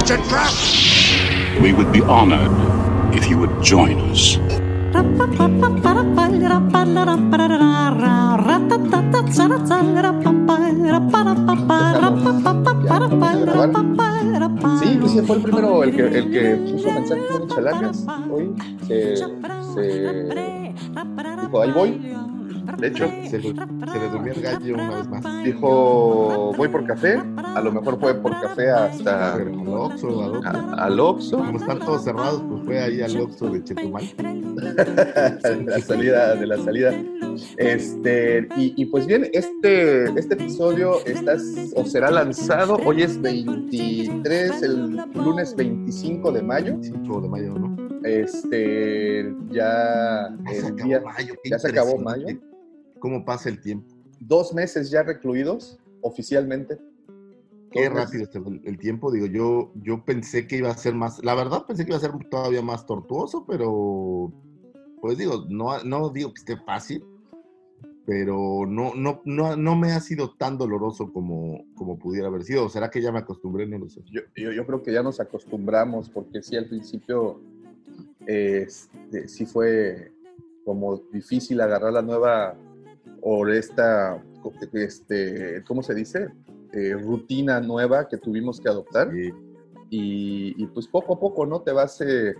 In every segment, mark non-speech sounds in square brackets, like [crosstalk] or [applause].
It's a trap! We would be honored if you would join us. Sí, pues ese fue el primero, el que, el que puso mensaje con chalagas hoy. Se, se dijo, ahí voy. De hecho, Se le, se le durmió el gallo una vez más. dijo, voy por café. A lo mejor fue por café hasta Al Oxxo, al Oxxo. Como están todos cerrados, pues fue ahí al Oxxo de Chetumal. [laughs] de la salida, de la salida. Este, y, y pues bien, este, este episodio está, o será lanzado, hoy es 23, el lunes 25 de mayo. 5 de mayo, ¿no? Este, ya, Ya se el acabó día- mayo. qué ya se acabó mayo. ¿Cómo pasa el tiempo? dos meses ya recluidos oficialmente. Qué Dos rápido el, tiempo. Digo, yo, yo pensé que iba a ser más. La verdad, pensé que iba a ser todavía más tortuoso, pero. Pues digo, no, no digo que esté fácil, pero no, no, no, no me ha sido tan doloroso como, como pudiera haber sido. ¿O será que ya me acostumbré? No lo sé. Yo, yo, yo creo que ya nos acostumbramos, porque sí, al principio este, sí fue como difícil agarrar la nueva, o esta, este, ¿cómo se dice? Eh, rutina nueva que tuvimos que adoptar. Sí. Y, y, pues poco a poco, ¿no? Te vas, eh,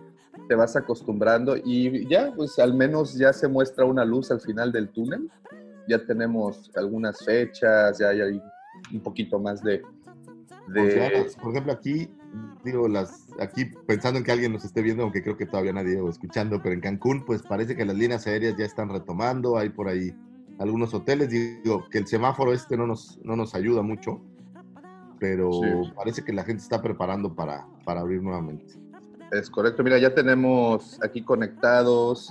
te vas acostumbrando y ya, pues al menos ya se muestra una luz al final del túnel. Ya tenemos algunas fechas, ya hay un poquito más de... De por ejemplo, aquí, digo, las, aquí pensando en que alguien nos esté viendo, aunque creo que todavía nadie o escuchando, pero en Cancún, pues parece que las líneas aéreas ya están retomando, hay por ahí algunos hoteles, digo, que el semáforo este no nos, no nos ayuda mucho, pero Sí. parece que la gente está preparando para, para abrir nuevamente. Es correcto, mira, ya tenemos aquí conectados.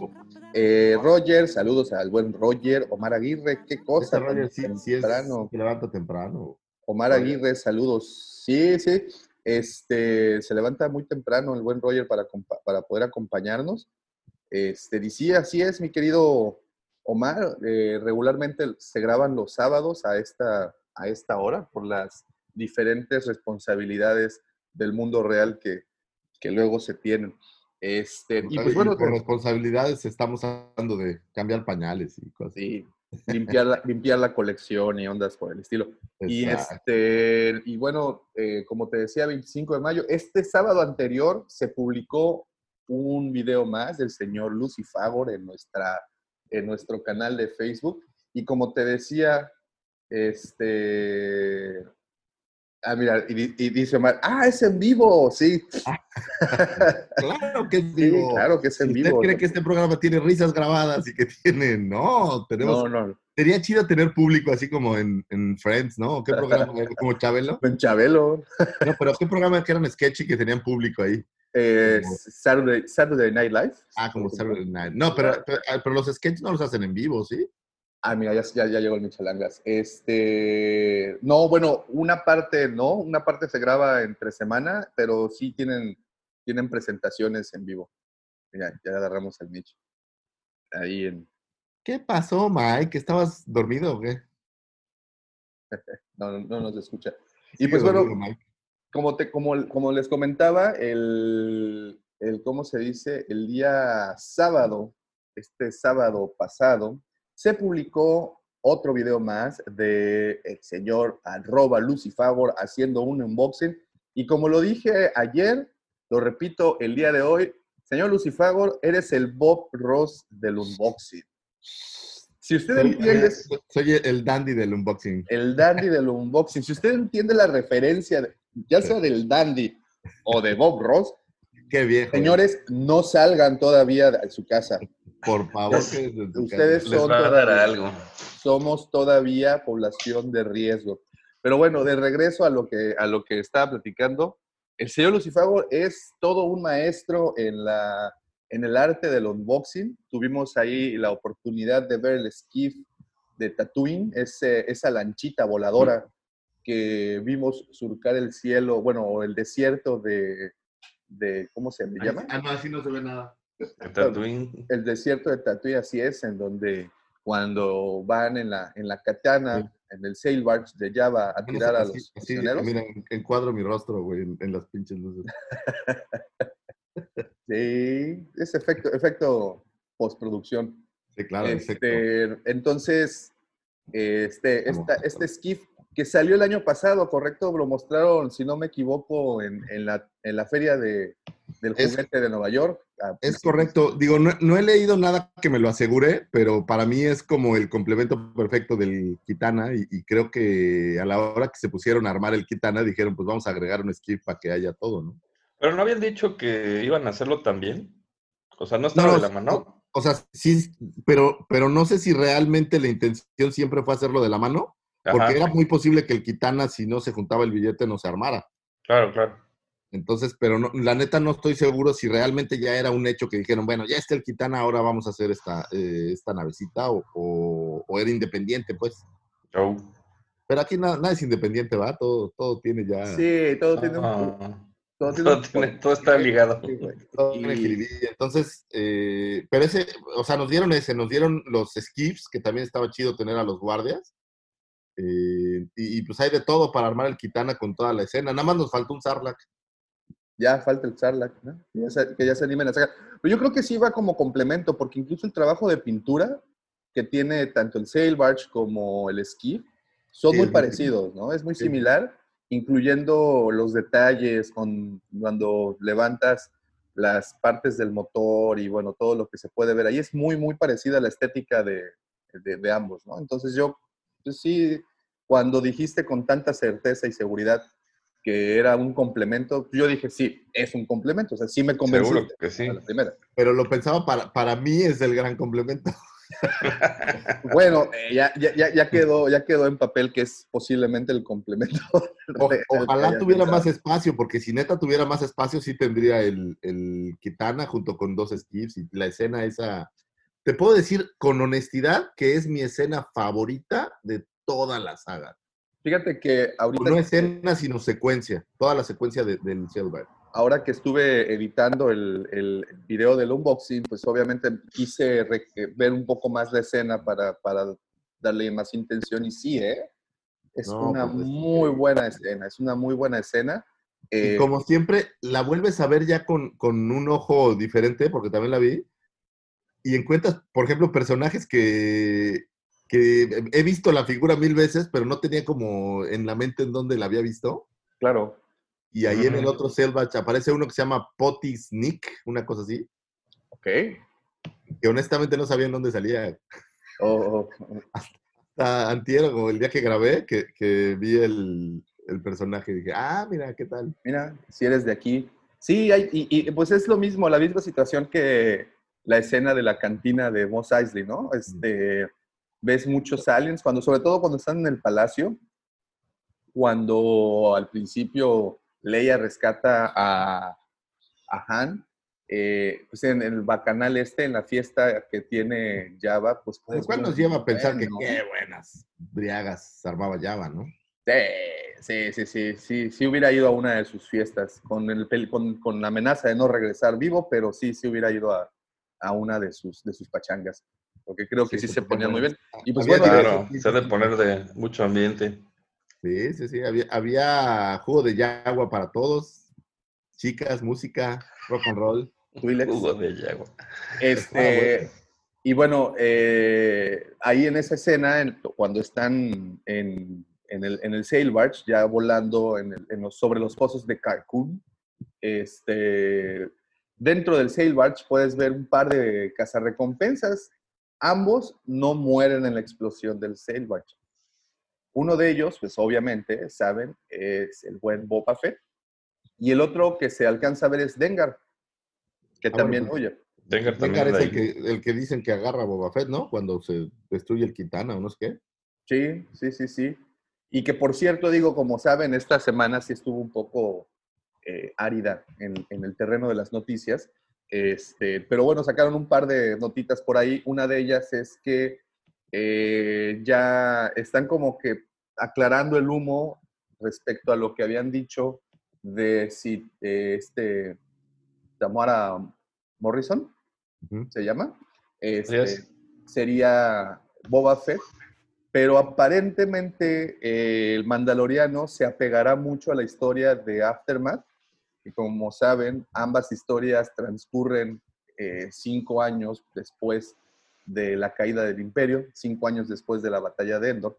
Eh, Roger, saludos al buen Roger. Omar Aguirre, qué cosa. Este Roger sí, sí es que levanta temprano. Omar Roger. Aguirre, saludos. Sí, sí. Este, se levanta muy temprano el buen Roger para, para poder acompañarnos. Este, decía, así es, mi querido Omar. eh, regularmente se graban los sábados a esta, a esta hora por las diferentes responsabilidades del mundo real que, que luego se tienen. Este, y pues bueno, por responsabilidades estamos hablando de cambiar pañales y cosas. sí, limpiar, la, [laughs] limpiar la colección y ondas por el estilo. Y, este, y bueno, eh, como te decía, 25 de mayo, este sábado anterior se publicó un video más del señor Lucy Fagor en, nuestra, en nuestro canal de Facebook. Y como te decía, este... Ah, mira, y, di- y dice Omar, ah, es en vivo, sí. [laughs] Claro que es Sí, vivo. claro que es en Si usted vivo. cree que este programa tiene risas grabadas y que tiene, no, tenemos, No, no, sería chido tener público así como en, en Friends, ¿no? ¿Qué programa? [laughs] como Chabelo. en Chabelo, No, pero ¿qué programa que eran sketchy que tenían público ahí? Eh, Saturday, Saturday Night Live. Ah, como Saturday Night. No, pero, pero, ah, pero los sketches no los hacen en vivo, ¿sí? Ah, mira, ya, ya, ya llegó el Michelangas. Este, no, bueno, una parte no, una parte se graba entre semana, pero sí tienen, tienen presentaciones en vivo. Mira, ya agarramos al Mitch. Ahí en, ¿Qué pasó, Mike? ¿Estabas dormido o qué? [laughs] no, no, no nos escucha. Y pues bueno, Mike. Como, te, como, como les comentaba, el, el, ¿cómo se dice? El día sábado, este sábado pasado, se publicó otro video más de el señor arroba Lucifavor haciendo un unboxing. Y como lo dije ayer, lo repito el día de hoy, señor Lucifagor, eres el Bob Ross del unboxing. Si usted Soy, entiende soy el dandy del unboxing. el dandy del unboxing, si usted entiende la referencia, de- ya sea del dandy o de Bob Ross, Qué viejo. señores, no salgan todavía de su casa. Por favor, que Ustedes. Les son va a dar todavía- algo. somos todavía población de riesgo. Pero bueno, de regreso a lo que, a lo que estaba platicando, el señor Lucifago es todo un maestro en, la, en el arte del unboxing. Tuvimos ahí la oportunidad de ver el skiff de Tatooine, ese, esa lanchita voladora que vimos surcar el cielo, bueno, el desierto de, de ¿cómo se me llama? Ah, no, así no se ve nada. En Tatooine. [laughs] El desierto de Tatooine, así es, en donde cuando van en la, en la katana, en el sail barge de Java a tirar a los así, prisioneros. mira, en- encuadro mi rostro, güey, en, en las pinches luces. [laughs] Sí, es efecto, efecto postproducción. Sí, claro. Este, entonces, este, esta, este skiff que salió el año pasado, correcto, lo mostraron, si no me equivoco, en, en la, en la feria de, del Es- juguete de Nueva York. Es correcto. Digo, no, no he leído nada que me lo asegure, pero para mí es como el complemento perfecto del Kitana y, y creo que a la hora que se pusieron a armar el Kitana dijeron, pues vamos a agregar un skiff para que haya todo, ¿no? Pero no habían dicho que iban a hacerlo también. O sea, no estaba No, de la mano. O sea, sí, pero, pero no sé si realmente la intención siempre fue hacerlo de la mano, porque Ajá, era muy posible que el Kitana, si no se juntaba el billete, no se armara. Claro, claro. Entonces, pero no, la neta no estoy seguro si realmente ya era un hecho que dijeron, bueno, ya está el Kitana, ahora vamos a hacer esta, eh, esta navecita, o, o- o era independiente, pues. Oh. Pero aquí nada, nada es independiente, ¿va? Todo, todo tiene ya... Sí, todo tiene un... Ah, Todo, tiene todo, un- tiene- todo está ligado. [laughs] Todo y- tiene. Entonces, eh, pero ese, o sea, nos dieron ese, nos dieron los skiffs, que también estaba chido tener a los guardias. Eh, y, y, pues hay de todo para armar el Kitana con toda la escena. Nada más nos faltó un Sarlacc. Ya falta el Sarlacc, ¿no? Que ya, se, que ya se animen a sacar. Pero yo creo que sí va como complemento, porque incluso el trabajo de pintura que tiene tanto el sail barge como el skiff son Sí, muy parecidos, ¿no? Es muy Sí. similar, incluyendo los detalles con cuando levantas las partes del motor y bueno, todo lo que se puede ver ahí es muy, muy parecida a la estética de, de- de ambos, ¿no? Entonces yo, pues sí, cuando dijiste con tanta certeza y seguridad que era un complemento, yo dije, sí, es un complemento, o sea, sí me Seguro convenciste que sí. a la primera. Pero lo pensaba para, para mí es el gran complemento. [laughs] Bueno, eh, ya, ya, ya, ya quedó, ya quedó en papel que es posiblemente el complemento. [laughs] O- ojalá tuviera pensado. más espacio, porque si neta tuviera más espacio, sí tendría el, el Kitana junto con dos skiffs y la escena esa. Te puedo decir con honestidad que es mi escena favorita de toda la saga. Fíjate que ahorita, No escena, sino secuencia. Toda la secuencia de- del Silver. ahora que estuve editando el, el video del unboxing, pues obviamente quise re- ver un poco más la escena para, para darle más intención y sí, ¿eh? Es No, una pues, es muy buena escena, es una muy buena escena. Y Eh, como siempre, la vuelves a ver ya con, con un ojo diferente, porque también la vi. Y encuentras, por ejemplo, personajes que, que he visto la figura mil veces, pero no tenía como en la mente en dónde la había visto. claro, Y ahí en el otro Selvage aparece uno que se llama Potty Sneak, una cosa así, ok. que honestamente no sabía en dónde salía. O- o- [laughs] Hasta antier, o el día que grabé, que, que vi el, el personaje, dije, ah, mira, ¿qué tal? Mira, si eres de aquí. Sí, hay, y, y, pues es lo mismo, la misma situación que la escena de la cantina de Mos Eisley, ¿no? Este, ves muchos aliens, cuando, sobre todo cuando están en el palacio, cuando al principio Leia rescata a, a Han, eh, pues en el bacanal este, en la fiesta que tiene Java, pues... ¿Cuál nos lleva a pensar que bueno. qué buenas briagas armaba Java, no? Sí, sí, sí, sí, sí, sí hubiera ido a una de sus fiestas con, el, con, con la amenaza de no regresar vivo, pero sí, sí hubiera ido a, a una de sus, de sus pachangas, porque creo que sí, se porque ponía muy bien. Y pues Había bueno, Claro, se ha de poner de mucho ambiente. Sí, sí, sí. Había, había jugo de yagua para todos. Chicas, música, rock and roll. Jugo de yagua. Este, Ah, bueno. Y bueno, eh, ahí en esa escena, en- cuando están en, en el, en el sail barge, ya volando en el- en los- sobre los pozos de Cancún, este, dentro del sail barge puedes ver un par de cazarrecompensas. Ambos no mueren en la explosión del sail barge. Uno de ellos, pues obviamente, saben, es el buen Boba Fett. Y el otro que se alcanza a ver es Dengar, que Ah, bueno, también pues, huye. Dengar también Dengar de es el que, el que dicen que agarra a Boba Fett, ¿no? Cuando se destruye el Kitana o no sé qué. Sí, sí, sí, sí. Y que por cierto, digo, como saben, esta semana sí estuvo un poco eh, árida en, en el terreno de las noticias. Este, pero bueno, sacaron un par de notitas por ahí. Una de ellas es que eh, ya están como que aclarando el humo respecto a lo que habían dicho de si eh, este Tamara Morrison se llama, este, Yes. sería Boba Fett, pero aparentemente eh, el Mandaloriano se apegará mucho a la historia de Aftermath, y como saben, ambas historias transcurren eh, cinco años después de la caída del imperio, cinco años después de la batalla de Endor.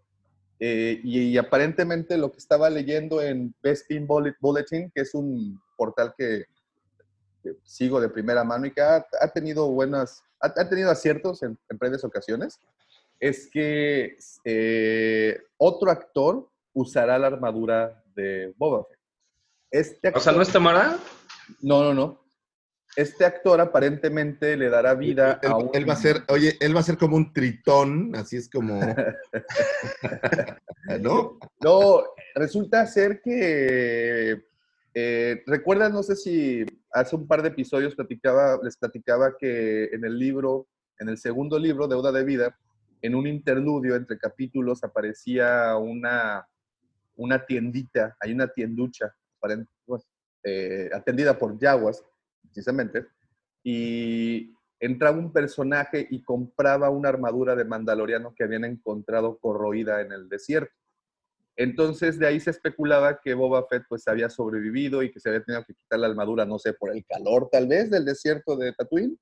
Eh, y, y aparentemente lo que estaba leyendo en Bespin Bullet- Bulletin, que es un portal que, que sigo de primera mano y que ha, ha tenido buenas, ha, ha tenido aciertos en, en previas ocasiones, es que eh, otro actor usará la armadura de Boba Fett. Este O sea, ¿no es Tamara? no, no, no. Este actor aparentemente le dará vida él, a un... él va a ser, oye, él va a ser como un tritón, así es como. [laughs] ¿No? No, resulta ser que... eh, ¿Recuerdan? No sé si hace un par de episodios platicaba, les platicaba que en el libro, en el segundo libro, Deuda de Vida, en un interludio entre capítulos aparecía una, una tiendita, hay una tienducha, pues, eh, atendida por Yaguas, precisamente, y entraba un personaje y compraba una armadura de mandaloriano que habían encontrado corroída en el desierto. Entonces de ahí se especulaba que Boba Fett pues había sobrevivido y que se había tenido que quitar la armadura, no sé, por el calor tal vez del desierto de Tatooine.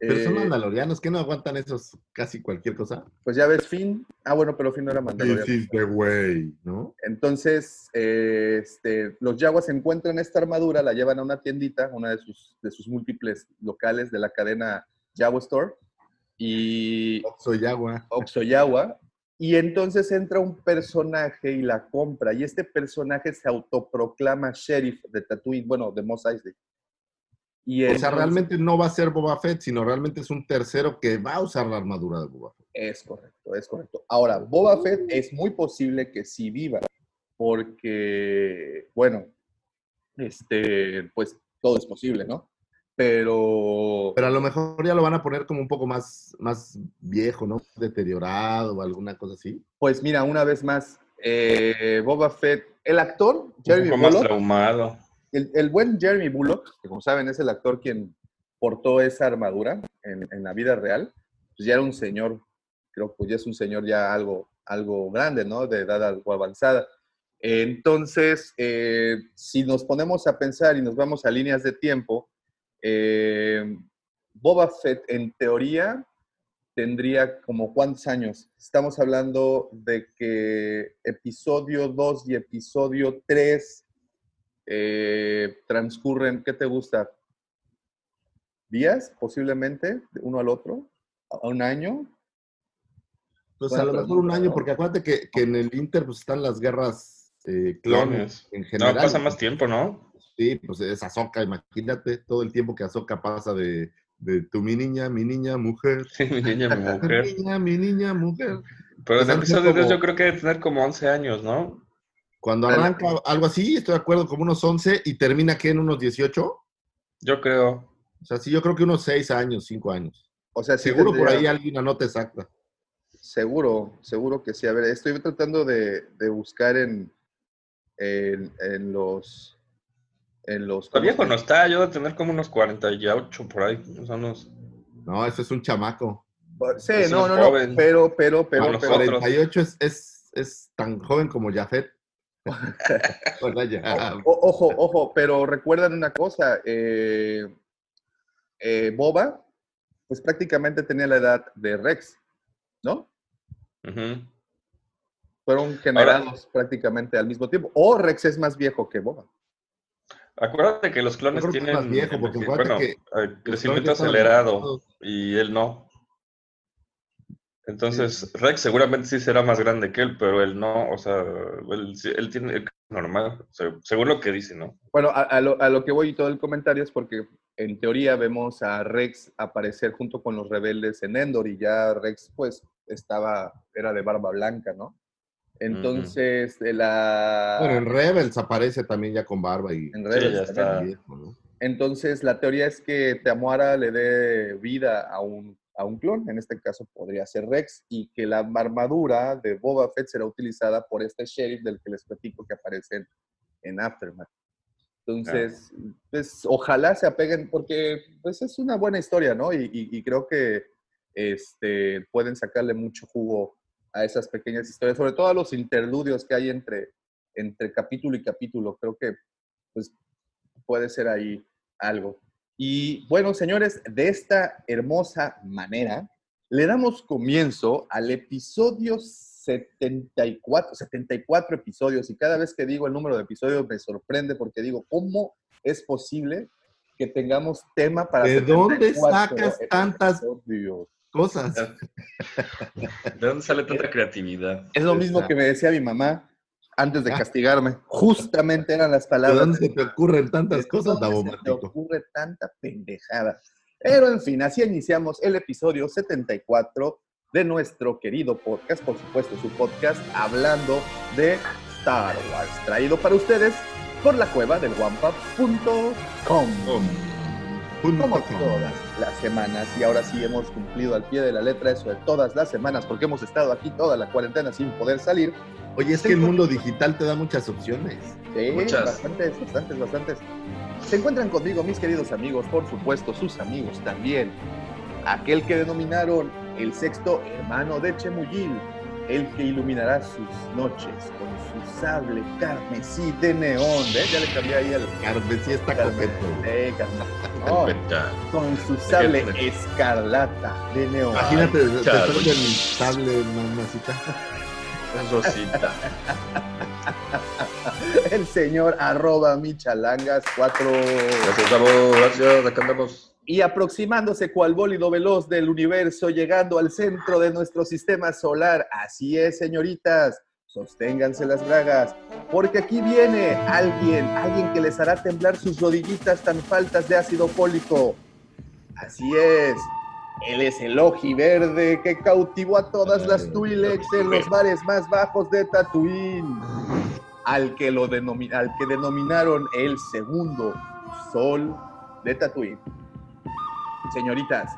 Pero son Eh, mandalorianos, que no aguantan esos casi cualquier cosa? pues ya ves Finn. Ah, bueno, pero Finn no era mandaloriano. This is the way, ¿no? Entonces, eh, este, los Yaguas encuentran esta armadura, la llevan a una tiendita, una de sus, de sus múltiples locales de la cadena Yawa Store, y Soy agua. Oxoyawa, y entonces entra un personaje y la compra, y este personaje se autoproclama sheriff de Tatooine, bueno, de Mos Eisley. Y O sea, realmente no va a ser Boba Fett, sino realmente es un tercero que va a usar la armadura de Boba Fett. Es correcto, es correcto. Ahora, Boba Fett es muy posible que sí viva, porque, bueno, este, pues todo es posible, ¿no? Pero, Pero a lo mejor ya lo van a poner como un poco más, más viejo, ¿no? Deteriorado o alguna cosa así. pues mira, una vez más, eh, Boba Fett, el actor, Un Jeremy poco más traumado. El, buen Jeremy Bullock, que como saben es el actor quien portó esa armadura en, en la vida real, pues ya era un señor, creo que ya es un señor ya algo, algo grande, ¿no? De edad algo avanzada. Entonces, eh, si nos ponemos a pensar y nos vamos a líneas de tiempo, eh, Boba Fett en teoría tendría como cuántos años. Estamos hablando de que episodio 2 y episodio 3 eh, transcurren, ¿qué te gusta? ¿Días posiblemente, de uno al otro? ¿A un año? Pues a lo mejor un año, porque acuérdate que, que en el Inter pues, están las guerras eh, clones No, pasa más tiempo, ¿no? Sí, pues es Azoka, imagínate todo el tiempo que Azoka pasa de, de tu mi niña, mi niña, mujer. Sí, [laughs] mi niña, mi [laughs] mujer. Mi niña, mi niña, mujer. Pero sido episodio 3 como- yo creo que debe tener como 11 años, ¿no? Cuando arranca algo así, estoy de acuerdo, como unos 11 y termina que en unos 18. Yo creo. O sea, sí, yo creo que unos 6 años, 5 años. O sea, sí Seguro por tendría- ahí alguien una nota exacta. Seguro, seguro que sí. A ver, estoy tratando de, de buscar en, en, en los... En los Está viejo no está, yo de tener como unos 48 por ahí. O sea, unos... No, eso es un chamaco. Sí, Es no, no, no, pero, pero, pero, pero- otros. 48 es, es, es tan joven como Jafet. O- ojo, ojo, pero recuerdan una cosa, eh, eh, Boba, pues prácticamente tenía la edad de Rex, ¿no? Fueron generados prácticamente al mismo tiempo. O Rex es más viejo que Boba. Acuérdate que los clones tienen más viejo, porque enveje- acuérdate bueno, que eh, crecimiento acelerado y él no. Entonces, Rex seguramente sí será más grande que él, pero él no, o sea, él, sí- él tiene él normal, o sea, según lo que dice, ¿no? Bueno, a, a lo, a lo que voy y todo el comentario es porque en teoría vemos a Rex aparecer junto con los rebeldes en Endor y ya Rex pues estaba, era de barba blanca, ¿no? Entonces, la... Bueno, en Rebels aparece también ya con barba y en Sí, Rebels ya está. viejo, ¿no? Entonces, la teoría es que Temuara le dé vida a un, a un clon, en este caso podría ser Rex, y que la armadura de Boba Fett será utilizada por este sheriff del que les platico que aparece en, Aftermath. Entonces, pues, ojalá se apeguen, porque pues, es una buena historia, ¿no? Y, y- y creo que este, pueden sacarle mucho jugo a esas pequeñas historias, sobre todo a los interludios que hay entre, entre capítulo y capítulo. Creo que pues, puede ser ahí algo. Y bueno, señores, de esta hermosa manera, le damos comienzo al episodio 74, 74 episodios. Y cada vez que digo el número de episodios me sorprende porque digo, ¿cómo es posible que tengamos tema para... ¿De dónde 74 sacas tantas- episodios? Cosas. [laughs] ¿De dónde sale tanta creatividad? Es lo mismo que me decía mi mamá antes de castigarme. Justamente eran las ¿De palabras. dónde se te ocurren tantas ¿De cosas, dónde te ocurre tanta pendejada? Pero en fin, así iniciamos el episodio 74 de nuestro querido podcast, por supuesto, su podcast hablando de Star Wars, traído para ustedes por la cueva del wampa.com. Punto Como com. todas las semanas, y ahora sí hemos cumplido al pie de la letra eso de todas las semanas, porque hemos estado aquí toda la cuarentena sin poder salir. Oye, es que el mundo digital te da muchas opciones. Sí, Muchas. bastantes, bastantes, bastantes. Se encuentran conmigo, mis queridos amigos, por supuesto, sus amigos también. Aquel que denominaron el sexto hermano de Chemuyil, el que iluminará sus noches con su sable carmesí de neón. ¿Ves? Ya le cambié ahí el Carmen, sí está carme- coqueto. eh, no, con su sable escarlata de neón. Imagínate, te Carmen. prende el sable, mamacita. [laughs] Rosita. El señor arroba michalangas 4. Gracias, Gabo. Gracias. Acá andamos. Y aproximándose cual bólido veloz del universo, llegando al centro de nuestro sistema solar. Así es, señoritas, sosténganse las bragas, porque aquí viene alguien, alguien que les hará temblar sus rodillitas tan faltas de ácido fólico. Así es. Él es el verde que cautivó a todas las Twi'leks en los mares más bajos de Tatooine. Al que, lo denomi- al que denominaron el segundo sol de Tatooine. Señoritas,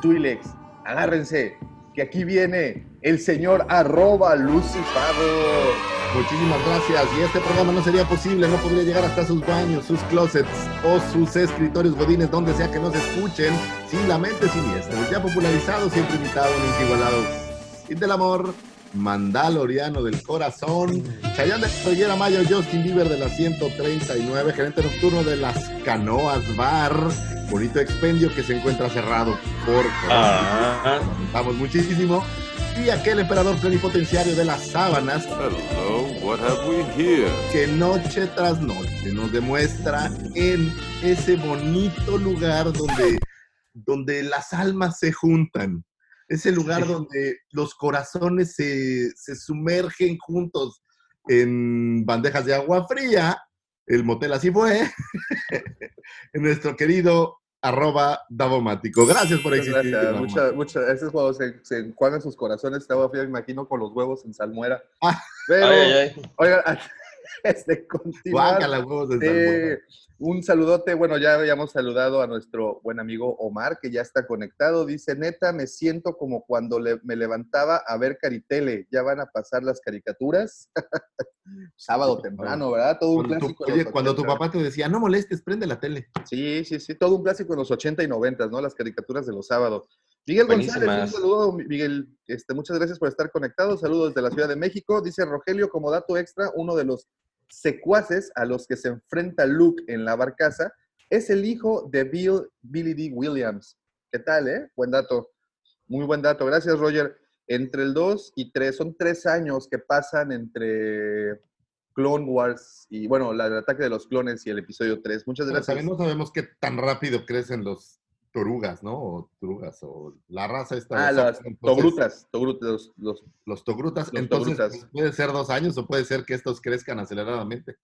Twi'leks, agárrense, que aquí viene el señor arroba Lucifago. Muchísimas gracias. Y este programa no sería posible, no podría llegar hasta sus baños, sus closets o sus escritorios godines, donde sea que nos escuchen, sin la mente siniestra. Ya popularizado, siempre invitado, nunca igualado. Y del amor, Mandaloriano del corazón, Chayanne de Rollera Mayo, Justin Bieber de la 139, gerente nocturno de las Canoas Bar, bonito expendio que se encuentra cerrado por Ah. Lamentamos muchísimo. Y aquel emperador plenipotenciario de las sábanas Hello, what have we here? que noche tras noche nos demuestra en ese bonito lugar donde, donde las almas se juntan. Ese lugar donde los corazones se, se sumergen juntos en bandejas de agua fría. El motel así fue. [laughs] en nuestro querido arroba Davomático. Gracias por Muchas existir. gracias, muchas, muchas, ese es cuando se, se encuadran sus corazones, te voy a me imagino, con los huevos en salmuera. Ah. Pero, Ay, ay, ay. oigan, [laughs] de continuar, Guácala, huevos de Sí, salmuera. Un saludote. Bueno, ya habíamos saludado a nuestro buen amigo Omar, que ya está conectado. Dice, neta, me siento como cuando le- me levantaba a ver Caritele. Ya van a pasar las caricaturas. [laughs] Sábado temprano, ¿verdad? Todo un Cuando clásico. oye, cuando tu 80. papá te decía, no molestes, prende la tele. Sí, sí, sí. Todo un clásico en los 80 y 90, ¿no? Las caricaturas de los sábados. Miguel González, un saludo, Miguel. Este, muchas gracias por estar conectado. Saludos desde la Ciudad de México. Dice Rogelio, como dato extra, uno de los secuaces a los que se enfrenta Luke en la barcaza es el hijo de Bill, Billy D. Williams. ¿Qué tal, eh? Buen dato. Muy buen dato. Gracias, Roger. Entre el 2 y 3, son tres años que pasan entre Clone Wars y, bueno, el ataque de los clones y el episodio 3. Muchas gracias. también no sabemos qué tan rápido crecen los torugas, ¿no? O torugas, o la raza esta. Ah, las. Entonces, togrutas, togrutas, los, los- Los togrutas. Los Entonces, togrutas. pues, puede ser dos años o puede ser que estos crezcan aceleradamente.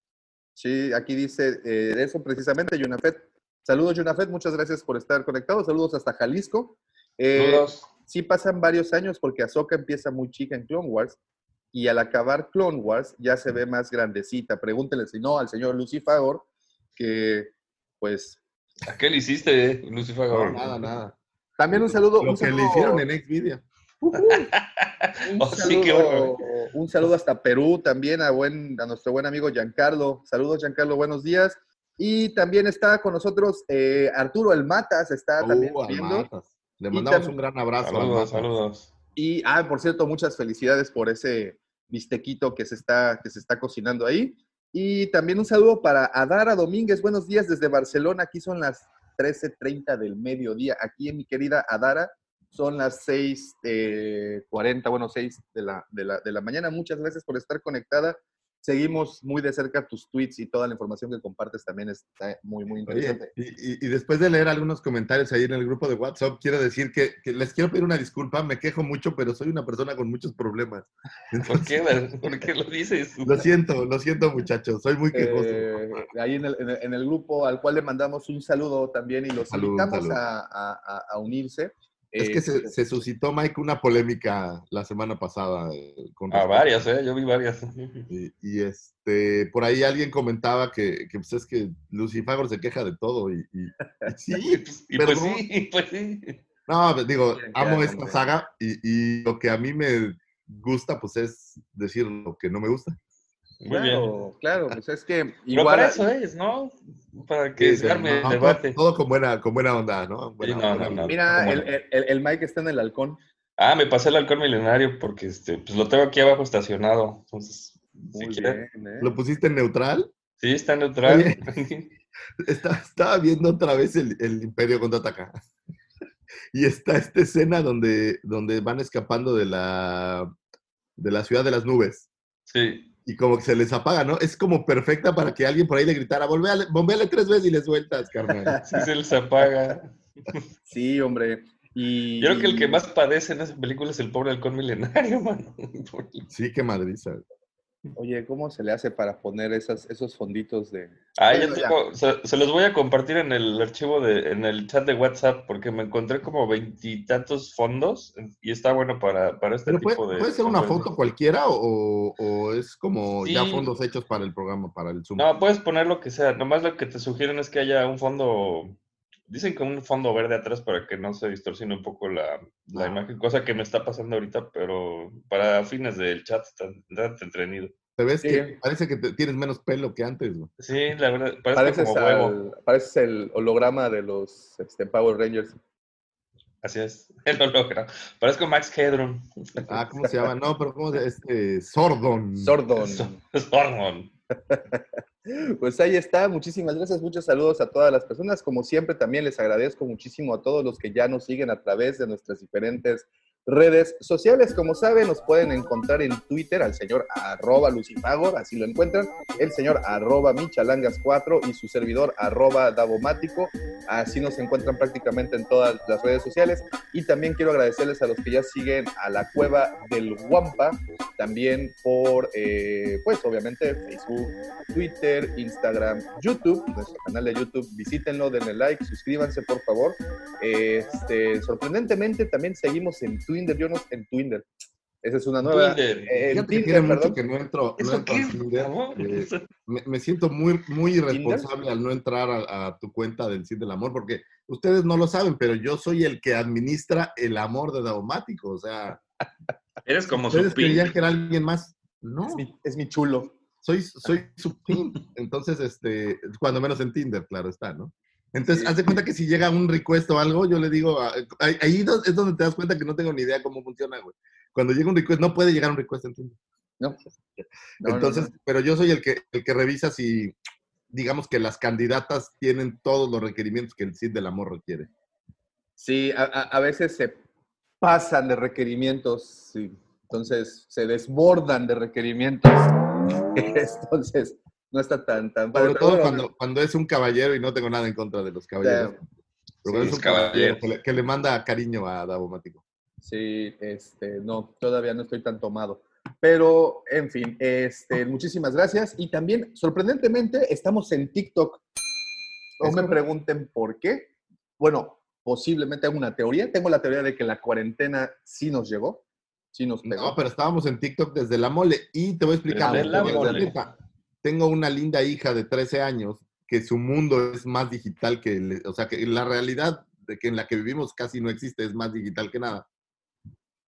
sí, aquí dice eh, eso precisamente, Yunafet. Saludos, Yunafet, muchas gracias por estar conectado. Saludos hasta Jalisco. Eh, Saludos. sí pasan varios años porque Ahsoka empieza muy chica en Clone Wars y al acabar Clone Wars ya se ve más grandecita. Pregúntele si no al señor Lucifagor, que pues... ¿A qué le hiciste, eh, Lucifer? No, nada, nada. También un saludo. Lo un que le saludo- hicieron en Xvideo. Ujú. [laughs] Un, Oh, sí, saludo, un saludo hasta Perú también a, buen, a nuestro buen amigo Giancarlo. Saludos, Giancarlo, buenos días. Y también está con nosotros eh, Arturo El Matas, está también Uh, al viendo. Matas. Le mandamos también- un gran abrazo. al Saludos, saludos. Y, ah, por cierto, muchas felicidades por ese bistequito que se está, que se está cocinando ahí. Y también un saludo para Adara Domínguez. Buenos días desde Barcelona. Aquí son las 13.30 del mediodía. Aquí en mi querida Adara son las 6.40, bueno, 6 de la, de, la, de la mañana. Muchas gracias por estar conectada. Seguimos muy de cerca tus tweets y toda la información que compartes también está muy, muy Oye, interesante. y, y- y después de leer algunos comentarios ahí en el grupo de WhatsApp, quiero decir que, que les quiero pedir una disculpa, me quejo mucho, pero soy una persona con muchos problemas. [laughs] ¿Por qué? [laughs] ¿Por qué lo dices? [laughs] Lo siento, lo siento muchachos, soy muy quejoso. Eh, ahí en el, en, el, en el grupo al cual le mandamos un saludo también y los Saludo, invitamos a- a- a unirse. Es que Eh, se, se suscitó, Mike, una polémica la semana pasada. eh, con A respecto- varias, ¿eh? Yo vi varias. [laughs] Y, y, este, por ahí alguien comentaba que, que, pues es que Lucifagor se queja de todo y, y- y [laughs] sí, pues, y pues perdón. sí, [laughs] pues sí. No, pues, digo, amo esta saga y, y lo que a mí me gusta, pues es decir lo que no me gusta. Muy bien. claro, claro, pues es que Pero igual. para eso es, ¿no? Para que Sí, se arme no, el debate. Todo, con buena, con buena onda, ¿no? Buena- Sí, no, buena no. Mira, ¿Cómo el, no? el, el Mike está en el halcón. Ah, me pasé el alcohol milenario porque este, pues lo tengo aquí abajo estacionado. Entonces, si Muy bien, ¿eh? ¿Lo pusiste en neutral? Sí, está neutral. Oye. [laughs] Está- estaba viendo otra vez el, el Imperio contraataca. Y está esta escena donde, donde van escapando de la, de la ciudad de las nubes. sí. Y como que se les apaga, ¿no? Es como perfecta para que alguien por ahí le gritara, "Volvéale- bombeale tres veces y le sueltas, carnal. [laughs] Sí se les apaga. [laughs] Sí, hombre. Y, Yo creo que el que más padece en esa película es el pobre halcón milenario, [laughs] mano. Sí, qué madriza. Oye, ¿cómo se le hace para poner esas, esos fonditos de. Ah, ya Bueno, ya. tengo- se, se los voy a compartir en el archivo de, en el chat de WhatsApp, porque me encontré como veintitantos fondos y está bueno para, para este Pero puede, tipo de. puede ser una foto cualquiera o, o es como ya fondos hechos para el programa, para el Zoom. No, puedes poner lo que sea. Nomás lo que te sugieren es que haya un fondo. Dicen que un fondo verde atrás para que no se distorsione un poco la, la Ah. imagen, cosa que me está pasando ahorita, pero para fines del chat está, está entretenido. Te ves Sí. que parece que te- tienes menos pelo que antes. güey. Sí, la verdad, parece Pareces, como huevo. al- pareces el holograma de los este, Power Rangers. Así es, [laughs] el holograma. Parezco Max Hedron. Ah, ¿cómo se llama? No, pero ¿cómo se Este, Sordon. Sordon. [laughs] Sormon. Pues ahí está, muchísimas gracias, muchos saludos a todas las personas. Como siempre, también les agradezco muchísimo a todos los que ya nos siguen a través de nuestras diferentes redes sociales. Como saben, nos pueden encontrar en Twitter al señor arroba lucifagor, así lo encuentran, el señor arroba michalangas4 y su servidor arroba davomático. Así nos encuentran prácticamente en todas las redes sociales. Y también quiero agradecerles a los que ya siguen a la cueva del Guampa, también por, eh, pues obviamente, Facebook, Twitter, Instagram, YouTube, nuestro canal de YouTube. Visítenlo, denle like, suscríbanse, por favor. Este, sorprendentemente, también seguimos en Twitter. Yo no en Twitter. Esa es una nueva. Twitter. eh, que Tinder, tiene mucho perdón. que no entro, no ¿Eso entro a Tinder. Eh, me, me siento muy, muy irresponsable al no entrar a, a tu cuenta del Cid del Amor, porque ustedes no lo saben, pero yo soy el que administra el amor de Daumático. O sea, [laughs] Eres como su ustedes creían pin. que era alguien más. No, Es mi, es mi chulo. soy, soy su pimp. Entonces, este, cuando menos en Tinder, claro está, ¿no? Entonces, haz de cuenta que si llega un request o algo, yo le digo, a- ahí es donde te das cuenta que no tengo ni idea cómo funciona, güey. Cuando llega un request, no puede llegar un request en Tinder. No. No, no, Entonces, no. pero yo soy el que, el que revisa si, digamos que las candidatas tienen todos los requerimientos que el CID del amor requiere. Sí, a- a veces se pasan de requerimientos, sí. entonces se desbordan de requerimientos. [laughs] Entonces, no está tan, tan padre, Sobre todo bueno, cuando, cuando es un caballero y no tengo nada en contra de los caballeros. Pero Sí, es un caballero que le, que le manda cariño a Davomático. Sí, este, no, todavía no estoy tan tomado. Pero, en fin, este, muchísimas gracias. Y también, sorprendentemente, estamos en TikTok. No me pregunten por qué. Bueno, posiblemente hago una teoría. Tengo la teoría de que la cuarentena sí nos llegó. Sí nos pegó. No, pero estábamos en TikTok desde la mole. Y te voy a explicar. Desde la mole. Tengo una linda hija de 13 años que su mundo es más digital que, el- o sea, que la realidad de que en la que vivimos casi no existe, es más digital que nada.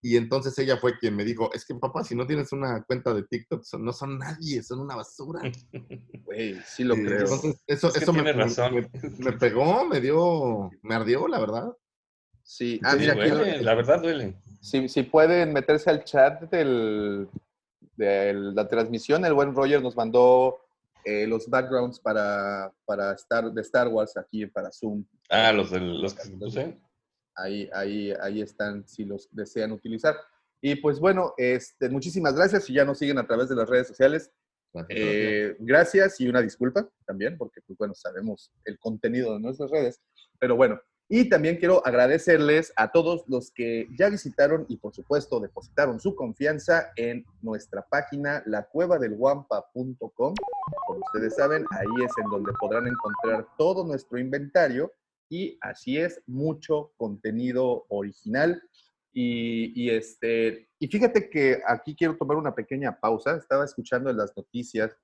Y entonces ella fue quien me dijo, es que papá, si no tienes una cuenta de TikTok, son- no son nadie, son una basura. [laughs] Güey, sí lo Eh, creo. Entonces, eso, Es que eso me, tiene razón. me- me pegó, me dio, me ardió, la verdad. Sí, ah, Sí, mira, aquí la verdad duele. si, si pueden meterse al chat del, de la transmisión, el buen Roger nos mandó eh, los backgrounds para, para Star, de Star Wars aquí para Zoom. Ah, los, de, los que puse. Ahí, ahí, ahí están si los desean utilizar. Y pues bueno, este, muchísimas gracias. Si ya nos siguen a través de las redes sociales, eh, gracias y una disculpa también, porque pues bueno, sabemos el contenido de nuestras redes. Pero bueno, y también quiero agradecerles a todos los que ya visitaron y por supuesto depositaron su confianza en nuestra página lacuevadelguampa.com. Como ustedes saben, ahí es en donde podrán encontrar todo nuestro inventario y así es, mucho contenido original. Y, y, este, y fíjate que aquí quiero tomar una pequeña pausa. Estaba escuchando en las noticias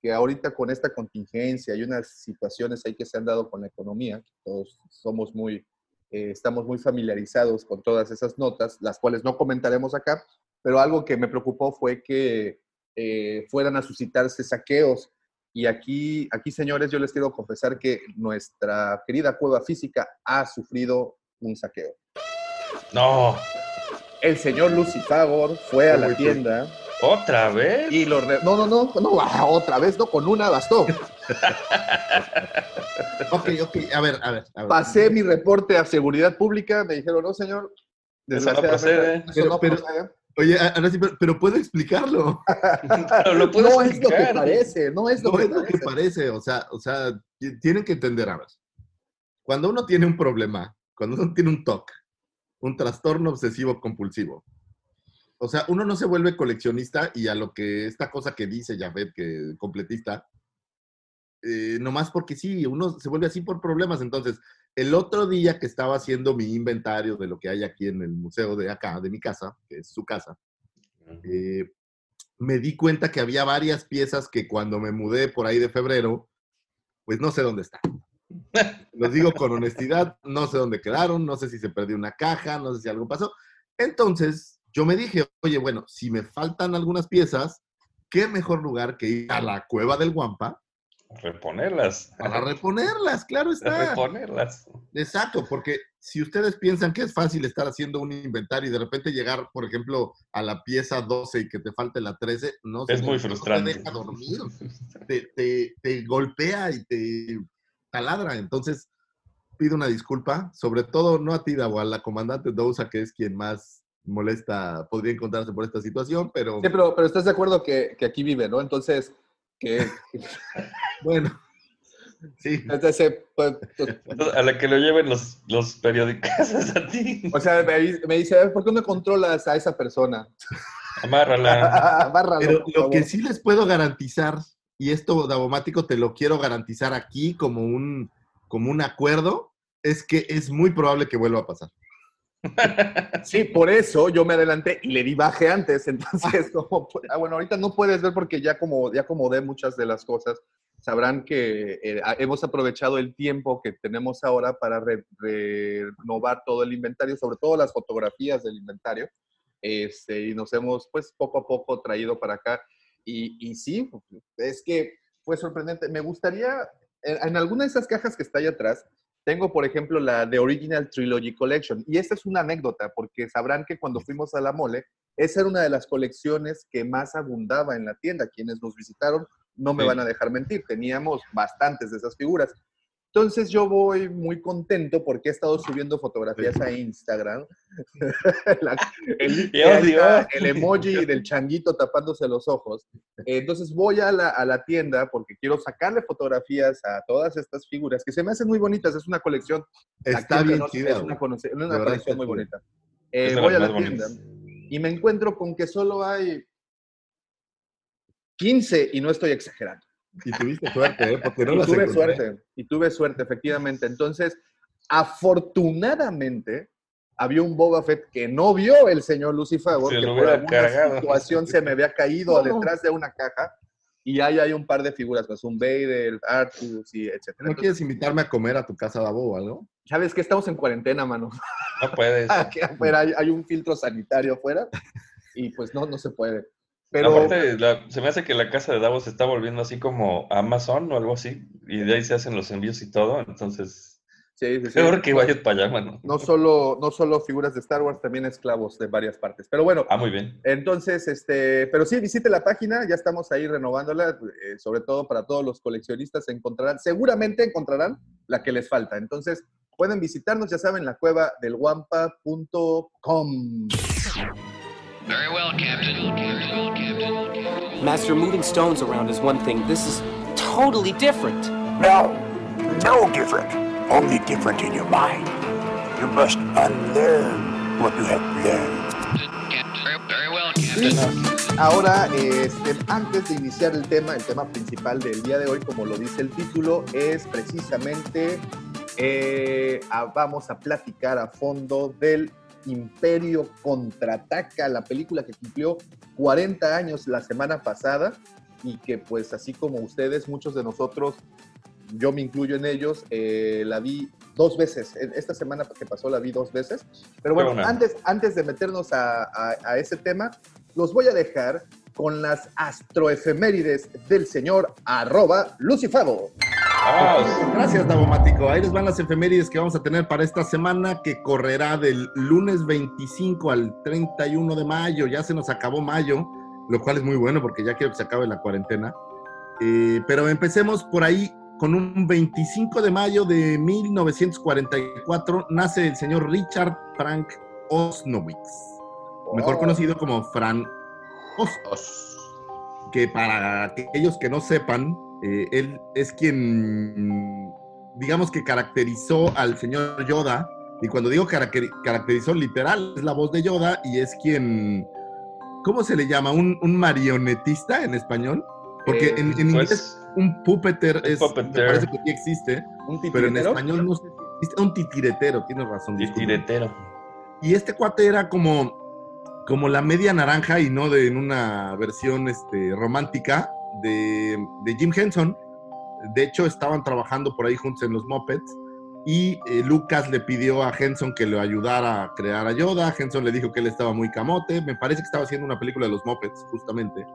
que ahorita con esta contingencia y unas situaciones ahí que se han dado con la economía, todos somos muy, eh, estamos muy familiarizados con todas esas notas, las cuales no comentaremos acá, pero algo que me preocupó fue que eh, fueran a suscitarse saqueos. Y aquí, aquí, señores, yo les quiero confesar que nuestra querida cueva física ha sufrido un saqueo. No, El señor Lucifagor fue a la tienda ¿otra vez? y lo... re- No, no, no, no, [laughs] ah, otra vez, no, con una bastó. [laughs] Ok, ok, a ver, a ver. A ver. Pasé mi reporte a seguridad pública, me dijeron, no, señor. Eso no procede. eso Pero- no pero- procede". Oye, ahora sí, pero, pero puedo explicarlo. [laughs] Pero lo puedo No es lo que parece, no es lo No que es lo que parece. parece, o sea, o sea, ti- tienen que entender, a ver. Cuando uno tiene un problema, cuando uno tiene un TOC, un trastorno obsesivo compulsivo, o sea, uno no se vuelve coleccionista y a lo que esta cosa que dice Jafet, que completista, eh, nomás porque sí, uno se vuelve así por problemas. Entonces, el otro día que estaba haciendo mi inventario de lo que hay aquí en el museo de acá, de mi casa, que es su casa, eh, me di cuenta que había varias piezas que cuando me mudé por ahí de febrero, pues no sé dónde están. [laughs] Los digo con honestidad, no sé dónde quedaron, no sé si se perdió una caja, no sé si algo pasó. Entonces, yo me dije, oye, bueno, si me faltan algunas piezas, ¿qué mejor lugar que ir a la cueva del Guampa Reponerlas. para reponerlas? Claro está. Reponerlas. Exacto, porque si ustedes piensan que es fácil estar haciendo un inventario y de repente llegar, por ejemplo, a la pieza 12 y que te falte la 13, no Es muy no te frustrante. deja dormir, te, te- te golpea y te taladra. Entonces, pido una disculpa, sobre todo no a ti, Davo, a la comandante Dousa, que es quien más molesta, podría encontrarse por esta situación, pero Sí, pero, pero estás de acuerdo que, que aquí vive, ¿no? Entonces, que... [laughs] bueno, sí. entonces, pues, [laughs] A la que lo lleven los, los periódicos es a ti. o sea, me, me dice, a ver, ¿por qué no controlas a esa persona? [laughs] Amárrala. Bárralo, Pero lo favor. que sí les puedo garantizar, y esto, Davomático, te lo quiero garantizar aquí como un, como un acuerdo, es que es muy probable que vuelva a pasar. [laughs] Sí, por eso yo me adelanté y le di baje antes. Entonces, como, ah, bueno, ahorita no puedes ver porque ya como ya acomodé muchas de las cosas. Sabrán que eh, a- hemos aprovechado el tiempo que tenemos ahora para re- renovar todo el inventario, sobre todo las fotografías del inventario. Este, y nos hemos, pues, poco a poco traído para acá. Y, y sí, es que fue sorprendente. Me gustaría, en, en alguna de esas cajas que está ahí atrás, tengo, por ejemplo, la The Original Trilogy Collection. Y esta es una anécdota, porque sabrán que cuando fuimos a la mole, esa era una de las colecciones que más abundaba en la tienda. Quienes nos visitaron no me Sí. van a dejar mentir. Teníamos bastantes de esas figuras. Entonces yo voy muy contento porque he estado subiendo fotografías a Instagram. [laughs] La- el, emoji del changuito tapándose los ojos. Entonces voy a la, a la tienda porque quiero sacarle fotografías a todas estas figuras que se me hacen muy bonitas. Es una colección. Está bien chida, Es una, una colección muy bonita. Eh, voy a la tienda bonitas. y me encuentro con que solo hay 15 y no estoy exagerando. Y tuviste suerte, ¿eh? Porque no y tuve encontré. suerte, y tuve suerte, efectivamente. Entonces, afortunadamente, había un Boba Fett que no vio el señor Lucifer, Se que por alguna cargado. situación se me había caído No. detrás de una caja. Y ahí hay un par de figuras, pues un Vader, Artus y etcétera. ¿No Entonces, quieres invitarme a comer a tu casa, Davo, o algo? ¿Sabes que estamos en cuarentena, mano? No puedes. [laughs] Aquí afuera hay, hay un filtro sanitario afuera y pues no, no se puede. Pero Aparte, la- se me hace que la casa de Davos se está volviendo así como Amazon o algo así, y de ahí se hacen los envíos y todo, entonces, sí, sí, sí. peor que vayas para allá, mano. no solo, no solo figuras de Star Wars, también esclavos de varias partes. Pero bueno, Ah, muy bien. entonces, este, pero sí, visite la página, ya estamos ahí renovándola, eh, sobre todo para todos los coleccionistas, encontrarán, seguramente encontrarán la que les falta. Entonces, pueden visitarnos, ya saben, la cueva del guampa.com. Very well, Captain. Master, moving stones around is one thing. This is totally different. No, no different. Only different in your mind. You must unlearn what you have learned. Very, very well, Captain. ahora, este, antes de iniciar el tema, el tema principal del día de hoy, como lo dice el título, es precisamente, eh, a- vamos a platicar a fondo del Imperio Contraataca, la película que cumplió 40 años la semana pasada y que pues así como ustedes, muchos de nosotros, yo me incluyo en ellos, eh, la vi dos veces. Esta semana que pasó la vi dos veces. Pero bueno, antes, antes de meternos a, a- a ese tema, los voy a dejar con las astroefemérides del señor arroba Lucifado. Gracias, Davomático. Ahí les van las efemérides que vamos a tener para esta semana que correrá del lunes 25 al 31 de mayo. Ya se nos acabó mayo, lo cual es muy bueno porque ya quiero que se acabe la cuarentena. Eh, pero empecemos por ahí con un 25 de mayo de 1944 nace el señor Richard Frank Osnowitz, mejor Oh. conocido como Fran Oz que para aquellos que no sepan, eh, él es quien, digamos que caracterizó al señor Yoda, y cuando digo caracteri- caracterizó literal, es la voz de Yoda y es quien, ¿cómo se le llama? ¿Un, un marionetista en español? Porque Eh, en, en inglés Pues, un puppeter es, puppeteer. me parece que sí existe, ¿Un pero en español no sé si existe, un titiretero, tienes razón. y disculpa. tiretero. Y este cuate era como, como la media naranja y no de en una versión este, romántica de, de Jim Henson. De hecho, estaban trabajando por ahí juntos en los Muppets. Y eh, Lucas le pidió a Henson que lo ayudara a crear a Yoda. Henson le dijo que él estaba muy camote. Me parece que estaba haciendo una película de los Muppets, justamente.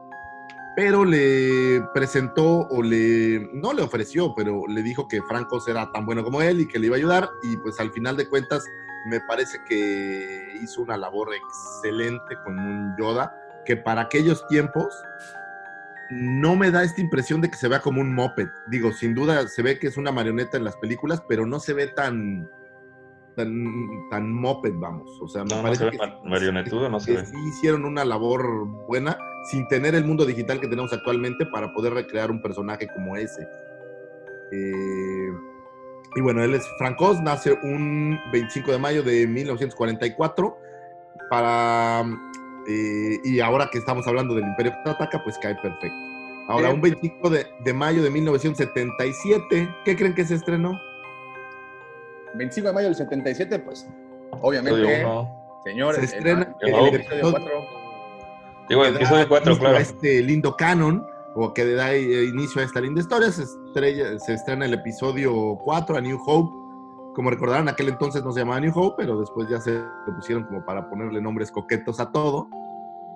Pero le presentó o le. No le ofreció, pero le dijo que Francos era tan bueno como él y que le iba a ayudar. Y pues al final de cuentas, me parece que hizo una labor excelente con un Yoda, que para aquellos tiempos no me da esta impresión de que se vea como un moped. Digo, sin duda se ve que es una marioneta en las películas, pero no se ve tan tan, tan moped, vamos. O sea, me No, no parece se que, mar- marionetudo, no se que ve. sí hicieron una labor buena sin tener el mundo digital que tenemos actualmente para poder recrear un personaje como ese. Eh, y bueno, él es Frank Oz, nace un 25 de mayo de 1944 para... eh, y ahora que estamos hablando del Imperio Contraataca, pues cae perfecto. Ahora, un 25 de, de mayo de 1977, ¿qué creen que se estrenó? 25 de mayo del 77, pues obviamente, uno. señores, Se estrena el, el el episodio episodio- 4. Digo, el episodio da 4, inicio claro. este lindo canon, o que da eh, inicio a esta linda historia, se, estrella- se estrena el episodio 4, a New Hope. Como recordarán, aquel entonces no se llamaba New Hope, pero después ya se lo pusieron como para ponerle nombres coquetos a todo.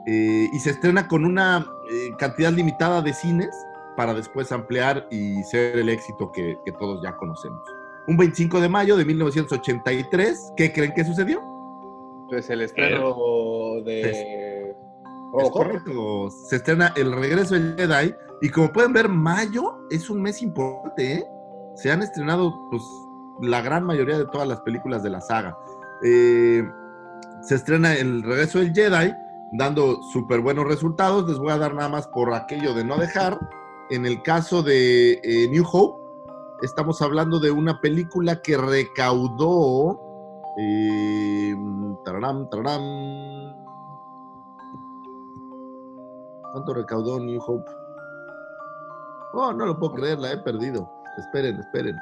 Eh, y se estrena con una eh, cantidad limitada de cines para después ampliar y ser el éxito que, que todos ya conocemos. Un 25 de mayo de 1983, ¿qué creen que sucedió? Pues el estreno de Es Robocop. correcto. Se estrena El Regreso del Jedi. Y como pueden ver, mayo es un mes importante, ¿eh? Se han estrenado, pues, la gran mayoría de todas las películas de la saga. Eh, se estrena El Regreso del Jedi, dando súper buenos resultados. Les voy a dar nada más por aquello de no dejar. En el caso de eh, New Hope, estamos hablando de una película que recaudó. Eh, ¿Cuánto recaudó New Hope? Oh, no lo puedo creer, la he perdido. Esperen, esperen.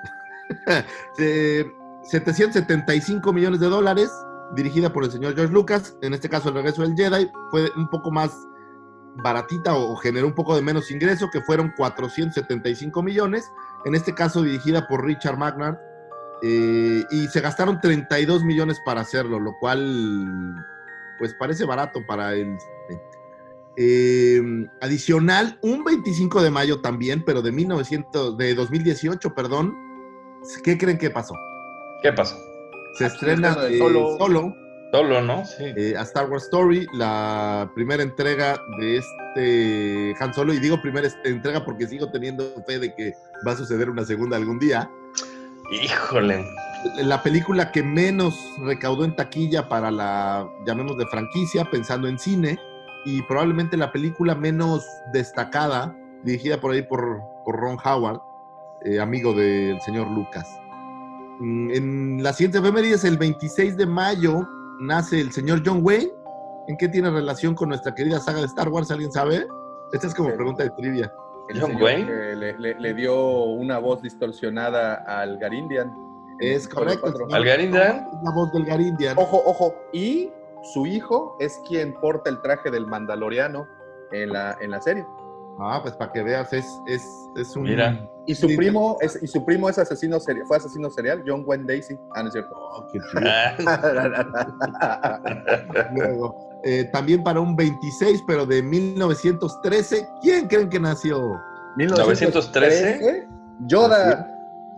[laughs] Eh, 775 millones de dólares dirigida por el señor George Lucas. En este caso, El regreso del Jedi fue un poco más baratita o, generó un poco de menos ingreso, que fueron 475 millones. En este caso, dirigida por Richard Magnard. eh, y se gastaron 32 millones para hacerlo, lo cual pues parece barato para el. Eh, adicional, un 25 de mayo también, pero de 1900, de 2018, perdón. ¿Qué creen que pasó? ¿Qué pasó? Se estrena estreno de eh, Solo. Solo, Solo, ¿no? Sí. eh, a Star Wars Story, la primera entrega de este Han Solo, y digo primera entrega porque sigo teniendo fe de que va a suceder una segunda algún día. Híjole. La película que menos recaudó en taquilla para la, llamemos de franquicia, pensando en cine, y probablemente la película menos destacada, dirigida por ahí por, por Ron Howard, eh, amigo del señor Lucas. Mm, En la siguiente efemérides, el 26 de mayo, nace el señor John Wayne. ¿En qué tiene relación con nuestra querida saga de Star Wars? ¿Alguien sabe? Esta es como pregunta de trivia. El John Wayne. le, le- le dio una voz distorsionada al Garindian. Es correcto. ¿Algarindan? Es la voz del Garindian. Ojo, ojo. Y su hijo es quien porta el traje del Mandaloriano en la, en la serie. Ah, pues para que veas, es, es, es un... Mira. Y su primo es, y su primo es asesino serial, fue asesino serial, John Wayne Daisy. Ah, no es cierto. Oh, qué chido. [laughs] Luego, eh, también para un 26, pero de 1913, ¿quién creen que nació? 913. Yoda.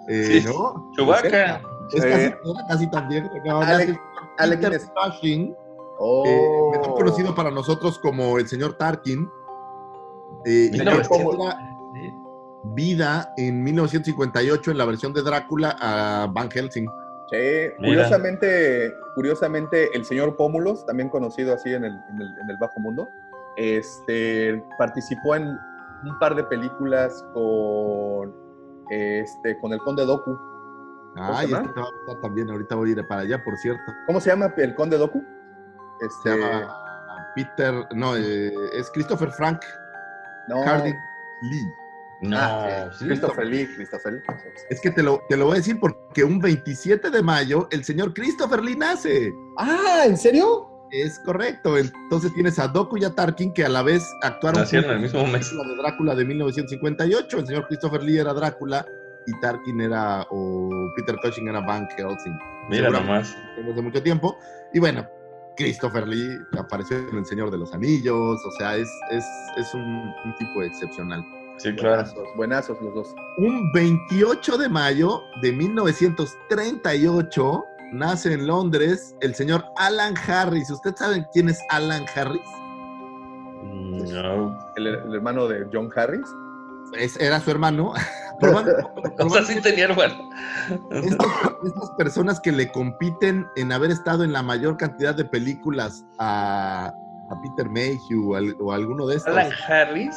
Eh, Sí. ¿No? Chubaca. Es Eh, casi, también. No, Peter. Cushing, Oh. eh, mejor conocido para nosotros como el señor Tarkin. Eh, y muestra vida en 1958 en la versión de Drácula a Van Helsing. Sí, curiosamente, curiosamente, el señor Pómulos, también conocido así en el, en el- en el bajo mundo, este, participó en un par de películas con, este, con el Conde Doku. Ay, se este te va a gustar también. Ahorita voy a ir para allá, por cierto. ¿Cómo se llama el Conde Doku? Se Este, llama Peter, no, eh, es Christopher Frank no, Lee. No, ah, sí. Christopher Lee, Christopher Lee. Es que te lo, te lo voy a decir porque un 27 de mayo el señor Christopher Lee nace. Ah, ¿en serio? Es correcto. Entonces tienes a Doku y a Tarkin que a la vez actuaron Nacieron en el mismo mes. la de Drácula de 1958. El señor Christopher Lee era Drácula y Tarkin era, o Peter Cushing era Van Helsing. Mira nomás. Desde mucho tiempo. Y bueno, Christopher Lee apareció en El Señor de los Anillos. O sea, es, es, es un, un tipo excepcional. Sí, claro. Buenazos, buenazos los dos. Un 28 de mayo de 1938 nace en Londres el señor Alan Harris. ¿Ustedes saben quién es Alan Harris? No. El, el hermano de John Harris. Es- era su hermano. [laughs] [laughs] O sea, sí tenía hermano. estas, estas personas que le compiten en haber estado en la mayor cantidad de películas a, a Peter Mayhew o, al- o alguno de estos. Alan Harris.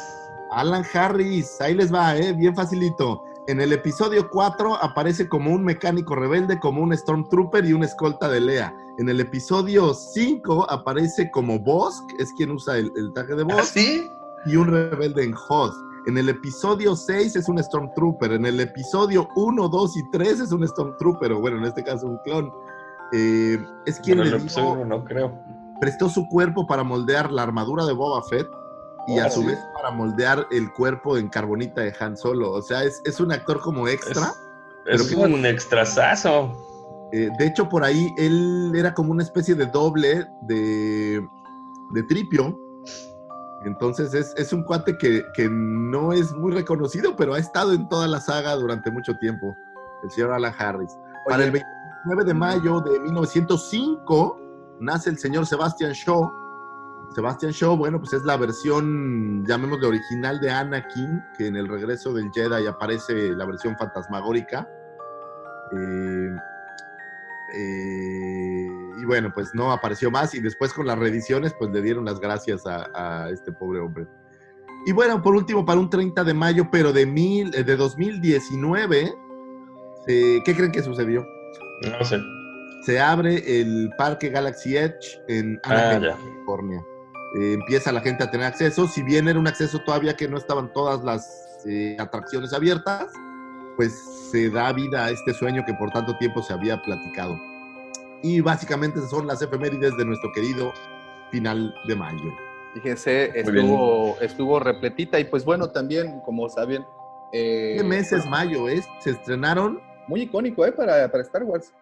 Alan Harris, ahí les va, ¿eh? bien facilito. En el episodio 4 aparece como un mecánico rebelde, como un Stormtrooper y una escolta de Lea. En el episodio 5 aparece como Bosk, es quien usa el, el traje de ¿Ah, Bosk, sí? y un rebelde en Hoth. En el episodio 6 es un Stormtrooper. En el episodio 1, 2 y 3 es un Stormtrooper, o bueno, en este caso un clon. Eh, es quien le el uno, no creo. prestó su cuerpo para moldear la armadura de Boba Fett y a su sí. vez para moldear el cuerpo en carbonita de Han Solo. O sea, es, es un actor como extra. Es, Pero es un extrasazo. Eh, de hecho, por ahí él era como una especie de doble de, de Tripio. Entonces es, es un cuate que, que no es muy reconocido, pero ha estado en toda la saga durante mucho tiempo. El señor Alan Harris. Para el 29 de mayo de 1905 nace el señor Sebastian Shaw. Sebastian Shaw, bueno, pues es la versión, llamémosle original de Anakin, que en el regreso del Jedi aparece la versión fantasmagórica. Eh, eh, y bueno, pues no apareció más y después con las reediciones pues le dieron las gracias a, a este pobre hombre. Y bueno, por último, para un 30 de mayo, pero de, mil, eh, de 2019, eh, ¿qué creen que sucedió? No sé. Se abre el Parque Galaxy Edge en Ah, Anaheim, ya. California. Eh, empieza la gente a tener acceso. Si bien era un acceso todavía que no estaban todas las eh, atracciones abiertas, pues se da vida a este sueño que por tanto tiempo se había platicado. Y básicamente son las efemérides de nuestro querido final de mayo. Fíjense, estuvo, estuvo repletita y pues bueno, también, como saben... eh, ¿Qué mes es mayo? Es? Se estrenaron. Muy icónico, ¿eh? Para, para Star Wars.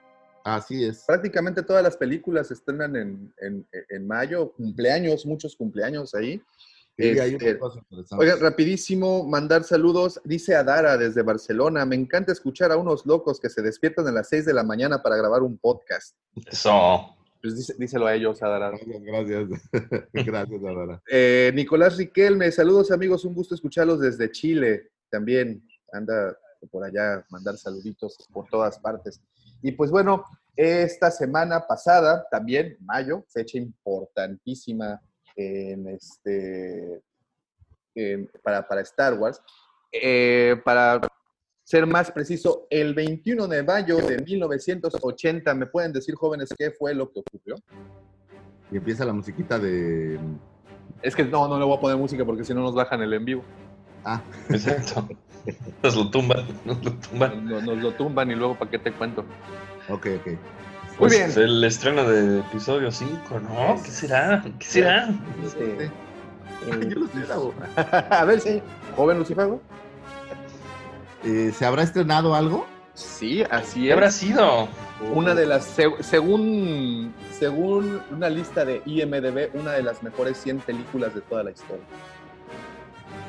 Así es. Prácticamente todas las películas se estrenan en, en- en mayo, cumpleaños, muchos cumpleaños ahí. Este. Oigan, rapidísimo, mandar saludos. Dice Adara desde Barcelona, me encanta escuchar a unos locos que se despiertan a las 6 de la mañana para grabar un podcast. Eso. Pues dice- díselo a ellos, Adara. Gracias, gracias. [laughs] gracias, Adara. Eh, Nicolás Riquelme, saludos amigos, un gusto escucharlos desde Chile. También anda por allá mandar saluditos por todas partes. Y pues bueno, esta semana pasada, también mayo, fecha importantísima en este, en- para, para Star Wars. Eh, para ser más preciso, el 21 de mayo de 1980, ¿me pueden decir jóvenes qué fue lo que ocurrió? Y empieza la musiquita de. Es que no, no le voy a poner música porque si no nos bajan el en vivo. Ah, Exacto. Nos lo tumban, nos lo tumban. Nos, nos lo tumban y luego para qué te cuento. ok, ok. Muy Pues, bien. El estreno de episodio 5, ¿no? ¿Qué será? ¿Qué será? Este, [laughs] eh, Yo lo sé, Gabo. a ver si, joven Lucifago. Eh, ¿Se habrá estrenado algo? Sí, así ¿Qué es. habrá sido? Una de las, seg- según, según una lista de IMDB, una de las mejores 100 películas de toda la historia.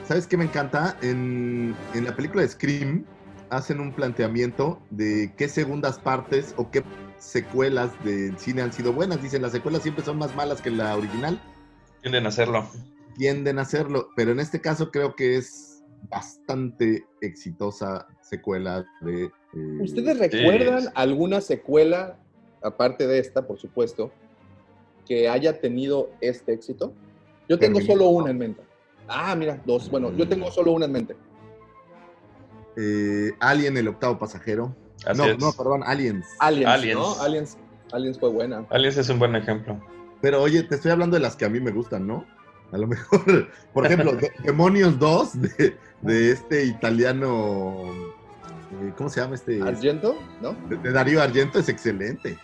¿Sabes qué me encanta? En, en la película de Scream hacen un planteamiento de qué segundas partes o qué secuelas del cine han sido buenas. Dicen, las secuelas siempre son más malas que la original. Tienden a hacerlo. Tienden a hacerlo, pero en este caso creo que es bastante exitosa secuela de... eh, ¿Ustedes recuerdan alguna secuela, aparte de esta, por supuesto, que haya tenido este éxito? Yo tengo solo una en mente. Ah, mira, dos. Bueno, yo tengo solo una en mente. eh, Alien, el octavo pasajero. Así no, es. no, perdón, Aliens. Aliens, Aliens. ¿no? Aliens, Aliens fue buena. Aliens es un buen ejemplo. Pero oye, te estoy hablando de las que a mí me gustan, ¿no? A lo mejor, [laughs] por ejemplo, [laughs] De- Demonios 2 de, de este italiano, eh, ¿cómo se llama este? Argento, ¿no? De, de Darío Argento es excelente.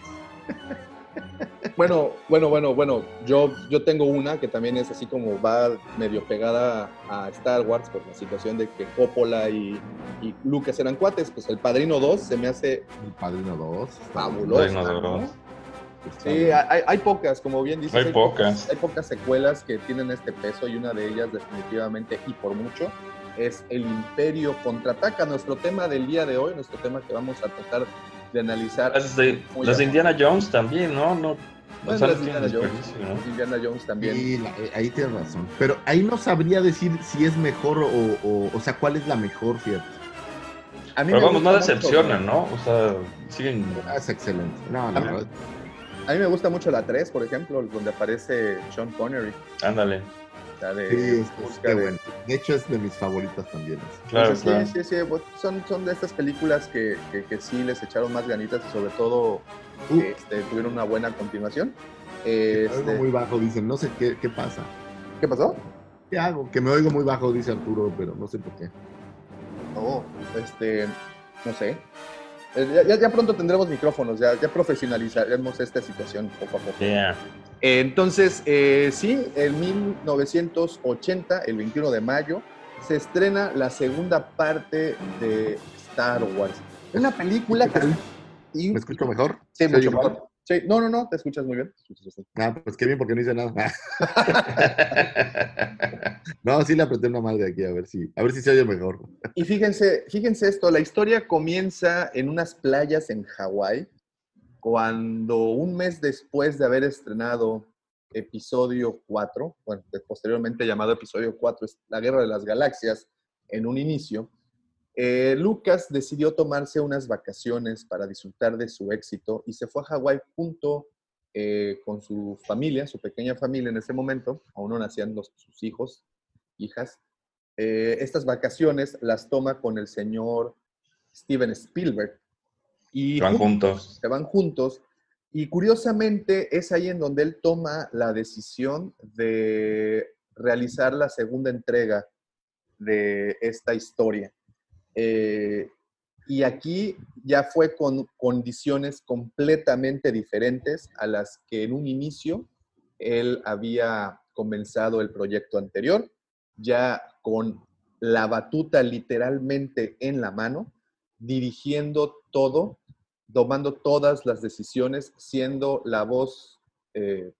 [laughs] Bueno, bueno, bueno, bueno. Yo, yo tengo una que también es así como va medio pegada a Star Wars por la situación de que Coppola y, y Lucas eran cuates. Pues el Padrino 2 se me hace El Padrino 2. fabuloso. Padrino ¿no? dos. Sí, hay, hay pocas, como bien dices. Hay pocas. Hay pocas secuelas que tienen este peso y una de ellas definitivamente y por mucho es El Imperio Contraataca. Nuestro tema del día de hoy, nuestro tema que vamos a tratar de analizar. Las de, las de Indiana Jones también, ¿no? No, O sea, no Indiana Jones. desperdicio, ¿no? Indiana Jones también. Sí, la- eh, ahí tienes razón. Pero ahí no sabría decir si es mejor o, o, o sea, cuál es la mejor, fíjate. A mí Pero me vamos, no decepcionan, ¿no? O sea, siguen. Ah, Es excelente. No, la A mí- verdad. A mí me gusta mucho la 3, por ejemplo, donde aparece Sean Connery. Ándale. De Sí, es- Busca qué de- bueno. De hecho, es de mis favoritas también. Claro, Entonces, claro. Sí, sí, sí. pues, son, son de estas películas que, que, que sí les echaron más ganitas y sobre todo Uh, este, tuvieron una buena continuación. que me Este, oigo muy bajo, dicen. No sé qué, qué pasa. ¿Qué pasó? ¿Qué hago? Que me oigo muy bajo, dice Arturo, pero no sé por qué. Oh, este, no sé. Eh, Ya, ya- ya pronto tendremos micrófonos, ya, ya profesionalizaremos esta situación poco a poco. Yeah. Entonces, eh, sí, en 1980, el 21 de mayo, se estrena la segunda parte de Star Wars. Una película que... y- ¿Me escucho mejor? Sí, ¿Se mucho mejor. Sí, no, no, no, te escuchas muy bien. escuchas. Ah, pues qué bien, porque no hice nada. [laughs] no, sí le apreté una madre aquí, a ver si, a ver si se oye mejor. Y fíjense, fíjense esto, la historia comienza en unas playas en Hawái, cuando un mes después de haber estrenado episodio 4, bueno, posteriormente llamado episodio 4, es La Guerra de las Galaxias, en un inicio, eh, Lucas decidió tomarse unas vacaciones para disfrutar de su éxito y se fue a Hawái junto eh, con su familia, su pequeña familia en ese momento, aún no nacían los, sus hijos, hijas, eh, estas vacaciones las toma con el señor Steven Spielberg. Y Van jun- juntos. Se van juntos. Y curiosamente es ahí en donde él toma la decisión de realizar la segunda entrega de esta historia. Eh, Y aquí ya fue con condiciones completamente diferentes a las que en un inicio él había comenzado el proyecto anterior, ya con la batuta literalmente en la mano, dirigiendo todo, tomando todas las decisiones, siendo la voz eh,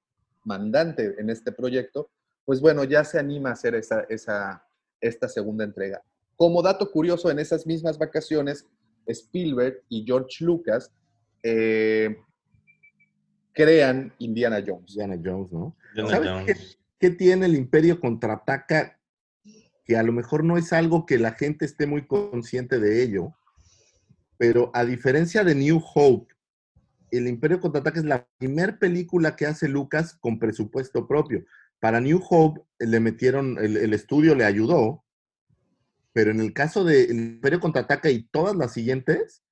mandante en este proyecto, pues bueno, ya se anima a hacer esa, esa, esta segunda entrega. Como dato curioso, en esas mismas vacaciones, Spielberg y George Lucas eh, crean Indiana Jones. Indiana Jones, ¿no? Indiana ¿Sabes Jones. qué, qué tiene el Imperio contraataca? Que a lo mejor no es algo que la gente esté muy consciente de ello, pero a diferencia de New Hope, el Imperio contraataca es la primera película que hace Lucas con presupuesto propio. Para New Hope le metieron, el, el estudio le ayudó, pero en el caso de El Imperio contraataca y todas las siguientes,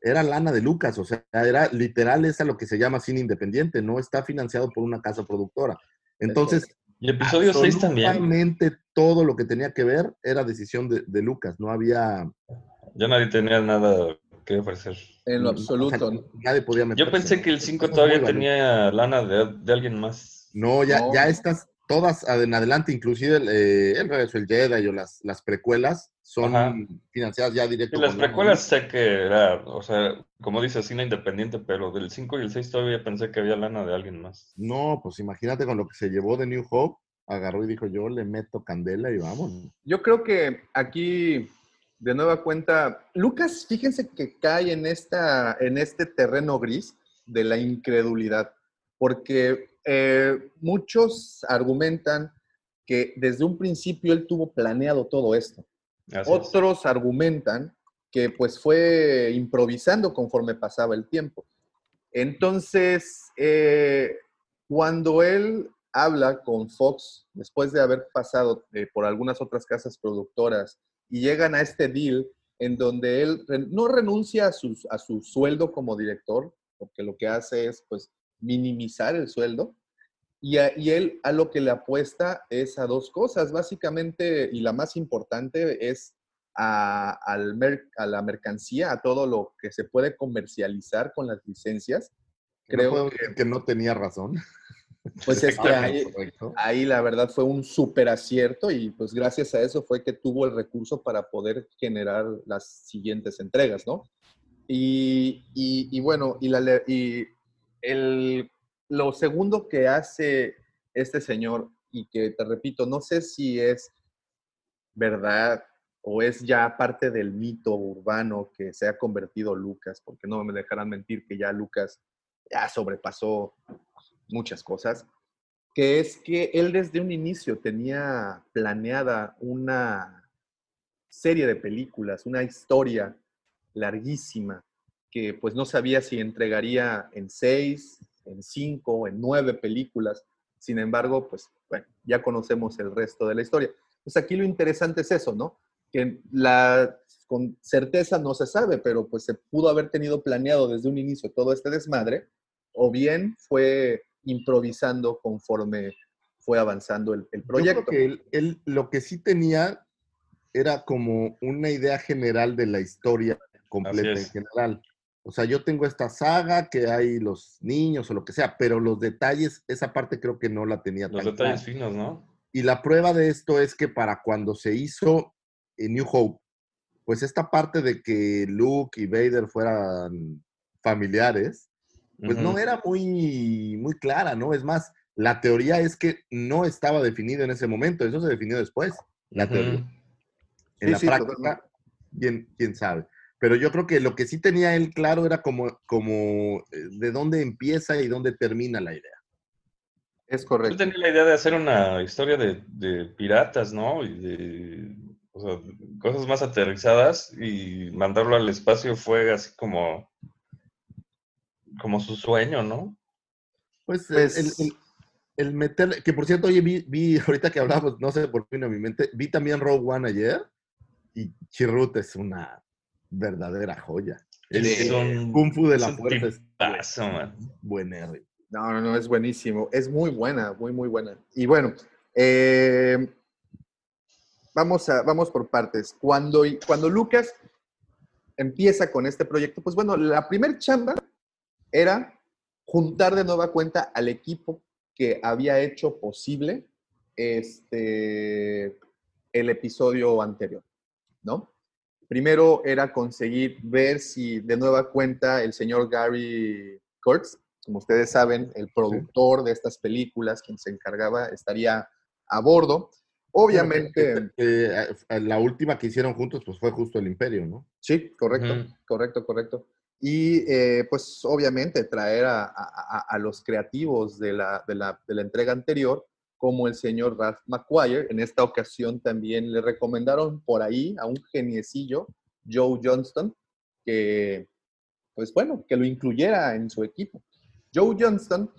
era lana de Lucas, o sea, era literal, es a lo que se llama cine independiente, no está financiado por una casa productora. Entonces, Y episodio 6 también. todo lo que tenía que ver era decisión de, de Lucas, no había... Ya nadie tenía nada que ofrecer. En lo o sea, absoluto. nadie podía meterse. Yo pensé que el 5 Muy todavía tenía lana de, de alguien más. No, ya, No. ya estas, todas en adelante, inclusive el, eh, el regreso del Jedi o las, las precuelas, son Ajá. financiadas ya directo. Y las precuelas sé que era, o sea, como dices, cine independiente, pero del 5 y el 6 todavía pensé que había lana de alguien más. No, pues imagínate con lo que se llevó de New Hope, agarró y dijo, yo le meto candela y vamos. Yo creo que aquí, de nueva cuenta, Lucas, fíjense que cae en, esta, en este terreno gris de la incredulidad, porque eh, muchos argumentan que desde un principio él tuvo planeado todo esto. Así es. Otros argumentan que pues fue improvisando conforme pasaba el tiempo. Entonces, eh, cuando él habla con Fox, después de haber pasado eh, por algunas otras casas productoras, y llegan a este deal en donde él no renuncia a, sus- a su sueldo como director, porque lo que hace es pues minimizar el sueldo, y, a- y él a lo que le apuesta es a dos cosas, básicamente, y la más importante es a, al mer- a la mercancía, a todo lo que se puede comercializar con las licencias. Creo no que, no tenía razón. pues [laughs] es que Ah, ahí, ahí la verdad fue un súper acierto y pues gracias a eso fue que tuvo el recurso para poder generar las siguientes entregas, ¿no? Y, y- y bueno, y, la, y el, lo segundo que hace este señor y que te repito, no sé si es verdad o es ya parte del mito urbano que se ha convertido Lucas, porque no me dejarán mentir que ya Lucas ya sobrepasó muchas cosas, que es que él desde un inicio tenía planeada una serie de películas, una historia larguísima, que pues no sabía si entregaría en seis, en cinco, en nueve películas. Sin embargo, pues bueno, ya conocemos el resto de la historia. Pues aquí lo interesante es eso, ¿no? Que la, con certeza no se sabe, pero pues se pudo haber tenido planeado desde un inicio todo este desmadre, o bien fue improvisando conforme fue avanzando el, el Yo proyecto. creo que él, él lo que sí tenía era como una idea general de la historia completa en general. O sea, yo tengo esta saga que hay los niños o lo que sea, pero los detalles, esa parte creo que no la tenía Los tan detalles clara. finos, ¿no? Y la prueba de esto es que para cuando se hizo New Hope, pues esta parte de que Luke y Vader fueran familiares, pues no era muy, muy clara, ¿no? Es más, la teoría es que no estaba definido en ese momento, eso se definió después, la teoría. En Sí, la sí, práctica, quién, quién sabe. Pero yo creo que lo que sí tenía él claro era como, como eh, de dónde empieza y dónde termina la idea. Es Yo correcto. tenía la idea de hacer una historia de, de piratas, ¿no? Y de o sea, cosas más aterrizadas y mandarlo al espacio fue así como, como su sueño, ¿no? Pues, el- Pues- el, el- el meterle, que por cierto, oye, vi, vi ahorita que hablamos, no sé por qué vino a mi mente, vi también Rogue One ayer y Chirrut es una verdadera joya. El, Es el un- Kung Fu de la fuerza es man. buenérrimo. No, no, no, es buenísimo. Es muy buena, muy, muy buena. Y bueno, eh, vamos, a, vamos por partes. Cuando, cuando Lucas empieza con este proyecto, pues bueno, la primer chamba era juntar de nueva cuenta al equipo que había hecho posible este, el episodio anterior, ¿no? Primero era conseguir ver si de nueva cuenta el señor Gary Kurtz, como ustedes saben, el productor de estas películas, quien se encargaba, estaría a bordo. Obviamente. Eh, eh, la última que hicieron juntos, pues fue justo el Imperio, ¿no? Sí, correcto, correcto, correcto. Y eh, pues obviamente traer a, a- a los creativos de la, de, la, de la entrega anterior, como el señor Ralph McQuire. En esta ocasión también le recomendaron por ahí a un geniecillo, Joe Johnston, que, pues bueno, que lo incluyera en su equipo. Joe Johnston,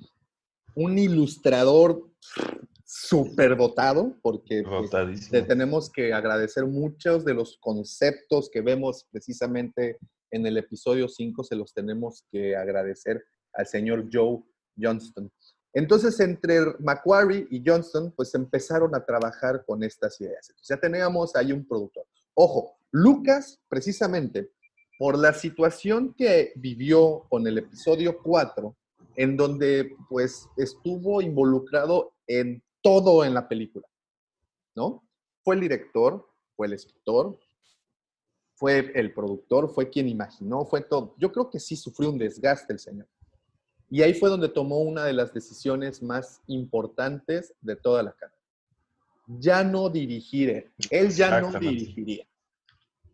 un ilustrador súper dotado, porque pues, le tenemos que agradecer muchos de los conceptos que vemos precisamente en el episodio 5, se los tenemos que agradecer al señor Joe Johnston. Entonces, entre Macquarie y Johnston, pues empezaron a trabajar con estas ideas. Ya teníamos ahí un productor. Ojo, Lucas, precisamente, por la situación que vivió con el episodio 4, en donde pues estuvo involucrado en todo en la película, ¿no? Fue el director, fue el escritor, fue el productor, fue quien imaginó, fue todo. Yo creo que sí sufrió un desgaste el señor. Y ahí fue donde tomó una de las decisiones más importantes de toda la carrera. Ya no dirigir él. Ya no dirigiría.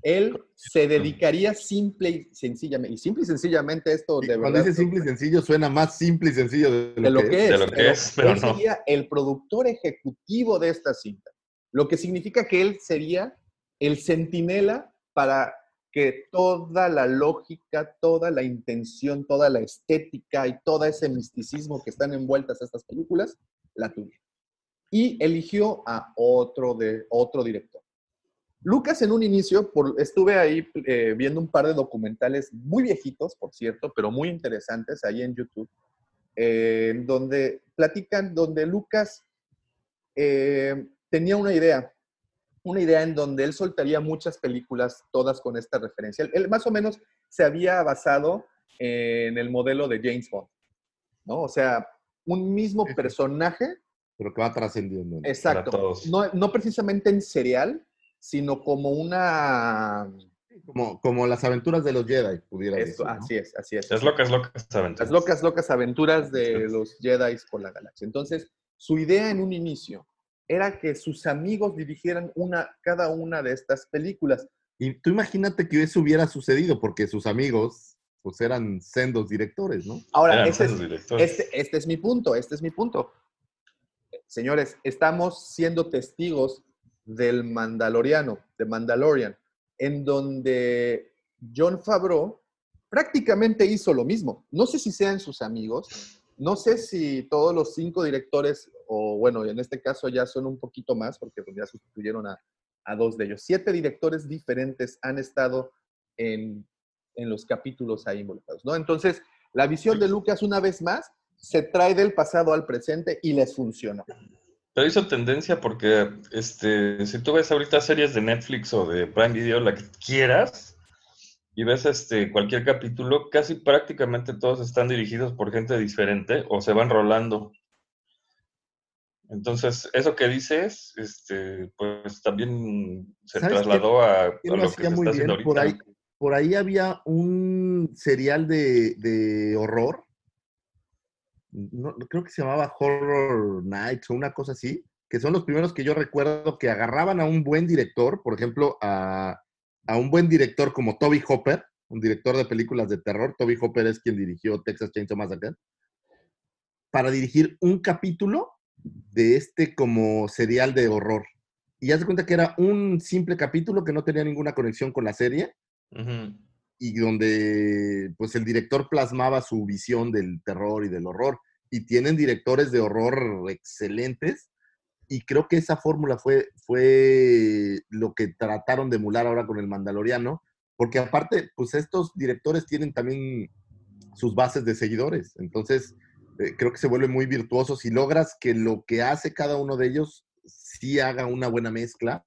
Él se dedicaría simple y sencillamente, y simple y sencillamente esto de Cuando verdad dice simple y sencillo, suena más simple y sencillo de lo, de lo que, que es. es. De lo que es, pero él no. sería el productor ejecutivo de esta cinta. Lo que significa que él sería el centinela para que toda la lógica, toda la intención, toda la estética y todo ese misticismo que están envueltas estas películas, la tuviera. Y eligió a otro, de, otro director. Lucas en un inicio, por, estuve ahí eh, viendo un par de documentales muy viejitos, por cierto, pero muy interesantes ahí en YouTube, eh, donde platican, donde Lucas eh, tenía una idea, una idea en donde él soltaría muchas películas, todas con esta referencia. Él, más o menos se había basado en el modelo de James Bond, ¿no? O sea, un mismo personaje, Pero que va trascendiendo. exacto, todos. no, no precisamente en serial, sino como una... Como, como las aventuras de los Jedi, pudiera Esto, decir. ¿no? así es, así es. Es locas, locas aventuras. Las locas, locas aventuras de los Jedi por la galaxia. Entonces, su idea en un inicio era que sus amigos dirigieran una, cada una de estas películas. Y tú imagínate que eso hubiera sucedido porque sus amigos pues eran sendos directores, ¿no? Ahora, este es, directores. este, este es mi punto, este es mi punto. Señores, estamos siendo testigos del Mandaloriano, de Mandalorian, en donde John Favreau prácticamente hizo lo mismo. No sé si sean sus amigos, no sé si todos los cinco directores, o bueno, en este caso ya son un poquito más, porque pues ya sustituyeron a, a dos de ellos. Siete directores diferentes han estado en, en los capítulos ahí involucrados, ¿no? Entonces, la visión de Lucas, una vez más, se trae del pasado al presente y les funcionó. Pero hizo tendencia porque, este, si tú ves ahorita series de Netflix o de Prime Video, la que quieras, y ves este, cualquier capítulo, casi prácticamente todos están dirigidos por gente diferente o se van rolando. Entonces, eso que dices, este, pues también se ¿Sabes trasladó a, a ¿Quién lo lo que se está haciendo bien? Por ahí, ahorita. por ahí había un serial de, de horror. No, creo que se llamaba Horror Nights o una cosa así, que son los primeros que yo recuerdo que agarraban a un buen director, por ejemplo, a, a un buen director como Toby Hopper, un director de películas de terror. Toby Hopper es quien dirigió Texas Chainsaw Massacre, para dirigir un capítulo de este como serial de horror. Y ya se cuenta que era un simple capítulo que no tenía ninguna conexión con la serie y donde pues el director plasmaba su visión del terror y del horror. Y tienen directores de horror excelentes y creo que esa fórmula fue, fue lo que trataron de emular ahora con el Mandaloriano, porque aparte pues estos directores tienen también sus bases de seguidores. Entonces eh, creo que se vuelve muy virtuoso si logras que lo que hace cada uno de ellos sí haga una buena mezcla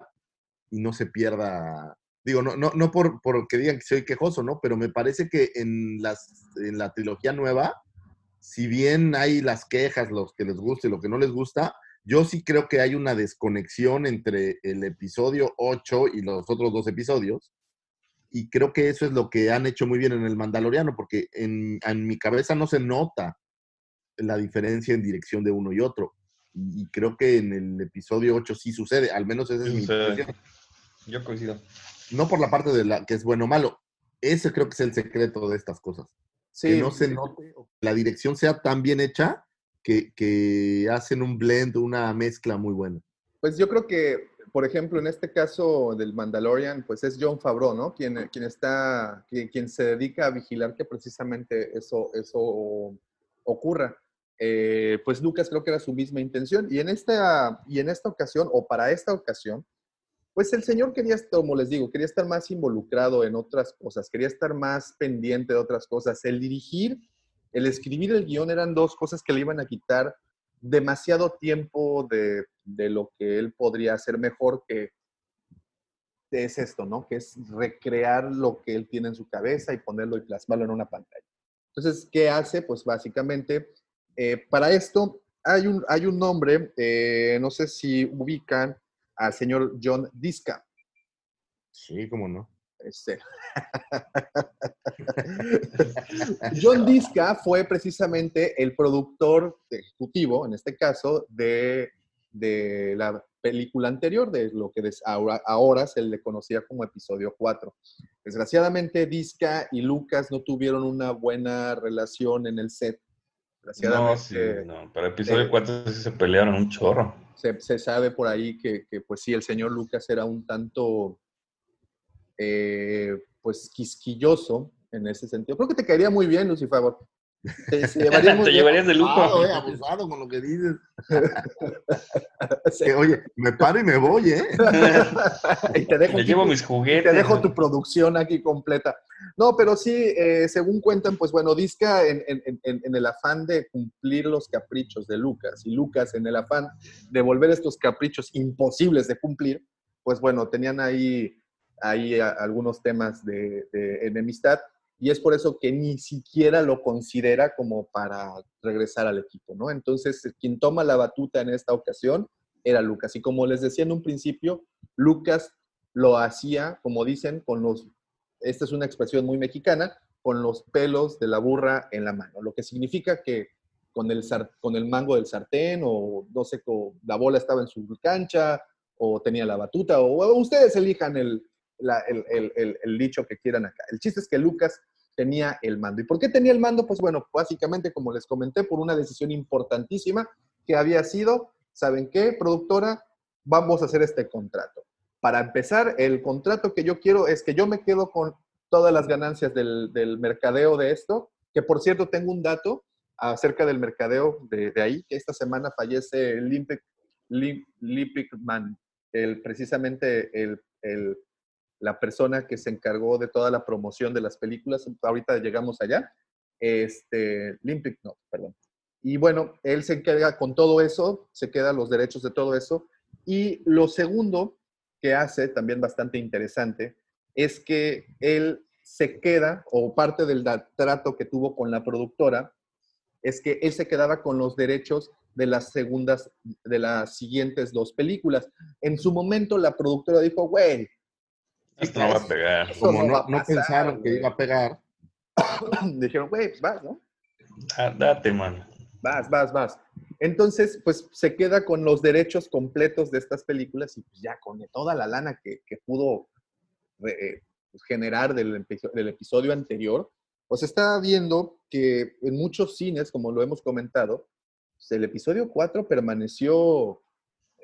y no se pierda Digo, no, no, no por, por que digan que soy quejoso, ¿no? Pero me parece que en, las, en la trilogía nueva, si bien hay las quejas, los que les gusta y lo que no les gusta, yo sí creo que hay una desconexión entre el episodio 8 y los otros dos episodios. Y creo que eso es lo que han hecho muy bien en el Mandaloriano, porque en, en mi cabeza no se nota la diferencia en dirección de uno y otro. Y, y creo que en el episodio 8 sí sucede, al menos esa es mi impresión. Yo coincido. No por la parte de la que es bueno o malo. Ese creo que es el secreto de estas cosas. Sí, que no se note, o que la dirección sea tan bien hecha que, que hacen un blend, una mezcla muy buena. Pues yo creo que, por ejemplo, en este caso del Mandalorian, pues es John Favreau, ¿no? Quien, quien está, quien, quien se dedica a vigilar que precisamente eso, eso ocurra. Eh, pues Lucas creo que era su misma intención. Y en, esta, y en esta ocasión, o para esta ocasión, pues el señor quería, como les digo, quería estar más involucrado en otras cosas, quería estar más pendiente de otras cosas. El dirigir, el escribir el guion eran dos cosas que le iban a quitar demasiado tiempo de, de lo que él podría hacer mejor que es esto, ¿no? Que es recrear lo que él tiene en su cabeza y ponerlo y plasmarlo en una pantalla. Entonces, ¿qué hace? Pues básicamente, eh, para esto hay un, hay un nombre, eh, no sé si ubican al señor John Disca. Sí, cómo no. Este. [laughs] John Disca fue precisamente el productor ejecutivo, en este caso, de, de la película anterior, de lo que ahora, ahora se le conocía como episodio 4. Desgraciadamente, Disca y Lucas no tuvieron una buena relación en el set. No, sí, no. Para episodio eh, 4 sí se pelearon un chorro. se, se sabe por ahí que, que, pues sí, el señor Lucas era un tanto, eh, pues, quisquilloso en ese sentido. Creo que te caería muy bien, Lucifer. Te, Te [laughs] llevarías de lujo. Abusado, eh, abusado con lo que dices. [laughs] Sí. Oye, me paro y me voy, ¿eh? [laughs] y te dejo, Me aquí llevo tu- mis juguetes. te dejo tu producción aquí completa. No, pero sí, eh, según cuentan, pues bueno, Disca en, en- en- en el afán de cumplir los caprichos de Lucas y Lucas en el afán de volver estos caprichos imposibles de cumplir, pues bueno, tenían ahí, ahí a- algunos temas de, de enemistad y es por eso que ni siquiera lo considera como para regresar al equipo, ¿no? Entonces, quien toma la batuta en esta ocasión era Lucas. Y como les decía en un principio, Lucas lo hacía, como dicen, con los, esta es una expresión muy mexicana, con los pelos de la burra en la mano, lo que significa que con el, con el mango del sartén o no sé, la bola estaba en su cancha o tenía la batuta o, o ustedes elijan el, el, dicho que quieran acá. El chiste es que Lucas tenía el mando. ¿Y por qué tenía el mando? Pues bueno, básicamente, como les comenté, por una decisión importantísima que había sido, ¿saben qué, productora? Vamos a hacer este contrato. Para empezar, el contrato que yo quiero es que yo me quedo con todas las ganancias del, mercadeo de esto, que por cierto tengo un dato acerca del mercadeo de, ahí, que esta semana fallece Limpic, Lim- Limpic Man, el, precisamente el- la persona que se encargó de toda la promoción de las películas, ahorita llegamos allá, este, Limpic, no, perdón. Y bueno, él se encarga con todo eso, se queda los derechos de todo eso. Y lo segundo que hace, también bastante interesante, es que él se queda, o parte del trato que tuvo con la productora, es que él se quedaba con los derechos de las segundas, de las siguientes dos películas. En su momento la productora dijo, güey, Esto no va a pegar. eso Como no no, va a no pasar, pensaron que güey". iba a pegar, [coughs] dijeron, güey, pues vas, ¿no? Ah, date, man. Vas, vas, vas. Entonces, pues se queda con los derechos completos de estas películas y pues ya con toda la lana que, que pudo eh, pues, generar del, episo- del episodio anterior, pues está viendo que en muchos cines, como lo hemos comentado, pues, el episodio 4 permaneció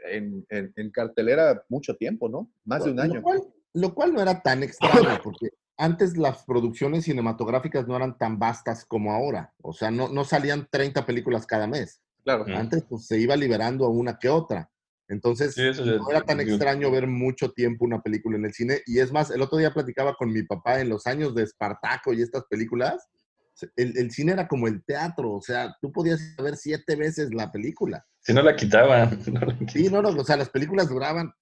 en, en- en cartelera mucho tiempo, ¿no? Más de un año. Lo cual, lo cual no era tan extraño, porque antes las producciones cinematográficas no eran tan vastas como ahora. O sea, no, no salían 30 películas cada mes. Claro. Antes pues, se iba liberando a una que otra. Entonces, Sí, no era tan extraño ver mucho tiempo una película en el cine. Y es más, el otro día platicaba con mi papá en los años de Espartaco y estas películas. El, el cine era como el teatro, o sea, tú podías ver siete veces la película. Si no la quitaban. [laughs] no la Sí, no, no, o sea, las películas duraban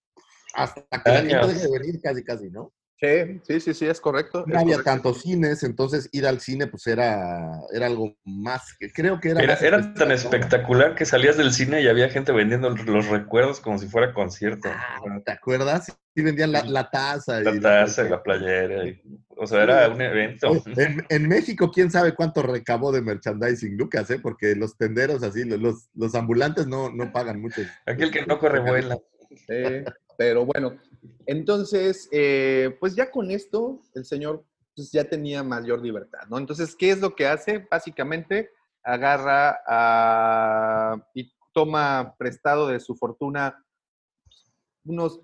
hasta que la gente deje de venir casi, casi, ¿no? Sí, sí, sí, sí, es correcto. No es había correcto. tantos cines, entonces ir al cine pues era, era algo más, que creo que era Era, más era tan espectacular que salías del cine y había gente vendiendo los recuerdos como si fuera concierto. Ah, ¿Te acuerdas? Sí vendían la, la taza. y La taza, y la playera. y- o sea, era un evento. En, en México, quién sabe cuánto recabó de merchandising, Lucas, ¿eh? Porque los tenderos así, los- los, los ambulantes no, no pagan mucho. Aquel que no corre vuela. Sí, pero bueno, entonces, eh, pues ya con esto, el señor pues ya tenía mayor libertad, ¿no? Entonces, ¿qué es lo que hace? Básicamente, agarra a- y toma prestado de su fortuna unos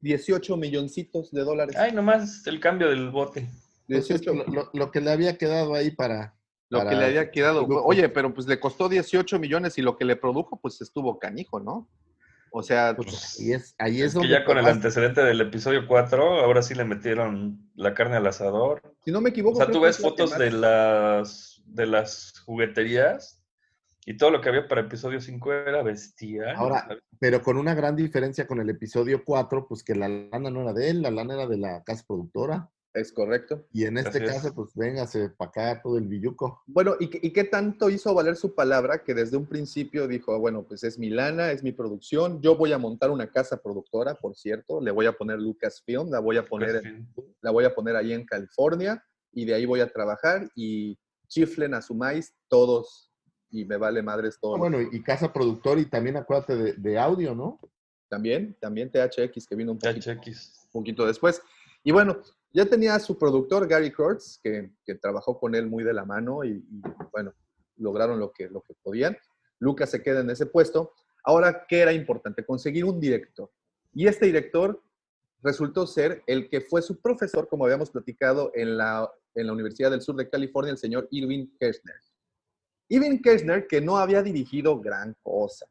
18 milloncitos de dólares. Ay, nomás el cambio del bote. Pues es 18, lo, lo- lo que le había quedado ahí para... lo para que le había quedado. su lujo. Oye, pero pues le costó 18 millones y lo que le produjo, pues estuvo canijo, ¿no? O sea, Pues, ahí es, ahí es, Es que donde ya con el antecedente del episodio 4, ahora sí le metieron la carne al asador. si no me O equivoco. sea, creo tú ves fotos de las, de las jugueterías y todo lo que había para episodio 5 era bestial. Ahora, pero con una gran diferencia con el episodio 4, pues que la lana no era de él, la lana era de la casa productora. Es correcto. Y en este Así es. caso, pues véngase para acá todo el billuco. Bueno, ¿y, qué- y qué tanto hizo valer su palabra que desde un principio dijo, bueno, pues es mi lana, es mi producción, yo voy a montar una casa productora, por cierto, le voy a poner Lucasfilm, la voy a poner, la voy a poner ahí en California y de ahí voy a trabajar y chiflen a su maíz todos y me vale madres todo. Ah, bueno, y casa productora y también acuérdate de, de audio, ¿no? También, también THX que vino un poquito, THX. un poquito después. Y bueno, ya tenía a su productor Gary Kurtz, que, trabajó con él muy de la mano y, y, bueno, lograron lo que, lo que podían. Lucas se queda en ese puesto. Ahora, ¿qué era importante? Conseguir un director. Y este director resultó ser el que fue su profesor, como habíamos platicado, en la, en la Universidad del Sur de California, el señor Irving Kirchner. Irving Kirchner, que no había dirigido gran cosa.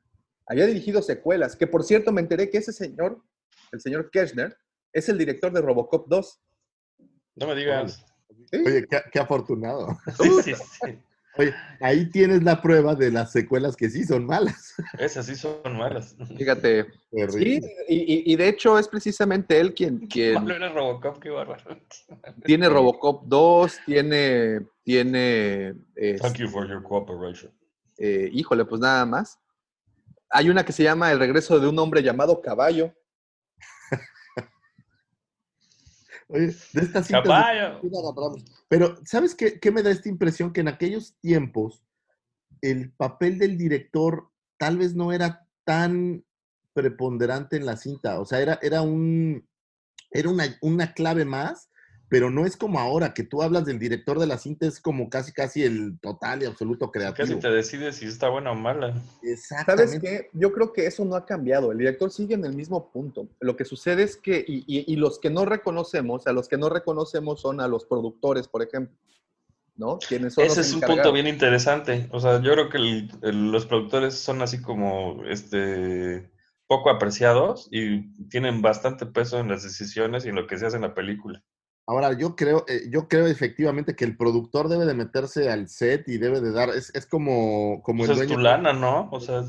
Había dirigido secuelas, que por cierto me enteré que ese señor, el señor Kirchner, es el director de Robocop 2. No me digas. Oye, qué, qué afortunado. [laughs] Sí, sí, sí. Oye, ahí tienes la prueba de las secuelas que sí son malas. [laughs] Esas sí son malas. Fíjate. Sí, y, de hecho es precisamente él quien, quien [laughs] era Robocop, qué bárbaro. tiene Robocop 2, tiene, tiene, este, Thank you for your cooperation. eh, híjole, pues nada más. Hay una que se llama El regreso de un hombre llamado Caballo. Oye, de estas cintas de-. Pero, ¿sabes qué, qué me da esta impresión? Que en aquellos tiempos el papel del director tal vez no era tan preponderante en la cinta. O sea, era, era un era una, una clave más, pero no es como ahora, que tú hablas del director de la cinta, es como casi casi el total y absoluto Casi creativo. te decides si está buena o mala. ¿Sabes Exactamente. qué? Yo creo que eso no ha cambiado. El director sigue en el mismo punto. Lo que sucede es que, y, y- y los que no reconocemos, a los que no reconocemos son a los productores, por ejemplo. ¿No? Quienes son Ese es un punto bien interesante. O sea, yo creo que el- el- los productores son así como este poco apreciados y tienen bastante peso en las decisiones y en lo que se hace en la película. Ahora, yo creo, eh, yo creo efectivamente que el productor debe de meterse al set y debe de dar, es, es como, como Pues el es dueño. tu lana, ¿no? O sea,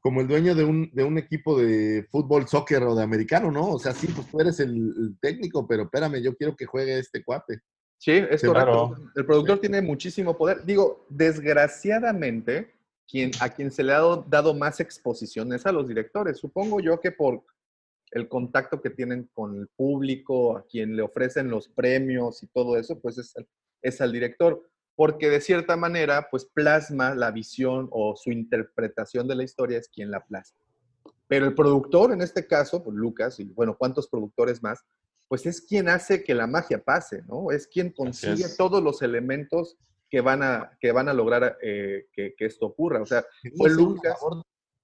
como el dueño de un, de un equipo de fútbol, soccer o de americano, ¿no? O sea, sí, pues tú eres el, el técnico, pero espérame, yo quiero que juegue este cuate. Sí, es correcto. claro. El productor tiene muchísimo poder. Digo, desgraciadamente, quien, a quien se le ha dado, dado más exposición es a los directores. Supongo yo que por el contacto que tienen con el público, a quien le ofrecen los premios y todo eso, pues es, al- es al director. Porque de cierta manera, pues plasma la visión o su interpretación de la historia es quien la plasma. Pero el productor, en este caso, pues Lucas, y bueno, ¿cuántos productores más? Pues es quien hace que la magia pase, ¿no? Es quien consigue todos los elementos que van a, que van a lograr eh, que, que esto ocurra. O sea, fue una Lucas, labor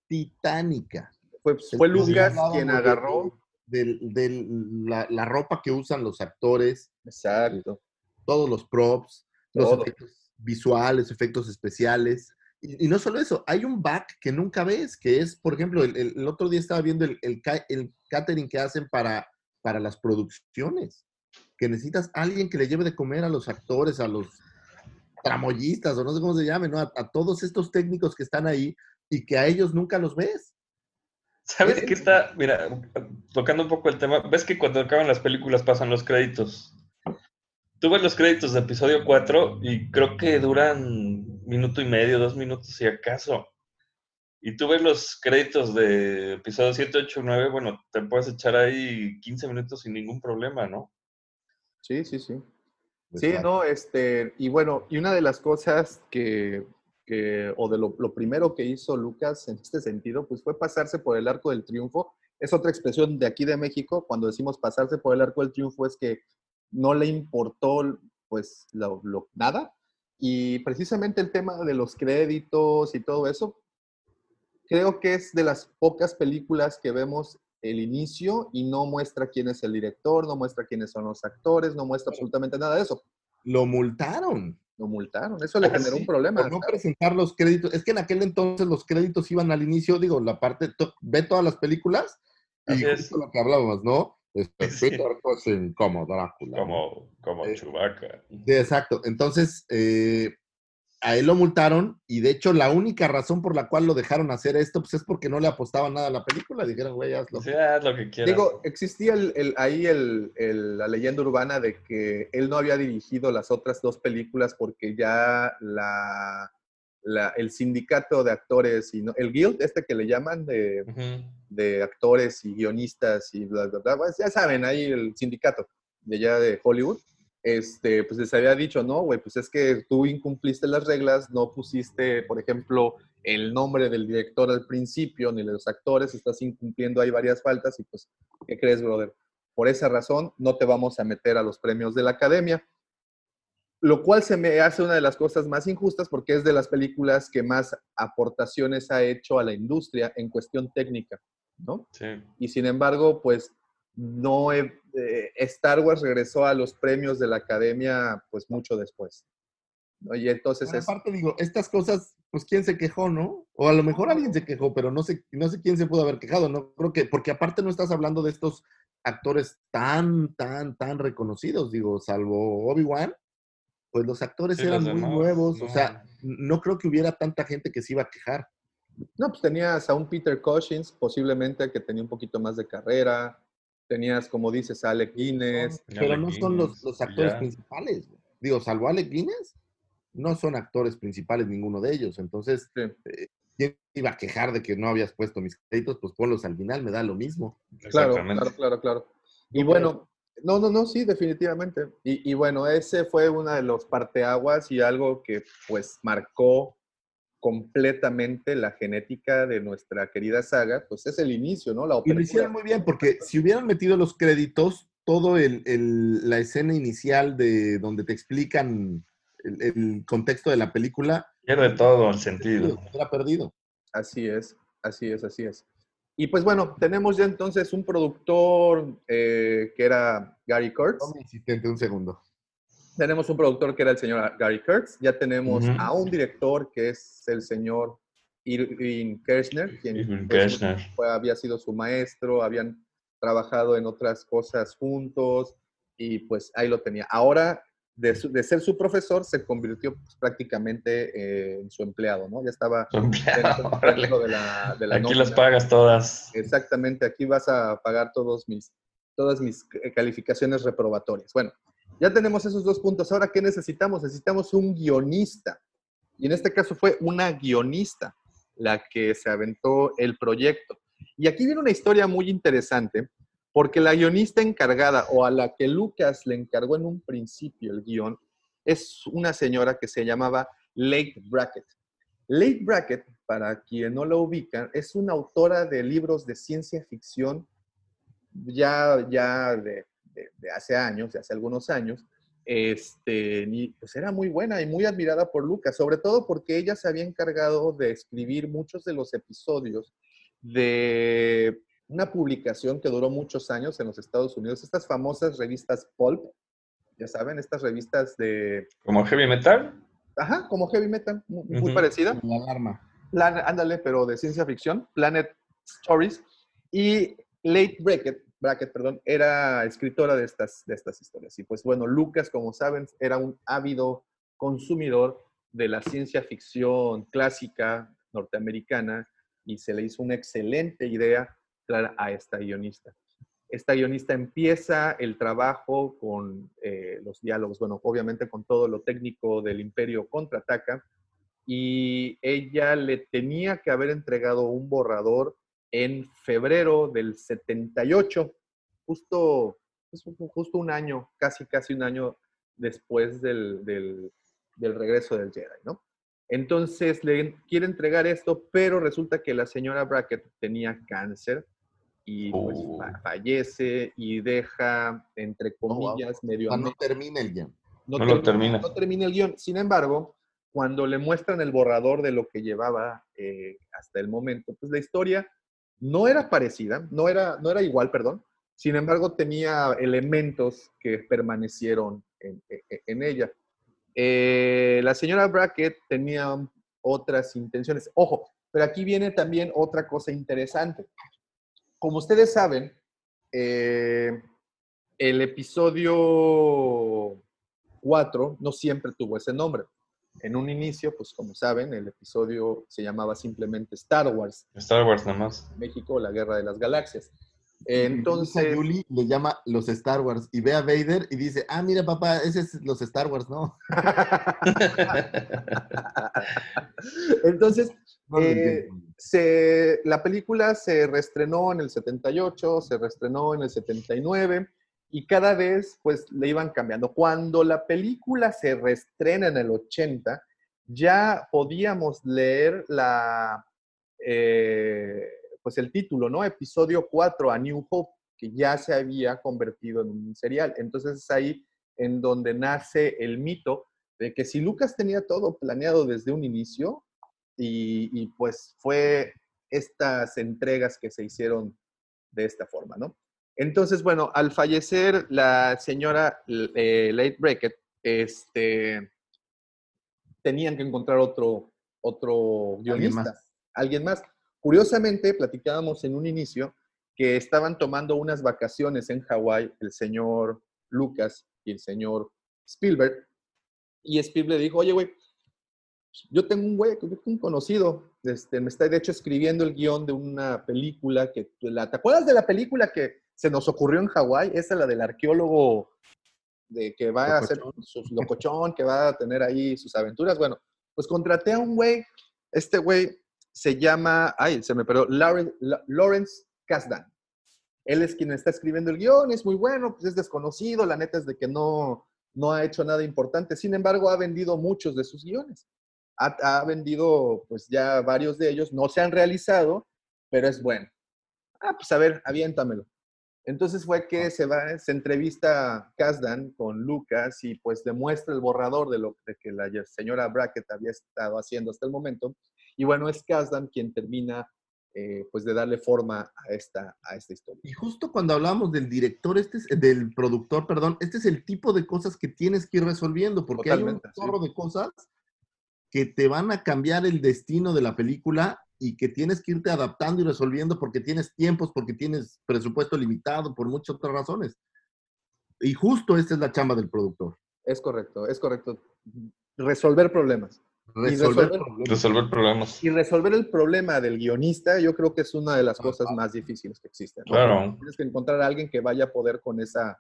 titánica. Fue, fue Sí, Lucas quien de- agarró. De, de la, la ropa que usan los actores, Exacto. todos los props, los Todo. efectos visuales, efectos especiales. Y, y no solo eso, hay un back que nunca ves, que es, por ejemplo, el, el- el otro día estaba viendo el, el catering que hacen para, para las producciones, que necesitas alguien que le lleve de comer a los actores, a los tramoyistas, o no sé cómo se llamen, ¿no? a, a todos estos técnicos que están ahí y que a ellos nunca los ves. ¿Sabes qué está? Mira, tocando un poco el tema, ves que cuando acaban las películas pasan los créditos. Tú ves los créditos de episodio 4 y creo que duran minuto y medio, dos minutos si acaso. Y tú ves los créditos de episodio 7, 8, 9, bueno, te puedes echar ahí 15 minutos sin ningún problema, ¿no? Sí, sí, sí. Sí, no, este, y bueno, y una de las cosas que, que o de lo, lo, primero que hizo Lucas en este sentido, pues fue pasarse por el arco del triunfo. Es otra expresión de aquí de México, cuando decimos pasarse por el arco del triunfo, es que no le importó, pues, lo, lo, nada. Y precisamente el tema de los créditos y todo eso, creo que es de las pocas películas que vemos el inicio y no muestra quién es el director, no muestra quiénes son los actores, no muestra absolutamente nada de eso. Lo multaron. Lo multaron, eso le generó sí, un problema. Por no presentar los créditos. Es que en aquel entonces los créditos iban al inicio, digo, la parte, ve todas las películas y Así es. lo que hablábamos, ¿no? Este, Sí. Peter Cushing como Drácula. Como, como Eh, Chewbacca. Sí, exacto. Entonces, eh, a él lo multaron y de hecho la única razón por la cual lo dejaron hacer esto, pues es porque no le apostaban nada a la película. Dijeron, güey, hazlo. Sí, haz lo que quieras. Digo, existía el, el- ahí el- el- la leyenda urbana de que él no había dirigido las otras dos películas porque ya la, la- el sindicato de actores, y no- el guild, este que le llaman de, de actores y guionistas y bla, bla, bla, pues ya saben, ahí el sindicato de allá de Hollywood, este, pues les había dicho, no, güey, pues es que tú incumpliste las reglas, no pusiste, por ejemplo, el nombre del director al principio, ni de los actores, estás incumpliendo ahí varias faltas y pues, ¿qué crees, brother? Por esa razón, no te vamos a meter a los premios de la academia. Lo cual se me hace una de las cosas más injustas porque es de las películas que más aportaciones ha hecho a la industria en cuestión técnica, ¿no? Sí. Y sin embargo, pues no he- eh, Star Wars regresó a los premios de la academia pues mucho después. ¿no? Y entonces Bueno, es... aparte digo, estas cosas, pues quién se quejó, ¿no? O a lo mejor alguien se quejó, pero no sé, no sé quién se pudo haber quejado, ¿no? Creo que, porque aparte no estás hablando de estos actores tan, tan, tan reconocidos, digo, salvo Obi-Wan, pues los actores Sí, los eran muy nuevos, o no. sea, no creo que hubiera tanta gente que se iba a quejar. No, pues tenías a un Peter Cushing, posiblemente que tenía un poquito más de carrera. Tenías, como dices, a Alec Guinness. Ya Pero no son los, Guinness, los actores ya. principales. Digo, salvo Alec Guinness, no son actores principales ninguno de ellos. Entonces, Sí. eh, ¿quién iba a quejar de que no habías puesto mis créditos? Pues ponlos al final, me da lo mismo. Claro, claro, claro, claro. Y ¿Tú bueno, no, no, no, sí, definitivamente. Y, y bueno, ese fue uno de los parteaguas y algo que pues marcó completamente la genética de nuestra querida saga, pues es el inicio, ¿no? La Y lo hicieron muy bien, porque si hubieran metido los créditos, todo el, el- la escena inicial de donde te explican el, el contexto de la película, Pierde todo el sentido. era perdido. Así es, así es, así es. Y pues bueno, tenemos ya entonces un productor eh, que era Gary Kurtz. Insistente un segundo. Tenemos un productor que era el señor Gary Kurtz. Ya tenemos a un director que es el señor Irving Kershner, quien Irving Kershner. fue- había sido su maestro, habían trabajado en otras cosas juntos y pues ahí lo tenía. Ahora, de, su- de ser su profesor, se convirtió pues, prácticamente eh, en su empleado, ¿no? Ya estaba empleado, dentro, de la, de la Aquí las pagas todas. Exactamente, aquí vas a pagar todos mis, todas mis eh, calificaciones reprobatorias. Bueno, ya tenemos esos dos puntos. Ahora, ¿qué necesitamos? Necesitamos un guionista. Y en este caso fue una guionista la que se aventó el proyecto. Y aquí viene una historia muy interesante, porque la guionista encargada o a la que Lucas le encargó en un principio el guion es una señora que se llamaba Lake Brackett. Lake Brackett, para quien no la ubican, es una autora de libros de ciencia ficción ya, ya de, de- de hace años, de hace algunos años. Este, y, pues era muy buena y muy admirada por Lucas, sobre todo porque ella se había encargado de escribir muchos de los episodios de una publicación que duró muchos años en los Estados Unidos, estas famosas revistas Pulp, ya saben, estas revistas de, ¿Como heavy metal? ajá, como heavy metal, muy, muy Ujú. parecida. La alarma. Plan- ándale, pero de ciencia ficción, Planet Stories. Y Late Brackett, Brackett perdón, era escritora de estas, de estas historias. Y pues bueno, Lucas, como saben, era un ávido consumidor de la ciencia ficción clásica norteamericana y se le hizo una excelente idea a esta guionista. Esta guionista empieza el trabajo con eh, los diálogos, bueno, obviamente con todo lo técnico del Imperio contraataca, y ella le tenía que haber entregado un borrador en febrero del 78, justo, pues, justo un año, casi, casi un año después del, del, del regreso del Jedi, ¿no? Entonces le quiere entregar esto, pero resulta que la señora Brackett tenía cáncer y pues, Oh. fa- fallece y deja, entre comillas, medio O a sea, no medio- termina el guion. No lo termina. no termina el guion. Sin embargo, cuando le muestran el borrador de lo que llevaba eh, hasta el momento, pues la historia no era parecida, no era, no era igual, perdón. Sin embargo, tenía elementos que permanecieron en, en- en ella. Eh, la señora Brackett tenía otras intenciones. Ojo, pero aquí viene también otra cosa interesante. Como ustedes saben, eh, el episodio 4 no siempre tuvo ese nombre. En un inicio, pues como saben, el episodio se llamaba simplemente Star Wars, Star Wars nada más. México, la Guerra de las Galaxias. Entonces Yuli le llama los Star Wars y ve a Vader y dice, ah, mira papá, ese es los Star Wars, ¿no? [laughs] entonces Eh, se, la película se reestrenó en el 78, se reestrenó en el 79 y cada vez pues le iban cambiando. Cuando la película se reestrena en el 80, ya podíamos leer la, eh, pues el título, ¿no? Episodio 4, A New Hope, que ya se había convertido en un serial. Entonces es ahí en donde nace el mito de que si Lucas tenía todo planeado desde un inicio, y, y, pues fue estas entregas que se hicieron de esta forma, ¿no? Entonces, bueno, al fallecer la señora eh, Late Brackett, este, tenían que encontrar otro, otro guionista, más. alguien más. Curiosamente, platicábamos en un inicio que estaban tomando unas vacaciones en Hawái el señor Lucas y el señor Spielberg, y Spielberg dijo, oye, güey, yo tengo un güey, un conocido, este, me está de hecho escribiendo el guion de una película que, ¿te acuerdas de la película que se nos ocurrió en Hawái? Esa es la del arqueólogo de que va a hacer su locochón, que va a tener ahí sus aventuras. Bueno, pues contraté a un güey, este güey se llama, ay, se me perdió, Lawrence, Lawrence Kasdan. Él es quien está escribiendo el guion, es muy bueno, pues es desconocido, la neta es de que no, no ha hecho nada importante, sin embargo ha vendido muchos de sus guiones. Ha, ha, vendido pues ya varios de ellos, no se han realizado, pero es bueno. Ah, pues a ver, aviéntamelo. Entonces fue que se va, se entrevista Kasdan con Lucas y pues demuestra el borrador de lo de que la señora Brackett había estado haciendo hasta el momento. Y bueno, es Kasdan quien termina eh, pues de darle forma a esta, a esta historia. Y justo cuando hablamos del director, este es, del productor, perdón, este es el tipo de cosas que tienes que ir resolviendo, porque Totalmente, hay un chorro sí. de cosas que te van a cambiar el destino de la película y que tienes que irte adaptando y resolviendo porque tienes tiempos, porque tienes presupuesto limitado, por muchas otras razones. Y justo esta es la chamba del productor. Es correcto, es correcto. Resolver problemas. Resolver, resolver, problemas. Resolver problemas. Y resolver el problema del guionista, yo creo que es una de las cosas más difíciles que existen. ¿no? Claro. Tienes que encontrar a alguien que vaya a poder con esa...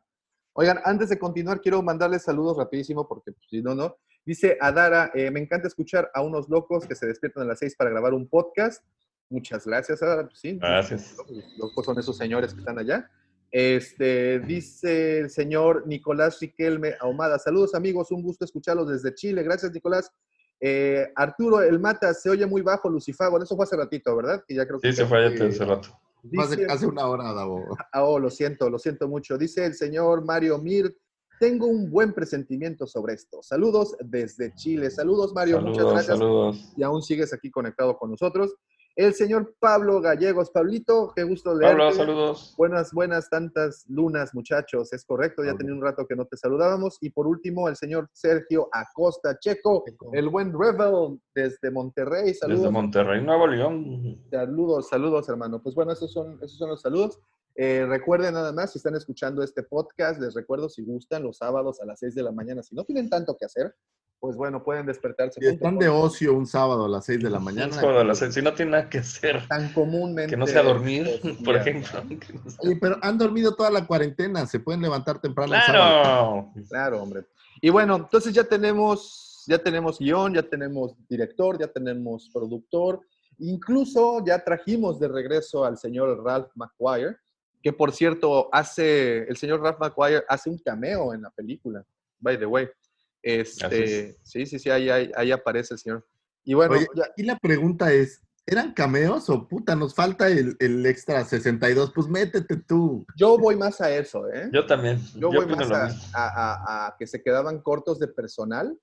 Oigan, antes de continuar, quiero mandarles saludos rapidísimo, porque pues, si no, no. Dice Adara, eh, me encanta escuchar a unos locos que se despiertan a las seis para grabar un podcast. Muchas gracias, Adara. Pues, sí, gracias. Los locos son esos señores que están allá. Este, dice el señor Nicolás Riquelme Ahumada. Saludos, amigos. Un gusto escucharlos desde Chile. Gracias, Nicolás. Eh, Arturo, el Mata, se oye muy bajo, Lucifago. Eso fue hace ratito, ¿verdad? Que ya creo que sí, se fue hace rato. Dice, hace, hace, una hora, Davo. Ah, oh, lo siento, lo siento mucho. Dice el señor Mario Mir. Tengo un buen presentimiento sobre esto. Saludos desde Chile. Saludos, Mario. Saludos, Muchas gracias. Saludos. Y aún sigues aquí conectado con nosotros. El señor Pablo Gallegos. Pablito, qué gusto leerte. Pablo, saludos. Buenas, buenas tantas lunas, muchachos. Es correcto, ya tenía un rato que no te saludábamos. Y por último, el señor Sergio Acosta Checo, el buen Rebel desde Monterrey. Saludos. Desde Monterrey, Nuevo León. Saludos, saludos, hermano. Pues bueno, esos son, esos son los saludos. Eh, recuerden nada más, si están escuchando este podcast, les recuerdo si gustan los sábados a las 6 de la mañana, si no tienen tanto que hacer, pues bueno, pueden despertarse. Si están de ocio un sábado a las 6 de la Un mañana. sábado a las seis, si no tiene nada que hacer, Tan comúnmente. que no sea dormir, [laughs] por ejemplo. ¿no? Oye, pero han dormido toda la cuarentena, se pueden levantar temprano el sábado. Claro. Claro, hombre. Y bueno, entonces ya tenemos, ya tenemos guion, ya tenemos director, ya tenemos productor. Incluso ya trajimos de regreso al señor Ralph McQuire, que por cierto hace, el señor Ralph McQuire hace un cameo en la película, by the way. Este, sí, sí, sí, ahí, ahí, ahí aparece el señor. Y bueno, Oye, ya- aquí la pregunta es, ¿eran cameos o puta, nos falta el, el extra 62? Pues métete tú. yo voy más a eso, ¿eh? Yo también. Yo, Yo, voy más a, a- a- a que se quedaban cortos de personal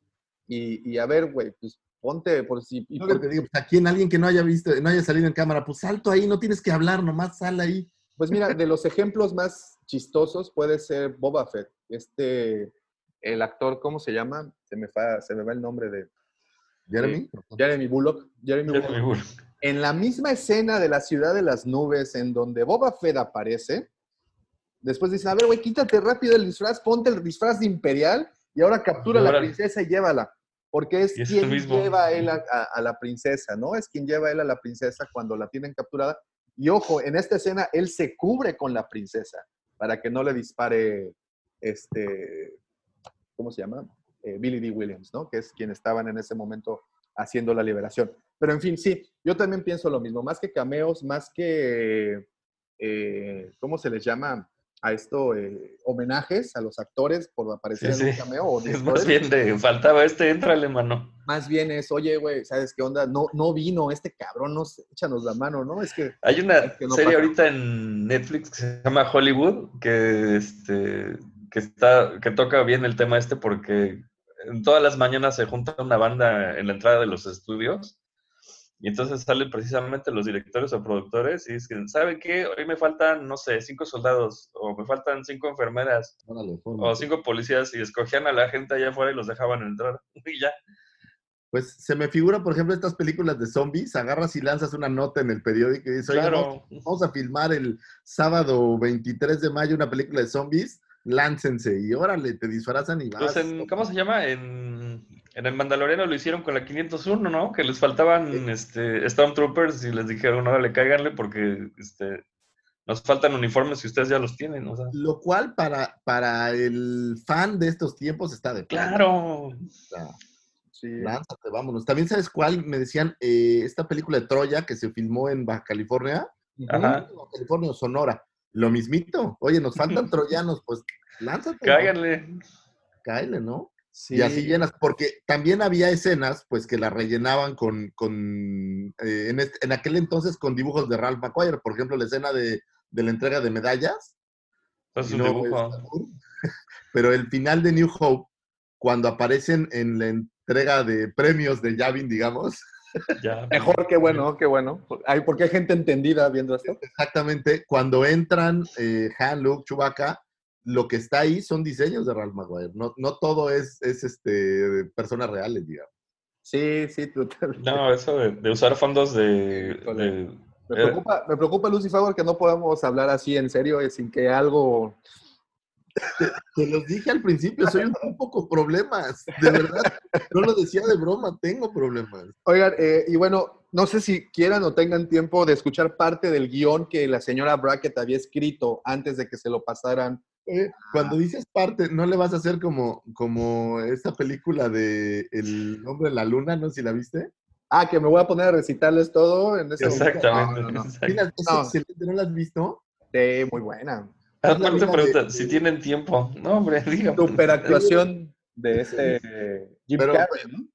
y, y a ver, güey, pues ponte por si... y por- te digo, pues, aquí en alguien que no haya visto, no haya salido en cámara, pues salto ahí, no tienes que hablar, nomás sal ahí. Pues mira, de los ejemplos más chistosos puede ser Boba Fett. Este, el actor, ¿cómo se llama? Se me, fa- se me va el nombre de Jeremy. Jeremy Bullock. Jeremy Jeremy Bullock. Bullock. En la misma escena de la ciudad de las nubes en donde Boba Fett aparece, después dicen, a ver, güey, quítate rápido el disfraz, ponte el disfraz de imperial y ahora captura a la princesa y llévala. Porque es quien lleva a él a, a- a la princesa, ¿no? Es quien lleva a él a la princesa cuando la tienen capturada. Y ojo, en esta escena él se cubre con la princesa para que no le dispare este, ¿cómo se llama? Eh, Billy D. Williams, ¿no? Que es quien estaban en ese momento haciendo la liberación. Pero en fin, sí, yo también pienso lo mismo, más que cameos, más que, eh, ¿cómo se les llama a esto? Eh, homenajes a los actores por aparecer Sí, en un cameo. O [laughs] Es más bien de, faltaba este, entrale, mano. más bien es, oye, güey, ¿sabes qué onda? No, no vino este cabrón, no sé, échanos la mano, ¿no? Es que Hay una Es que no serie pasa. ahorita en Netflix que se llama Hollywood, que, este, que, está, que toca bien el tema este porque en todas las mañanas se junta una banda en la entrada de los estudios y entonces salen precisamente los directores o productores y dicen, ¿saben qué? Hoy me faltan, no sé, cinco soldados o me faltan cinco enfermeras Órale, o cinco policías y escogían a la gente allá afuera y los dejaban entrar [laughs] y ya. Pues se me figura, por ejemplo, estas películas de zombies, agarras y lanzas una nota en el periódico y dices, oye, Claro. vamos, vamos a filmar el sábado 23 de mayo una película de zombies, láncense y órale, te disfrazan y vas. Pues en, ¿cómo se llama? En, en el Mandaloriano lo hicieron con la 501, ¿no? Que les faltaban este, Stormtroopers y les dijeron, órale, cáiganle porque este, nos faltan uniformes y ustedes ya los tienen, o sea. Lo cual para, para el fan de estos tiempos está de. Claro. O sea, sí, lánzate, vámonos. También sabes cuál, me decían, eh, esta película de Troya que se filmó en Baja California, Ajá. Baja California o Sonora. Lo mismito. Oye, nos faltan [laughs] troyanos, pues lánzate. ¿no? Cáiganle. Cáele, ¿no? sí. Y así llenas, porque también había escenas, pues, que la rellenaban con, con eh, en, este- en aquel entonces con dibujos de Ralph McQuire, por ejemplo, la escena de, de la entrega de medallas, Es y un no, dibujo. es- [laughs] pero el final de New Hope, cuando aparecen en la entrega de premios de Yavin, digamos, Ya. [laughs] Mejor, qué bueno, qué bueno. Hay, porque hay gente entendida viendo esto. exactamente, cuando entran eh, Han, Luke, Chewbacca, lo que está ahí son diseños de Ralph McQuire, no, no todo es, es este, de personas reales, digamos. Sí, sí, totalmente. No, eso de, de usar fondos de... De- Me eh, preocupa, me preocupa, Lucy Favor, que no podamos hablar así en serio y sin que algo... Te los dije al principio, soy un tipo con problemas, de verdad. No lo decía de broma, tengo problemas. Oigan, eh, y bueno, no sé si quieran o tengan tiempo de escuchar parte del guion que la señora Brackett había escrito antes de que se lo pasaran. Eh, Cuando dices parte, no le vas a hacer como, como esta película de El hombre de la luna, ¿no? Si la viste. Ah, que me voy a poner a recitarles todo en ese momento. Exactamente. No, no, no. exacto. Mira, es No. excelente, ¿no la has visto? Sí, muy buena. Ah, es la aparte vida pregunta, de- si tienen tiempo. No, hombre, [laughs] dígame. Super actuación de este Jim Pero- Carrey, ¿no?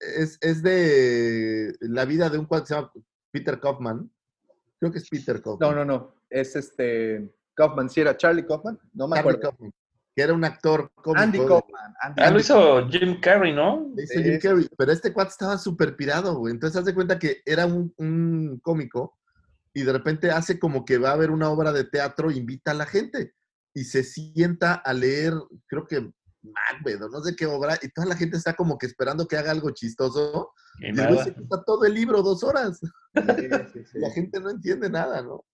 Es, es de la vida de un cuate que se llama Peter Kaufman. Creo que es Peter Kaufman. No, no, no. Es este Kaufman. ¿Sí era Charlie Kaufman? No me Charlie acuerdo. Kaufman, que era un actor cómico. Andy Kaufman. Andy, Ah, lo hizo Jim Carrey, ¿no? Le hizo Jim Carrey, pero este cuate estaba súper pirado, güey. Entonces, haz de cuenta que era un, un cómico y de repente hace como que va a haber una obra de teatro, invita a la gente y se sienta a leer, creo que Macbeth o no sé qué obra, y toda la gente está como que esperando que haga algo chistoso. Y nada. se quita todo el libro, dos horas. Sí, sí, [laughs] sí. La gente no entiende nada, ¿no?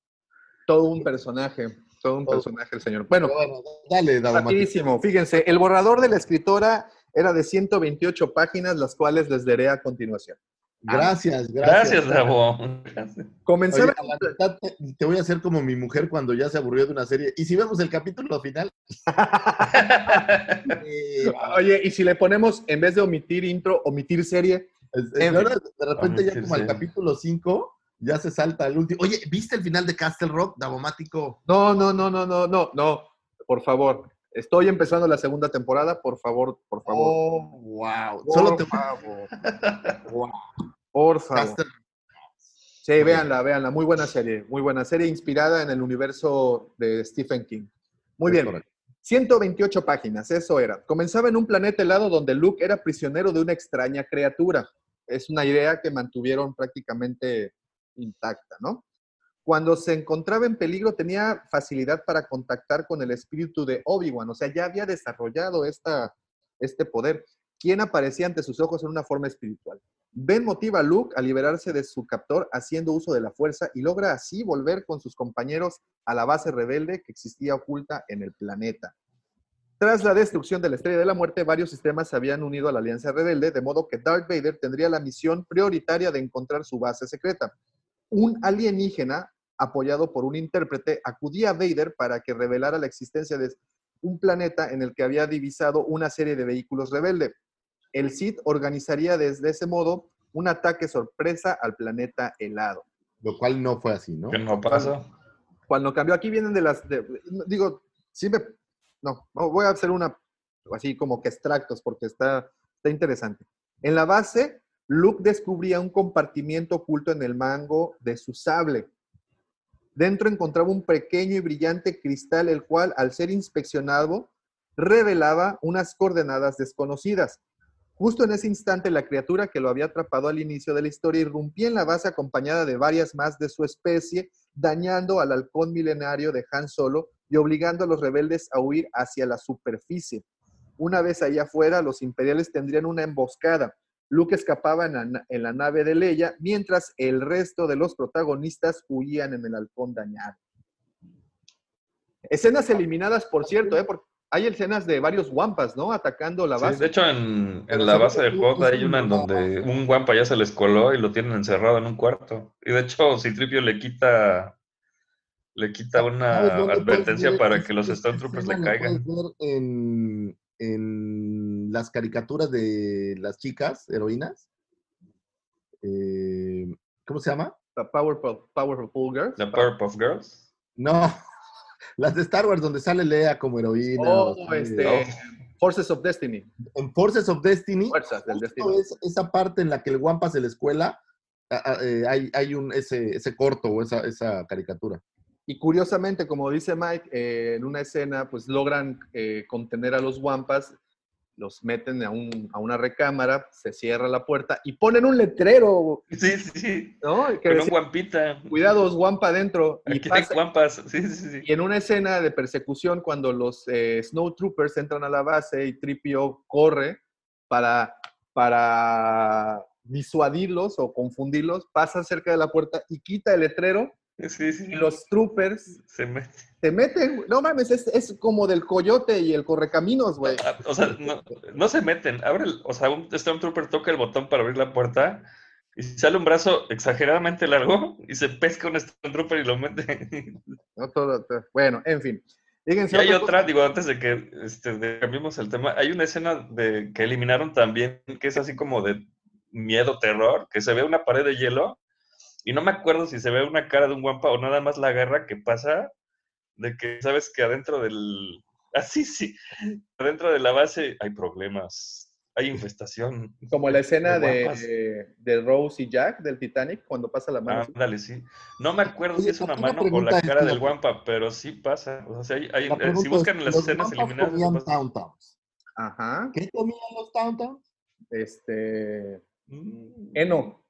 Todo un personaje. Todo un Todo. personaje el señor. Bueno, bueno, dale, rapidísimo. Fíjense, el borrador de la escritora Era de 128 páginas, las cuales les daré a continuación. Gracias, gracias. Gracias, Davo. Comenzaba Oye, a la mitad te, te voy a hacer como mi mujer cuando ya se aburrió de una serie. ¿Y si vemos el capítulo final? [laughs] Eh, Oye, y si le ponemos, en vez de omitir intro, omitir serie, En- ahora, de repente ya como al capítulo 5 ya se salta al último. Oye, ¿viste el final de Castle Rock, Davomático? no, no, no, no, no, no, no, por favor. Estoy empezando la segunda temporada, por favor, por favor. Oh, wow. Por Solo te favor. [laughs] Wow. Por favor. Sí, véanla, véanla. Muy buena serie. Muy buena serie inspirada en el universo de Stephen King. Muy bien. correcto. 128 páginas, eso era. Comenzaba en un planeta helado donde Luke era prisionero de una extraña criatura. Es una idea que mantuvieron prácticamente intacta, ¿no? Cuando se encontraba en peligro tenía facilidad para contactar con el espíritu de Obi-Wan, o sea, ya había desarrollado esta, este poder, quien aparecía ante sus ojos en una forma espiritual. Ben motiva a Luke a liberarse de su captor haciendo uso de la fuerza y logra así volver con sus compañeros a la base rebelde que existía oculta en el planeta. Tras la destrucción de la Estrella de la Muerte, varios sistemas se habían unido a la Alianza Rebelde, de modo que Darth Vader tendría la misión prioritaria de encontrar su base secreta. Un alienígena, apoyado por un intérprete, acudía a Vader para que revelara la existencia de un planeta en el que había divisado una serie de vehículos rebelde. El Sith organizaría desde ese modo un ataque sorpresa al planeta helado. Lo cual no fue así, ¿no? Que no pasa. Cuando cambió, aquí vienen de las, de- digo, sí me, no, no, voy a hacer una, así como que extractos, porque está, está interesante. En la base, Luke descubría un compartimiento oculto en el mango de su sable. Dentro encontraba un pequeño y brillante cristal, el cual, al ser inspeccionado, revelaba unas coordenadas desconocidas. Justo en ese instante, la criatura que lo había atrapado al inicio de la historia irrumpía en la base acompañada de varias más de su especie, dañando al halcón milenario de Han Solo y obligando a los rebeldes a huir hacia la superficie. Una vez allá afuera, los imperiales tendrían una emboscada. Luke escapaba en la, en la nave de Leia, mientras el resto de los protagonistas huían en el halcón dañado. Escenas eliminadas, por cierto, ¿eh? porque hay escenas de varios Wampas, ¿no? Atacando la Sí, base. de hecho, en, la base de es hay un una en donde un guampa ya se les coló y lo tienen encerrado en un cuarto. Y de hecho, Citripio le quita le quita ¿Sabes una advertencia ver para que los Stormtroopers le caigan. en las caricaturas de las chicas heroínas. Eh, ¿Cómo se llama? The Powerful, Powerful Girls. The Powerpuff Girls. No, [laughs] las de Star Wars donde sale Lea como heroína. Oh, o este, Forces of Destiny. En Forces of Destiny, Fuerzas del justo Destino. es- esa parte en la que el Wampa se la escuela, eh, hay, hay un, ese, ese corto o esa, esa caricatura. Y curiosamente, como dice Mike, eh, en una escena, pues logran eh, contener a los Wampas, los meten a, un- a una recámara, se cierra la puerta y ponen un letrero, Sí, sí, sí. ¿no? Que Con un guampita. Cuidados, Wampa adentro. Y, hay pasa- guampas. Sí, sí, sí. y en una escena de persecución, cuando los eh, Snowtroopers entran a la base y Tripio corre para, para disuadirlos o confundirlos, pasa cerca de la puerta y quita el letrero Sí, sí. y los troopers Se mete. te meten, no mames, es, es como del coyote y el correcaminos, güey. Ah, O sea, no, no se meten. Abre el- o sea, un Stormtrooper toca el botón para abrir la puerta y sale un brazo exageradamente largo y se pesca un Stormtrooper y lo mete. [laughs] No todo- todo- bueno, en fin. Y hay otra otra, digo, antes de que este, de- cambiemos el tema, hay una escena de que eliminaron también, que es así como de miedo, terror, que se ve una pared de hielo, y no me acuerdo si se ve una cara de un guampa o nada más la garra que pasa, de que sabes que adentro del... [laughs] Así sí, adentro de la base hay problemas, hay infestación. como la escena de de, Rose y Jack del Titanic, cuando pasa la mano. Ándale, sí. No me acuerdo si es una mano o la cara ¿la- del guampa, pero sí pasa. O sea, hay- hay- La eh, si buscan es, en las ¿los escenas eliminadas... Ajá. ¿Qué comían los Tauntauns? Este. Mm. Eno.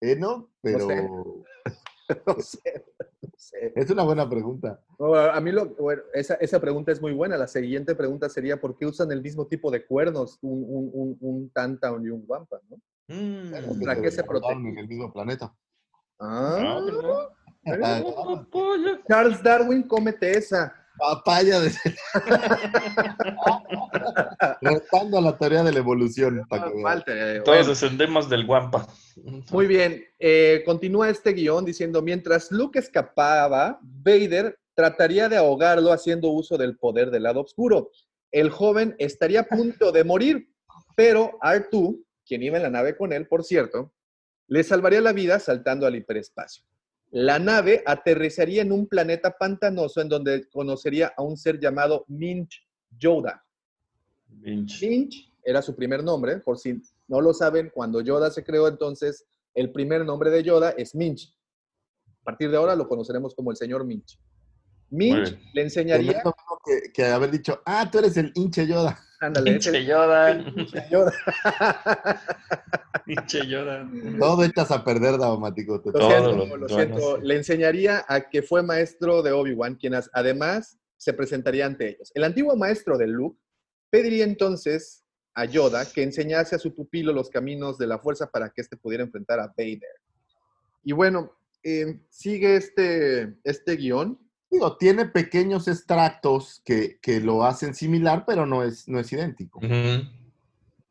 Eh, no, pero sé. [laughs] No sé. no sé. es una buena pregunta. No, a mí lo, bueno, esa, esa pregunta es muy buena. La siguiente pregunta sería: ¿por qué usan el mismo tipo de cuernos un, un, un, un y un Wampa? ¿no? Mm. ¿Para qué se desarrollaron protege? en el mismo planeta. Ah, No, no. Pollo. Charles Darwin, cómete esa. Papaya de... [laughs] Retando a la teoría de la evolución. para que eh, Todos descendemos del guampa. Muy bien, eh, continúa este guion diciendo, mientras Luke escapaba, Vader trataría de ahogarlo haciendo uso del poder del lado oscuro. El joven estaría a punto de morir, pero R2, quien iba en la nave con él, por cierto, le salvaría la vida saltando al hiperespacio. La nave aterrizaría en un planeta pantanoso en donde conocería a un ser llamado Minch Yoda. Pinche. Minch era su primer nombre, por si no lo saben, cuando Yoda se creó, entonces el primer nombre de Yoda es Minch. A partir de ahora lo conoceremos como el señor Minch. Minch le enseñaría, que, que haber dicho, ah, tú eres el hinche Yoda. Ándale, Pinche Yoda. [laughs] Pinche Yoda. Todo echas a perder, Daumático. te- Lo Todo siento, lo- lo lo siento. Le enseñaría a que fue maestro de Obi-Wan, quien además se presentaría ante ellos. El antiguo maestro de Luke pediría entonces a Yoda que enseñase a su pupilo los caminos de la fuerza para que éste pudiera enfrentar a Vader. Y bueno, eh, sigue este, este guion. Digo, tiene pequeños extractos que, que lo hacen similar, pero no es, no es idéntico.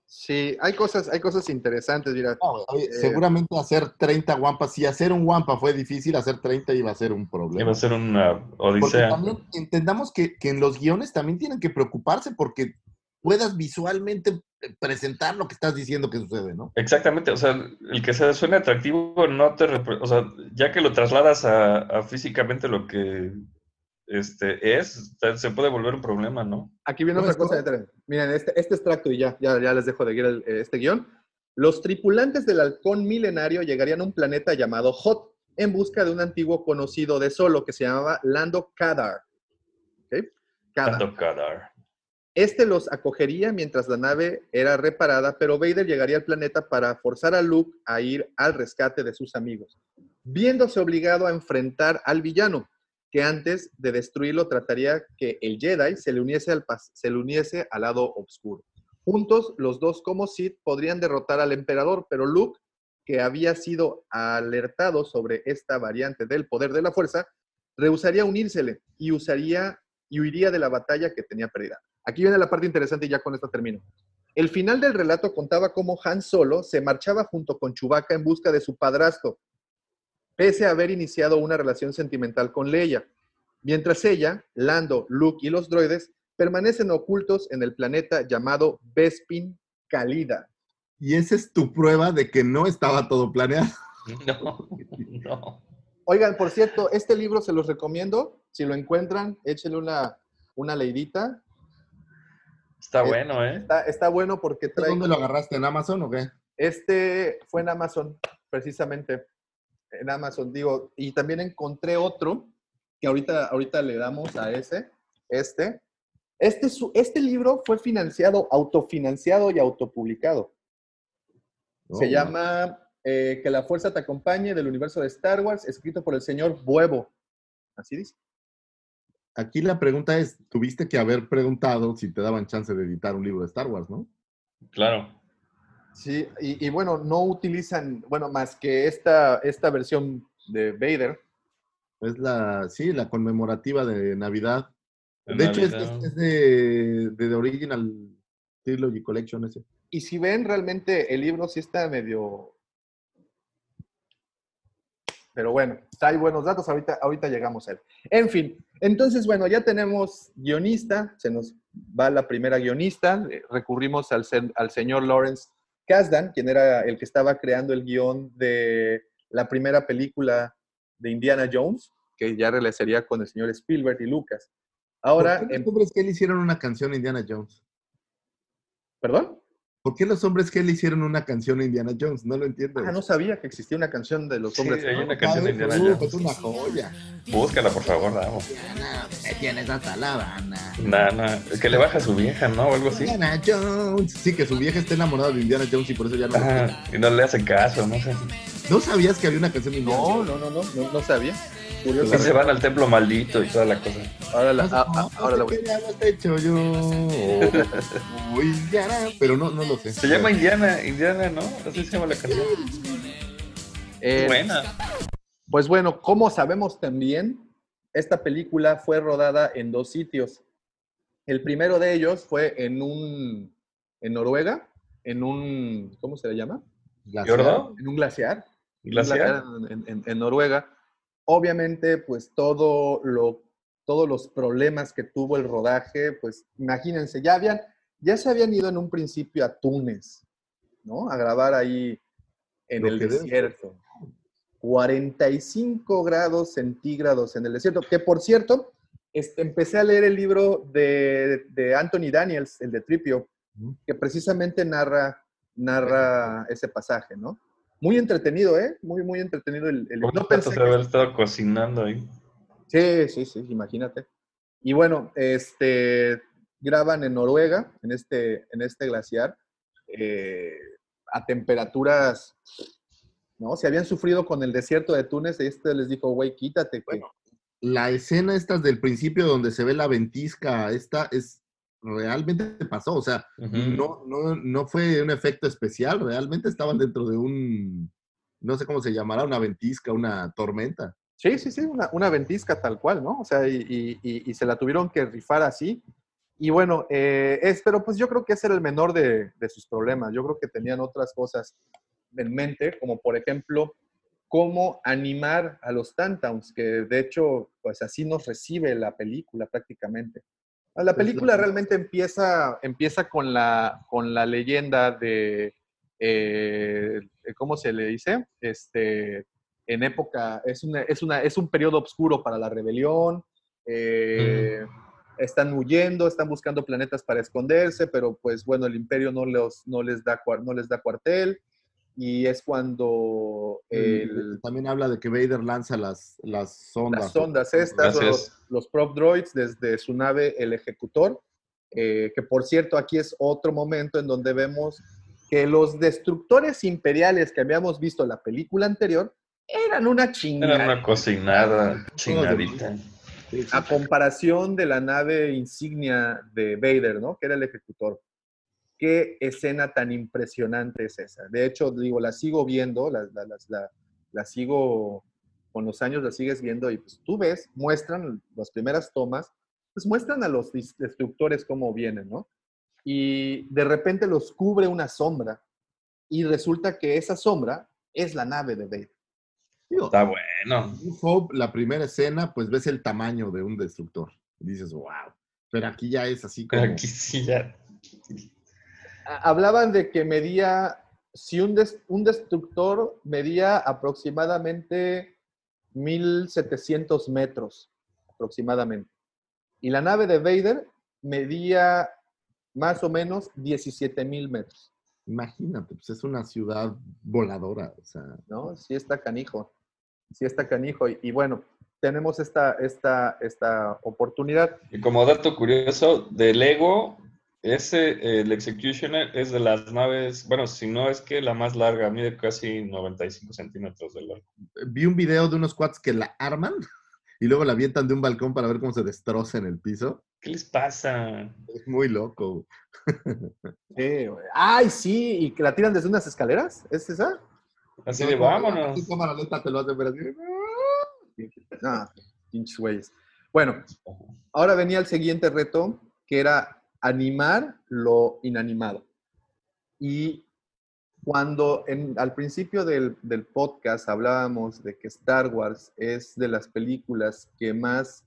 Sí, hay cosas, hay cosas interesantes, mira. No, Eh, seguramente hacer 30 guampas, si hacer un guampa fue difícil, hacer 30 iba a ser un Iba problema. a ser una Porque odisea. también entendamos que, que en los guiones también tienen que preocuparse porque puedas visualmente presentar lo que estás diciendo que sucede, ¿no? Exactamente, o sea, el que se suene atractivo no te... O sea, ya que lo trasladas a, a físicamente lo que este, es, se puede volver un problema, ¿no? Aquí viene No, otra cosa. esperen. Miren, este, este extracto, y ya, ya, ya les dejo de guiar el- eh, este guion. Los tripulantes del halcón milenario llegarían a un planeta llamado Hot en busca de un antiguo conocido de Solo que se llamaba Lando Kadar. Kadar. Lando Kadar. Este los acogería mientras la nave era reparada, pero Vader llegaría al planeta para forzar a Luke a ir al rescate de sus amigos, viéndose obligado a enfrentar al villano, que antes de destruirlo trataría que el Jedi se le uniese al, lado oscuro. Juntos, los dos como Sith podrían derrotar al emperador, pero Luke, que había sido alertado sobre esta variante del poder de la fuerza, rehusaría unírsele y usaría y huiría de la batalla que tenía perdida. Aquí viene la parte interesante y ya con esto termino. El final del relato contaba cómo Han Solo se marchaba junto con Chewbacca en busca de su padrastro, pese a haber iniciado una relación sentimental con Leia, mientras ella, Lando, Luke y los droides permanecen ocultos en el planeta llamado Bespin Calida. Y esa es tu prueba de que no estaba todo planeado. [laughs] No, no. Oigan, por cierto, este libro se los recomiendo. Si lo encuentran, échenle una, una leidita. Está Eh, bueno, ¿eh? Está, está bueno porque trae... ¿Dónde lo agarraste? ¿En Amazon o qué? Este fue en Amazon, precisamente. En Amazon, digo. Y también encontré otro que ahorita, ahorita le damos a ese. Este. Este, su- este libro fue financiado, autofinanciado y autopublicado. Se Oh, llama eh, Que la fuerza te acompañe del universo de Star Wars, escrito por el señor Buevo. Así dice. Aquí la pregunta es, tuviste que haber preguntado si te daban chance de editar un libro de Star Wars, ¿no? Claro. Sí, y, y bueno, no utilizan, bueno, más que esta, esta versión de Vader. Es la, sí, la conmemorativa de Navidad. De De hecho, es- es de, de The Original Trilogy Collection ese. Y si ven, realmente el libro sí está medio... Pero bueno, hay buenos datos, ahorita, ahorita llegamos a él. En fin, entonces, bueno, ya tenemos guionista, se nos va la primera guionista, eh, recurrimos al, al señor Lawrence Kasdan, quien era el que estaba creando el guion de la primera película de Indiana Jones, que ya realizaría con el señor Spielberg y Lucas. Ahora, ¿Por qué los hombres que le hicieron una canción a Indiana Jones? ¿perdón? ¿Por qué los hombres que le hicieron una canción a Indiana Jones? No lo entiendo. Ah, no sabía que existía una canción de los Sí, hombres. hay ¿no? una canción de Indiana Uh, Jones. Es una joya. Búscala, por favor, vamos. Me tienes hasta la Habana. Nah, nah, Que le baja a su vieja, ¿no? O algo así. Indiana Jones. Sí, que su vieja está enamorada de Indiana Jones y por eso ya no. Ajá, y no le hace caso, no sé. ¿No sabías que había una canción de Indiana No, Jones? no, no, no, no, no sabía. Sí, Curioso. se van al templo maldito y toda la cosa. Ahora la, ah, no ahora la voy. Oh, Indiana, pero no, no lo sé. Se llama Indiana, Indiana, ¿no? Así se llama la canción. Eh, Buena. Pues bueno, como sabemos también, esta película fue rodada en dos sitios. El primero de ellos fue en un, en Noruega, en un, ¿cómo se le llama? ¿Fiordo? En un glaciar. Un ¿Glaciar? en, en- en Noruega. Obviamente, pues todo lo, todos los problemas que tuvo el rodaje, pues imagínense, ya habían, ya se habían ido en un principio a Túnez, ¿no? A grabar ahí en Lo el desierto. 45 grados centígrados en el desierto, que por cierto, este, empecé a leer el libro de, de Anthony Daniels, el de Tripio, que precisamente narra, narra ese pasaje, ¿no? Muy entretenido, ¿eh? Muy, muy entretenido el, el- ¿Cómo no pensé que- haber estado cocinando ahí? Sí, sí, sí, imagínate. Y bueno, este, graban en Noruega, en este, en este glaciar, eh, a temperaturas, ¿no? Se habían sufrido con el desierto de Túnez y este les dijo, güey, quítate. que-". La escena esta del principio donde se ve la ventisca, esta es realmente pasó, o sea, no, no, no fue un efecto especial, realmente estaban dentro de un, no sé cómo se llamará, una ventisca, una tormenta. Sí, sí, sí, una, una ventisca tal cual, ¿no? O sea, y, y- y- y se la tuvieron que rifar así. Y bueno, eh, es, pero pues yo creo que ese era el menor de, de sus problemas. Yo creo que tenían otras cosas en mente, como por ejemplo, cómo animar a los Tantowns, que de hecho, pues así nos recibe la película prácticamente. La película realmente empieza, empieza con, la, con la leyenda de, eh, ¿cómo se le dice? Este, en época, es, una, es, una, es un periodo oscuro para la rebelión, eh, están huyendo, están buscando planetas para esconderse, pero pues bueno, el imperio no, los, no, les, da, cuar- no les da cuartel y es cuando el, También habla de que Vader lanza las, las sondas. las sondas estas, los, los prop droids desde su nave, el ejecutor, eh, que por cierto aquí es otro momento en donde vemos que los destructores imperiales que habíamos visto en la película anterior eran una chingada. Era una cocinada chingadita. A comparación de la nave insignia de Vader, ¿no? Que era el ejecutor. Qué escena tan impresionante es esa. De hecho, digo, la sigo viendo, la, la- la- la- sigo, con los años la sigues viendo y pues tú ves, muestran las primeras tomas, pues muestran a los destructores cómo vienen, ¿no? Y de repente los cubre una sombra y resulta que esa sombra es la nave de Vader. Está bueno. Hope, la primera escena, pues ves el tamaño de un destructor. Y dices, wow. Pero aquí ya es así como... Aquí sí ya. Hablaban de que medía, si un, des- un destructor medía aproximadamente 1700 metros, aproximadamente. Y la nave de Vader medía más o menos 17 mil metros, Imagínate, pues es una ciudad voladora. O sea, ¿no? Sí está canijo, sí está canijo. Y, y bueno, tenemos esta, esta, esta oportunidad. Y como dato curioso, de Lego, ese, eh, el Executioner es de las naves, bueno, si no es que la más larga, mide casi 95 centímetros de largo. vi un video de unos cuates que la arman y luego la avientan de un balcón para ver cómo se destroza en el piso. ¿Qué les pasa? Es muy loco. [laughs] ¡Ay, sí! ¿Y que la tiran desde unas escaleras? ¿Es esa? Así de vámonos. En cámara lenta te lo hacen ver así. Ah, pinches güeyes. Bueno, ahora venía el siguiente reto, que era animar lo inanimado. Y cuando al principio del, del podcast hablábamos de que Star Wars es de las películas que más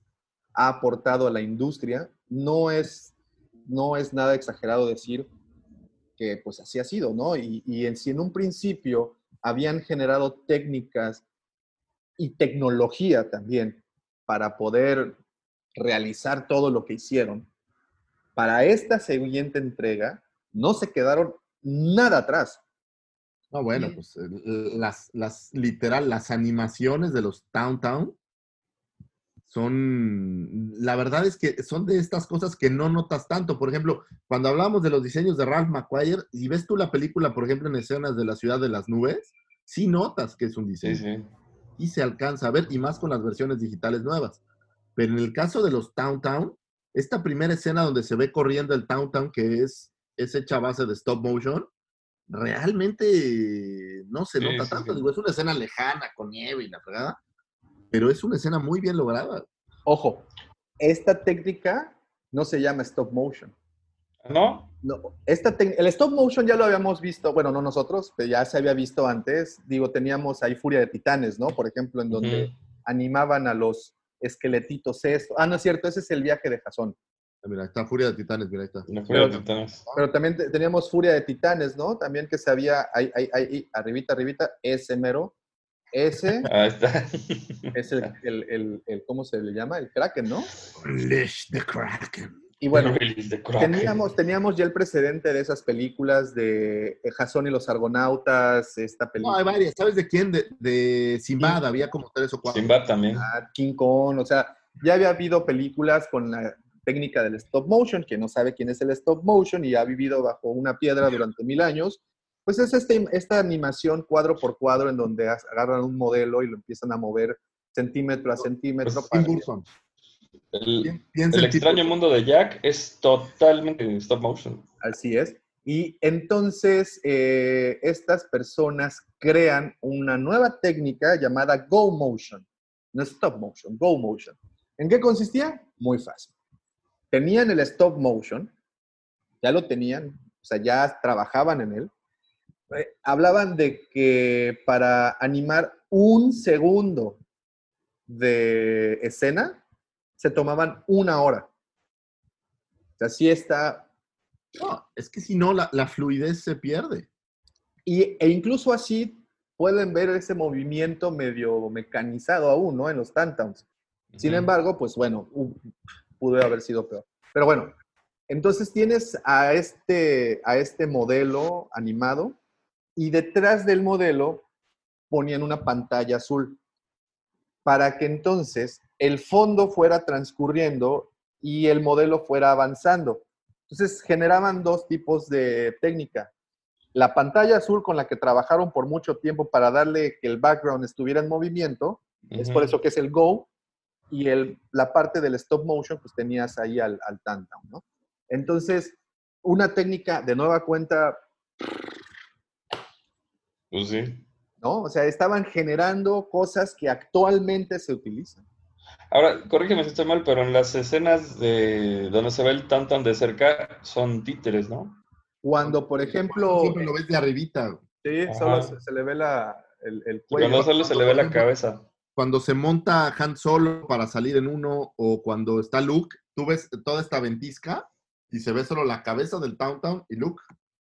ha aportado a la industria, no es, no es nada exagerado decir que pues así ha sido, ¿no? Y, y en, si en un principio habían generado técnicas y tecnología también para poder realizar todo lo que hicieron, para esta siguiente entrega no se quedaron nada atrás. No, bueno, pues las, las, literal, las animaciones de los Town Town son, la verdad es que son de estas cosas que no notas tanto. Por ejemplo, cuando hablamos de los diseños de Ralph McQuire, y ves tú la película, por ejemplo, en escenas de la ciudad de las nubes, sí notas que es un diseño. Sí, sí. Y se alcanza a ver, y más con las versiones digitales nuevas. Pero en el caso de los Town Town, esta primera escena donde se ve corriendo el Town Town, que es, es hecha a base de stop motion, realmente no se Sí, nota sí, tanto. sí. Digo, es una escena lejana, con nieve y la fregada, pero es una escena muy bien lograda. Ojo, esta técnica no se llama stop motion. ¿No? No, esta el stop motion ya lo habíamos visto, bueno, no nosotros, pero ya se había visto antes. Digo, teníamos ahí Furia de Titanes, ¿no? Por ejemplo, en donde animaban a los esqueletitos esto. Ah, no es cierto, ese es el viaje de Jason. Ah, Mira, está Furia de Titanes, mira, ahí está. La Furia de Pero- Titanes. Pero también te- teníamos Furia de Titanes, ¿no? También que se había, ahí, ahí, ahí, arribita, arribita, ese mero. Ese [laughs] Ahí está. es el, el, el- el- ¿cómo se le llama? El Kraken, ¿no? Unleash the Kraken. Y bueno, teníamos, teníamos ya el precedente de esas películas de eh, Jason y los Argonautas, esta No, película. hay varias. ¿Sabes de quién? De, de Simbad, había como tres o cuatro. Simba también. Ah, King Kong, o sea, ya había habido películas con la técnica del stop motion, que no sabe quién es el stop motion y ha vivido bajo una piedra durante mil años, pues es este- esta animación cuadro por cuadro en donde agarran un modelo y lo empiezan a mover centímetro a centímetro. Pues, para Tim Burton. El, piensa extraño mundo de Jack es totalmente en stop motion. Así es. Y entonces eh, estas personas crean una nueva técnica llamada Go Motion. No stop motion, Go Motion. ¿En qué consistía? Muy fácil. Tenían el stop motion, ya lo tenían, o sea, ya trabajaban en él. Eh, hablaban de que para animar un segundo de escena, se tomaban una hora. O sea, sí está No, es que si no, la, la fluidez se pierde. Y, e incluso así pueden ver ese movimiento medio mecanizado aún, ¿no? En los Tantowns. Sin embargo, pues bueno, pudo haber sido peor. Pero bueno, entonces tienes a este, a este modelo animado y detrás del modelo ponían una pantalla azul para que entonces el fondo fuera transcurriendo y el modelo fuera avanzando. Entonces generaban dos tipos de técnica. La pantalla azul con la que trabajaron por mucho tiempo para darle que el background estuviera en movimiento, es por eso que es el Go, y el, la parte del stop motion, pues tenías ahí al, al Tantown, ¿no? Entonces, una técnica de nueva cuenta, Pues sí. ¿No? O sea, estaban generando cosas que actualmente se utilizan. Ahora, corrígeme si estoy mal, pero en las escenas de donde se ve el Tantan de cerca son títeres, ¿no? Cuando, por ejemplo, Siempre lo ves de arribita. sí, Ajá. solo se, se le ve la, el, el cuello. Cuando solo se le ve la cabeza. Cuando se monta Han Solo para salir en uno, o cuando está Luke, tú ves toda esta ventisca y se ve solo la cabeza del Downtown y Luke.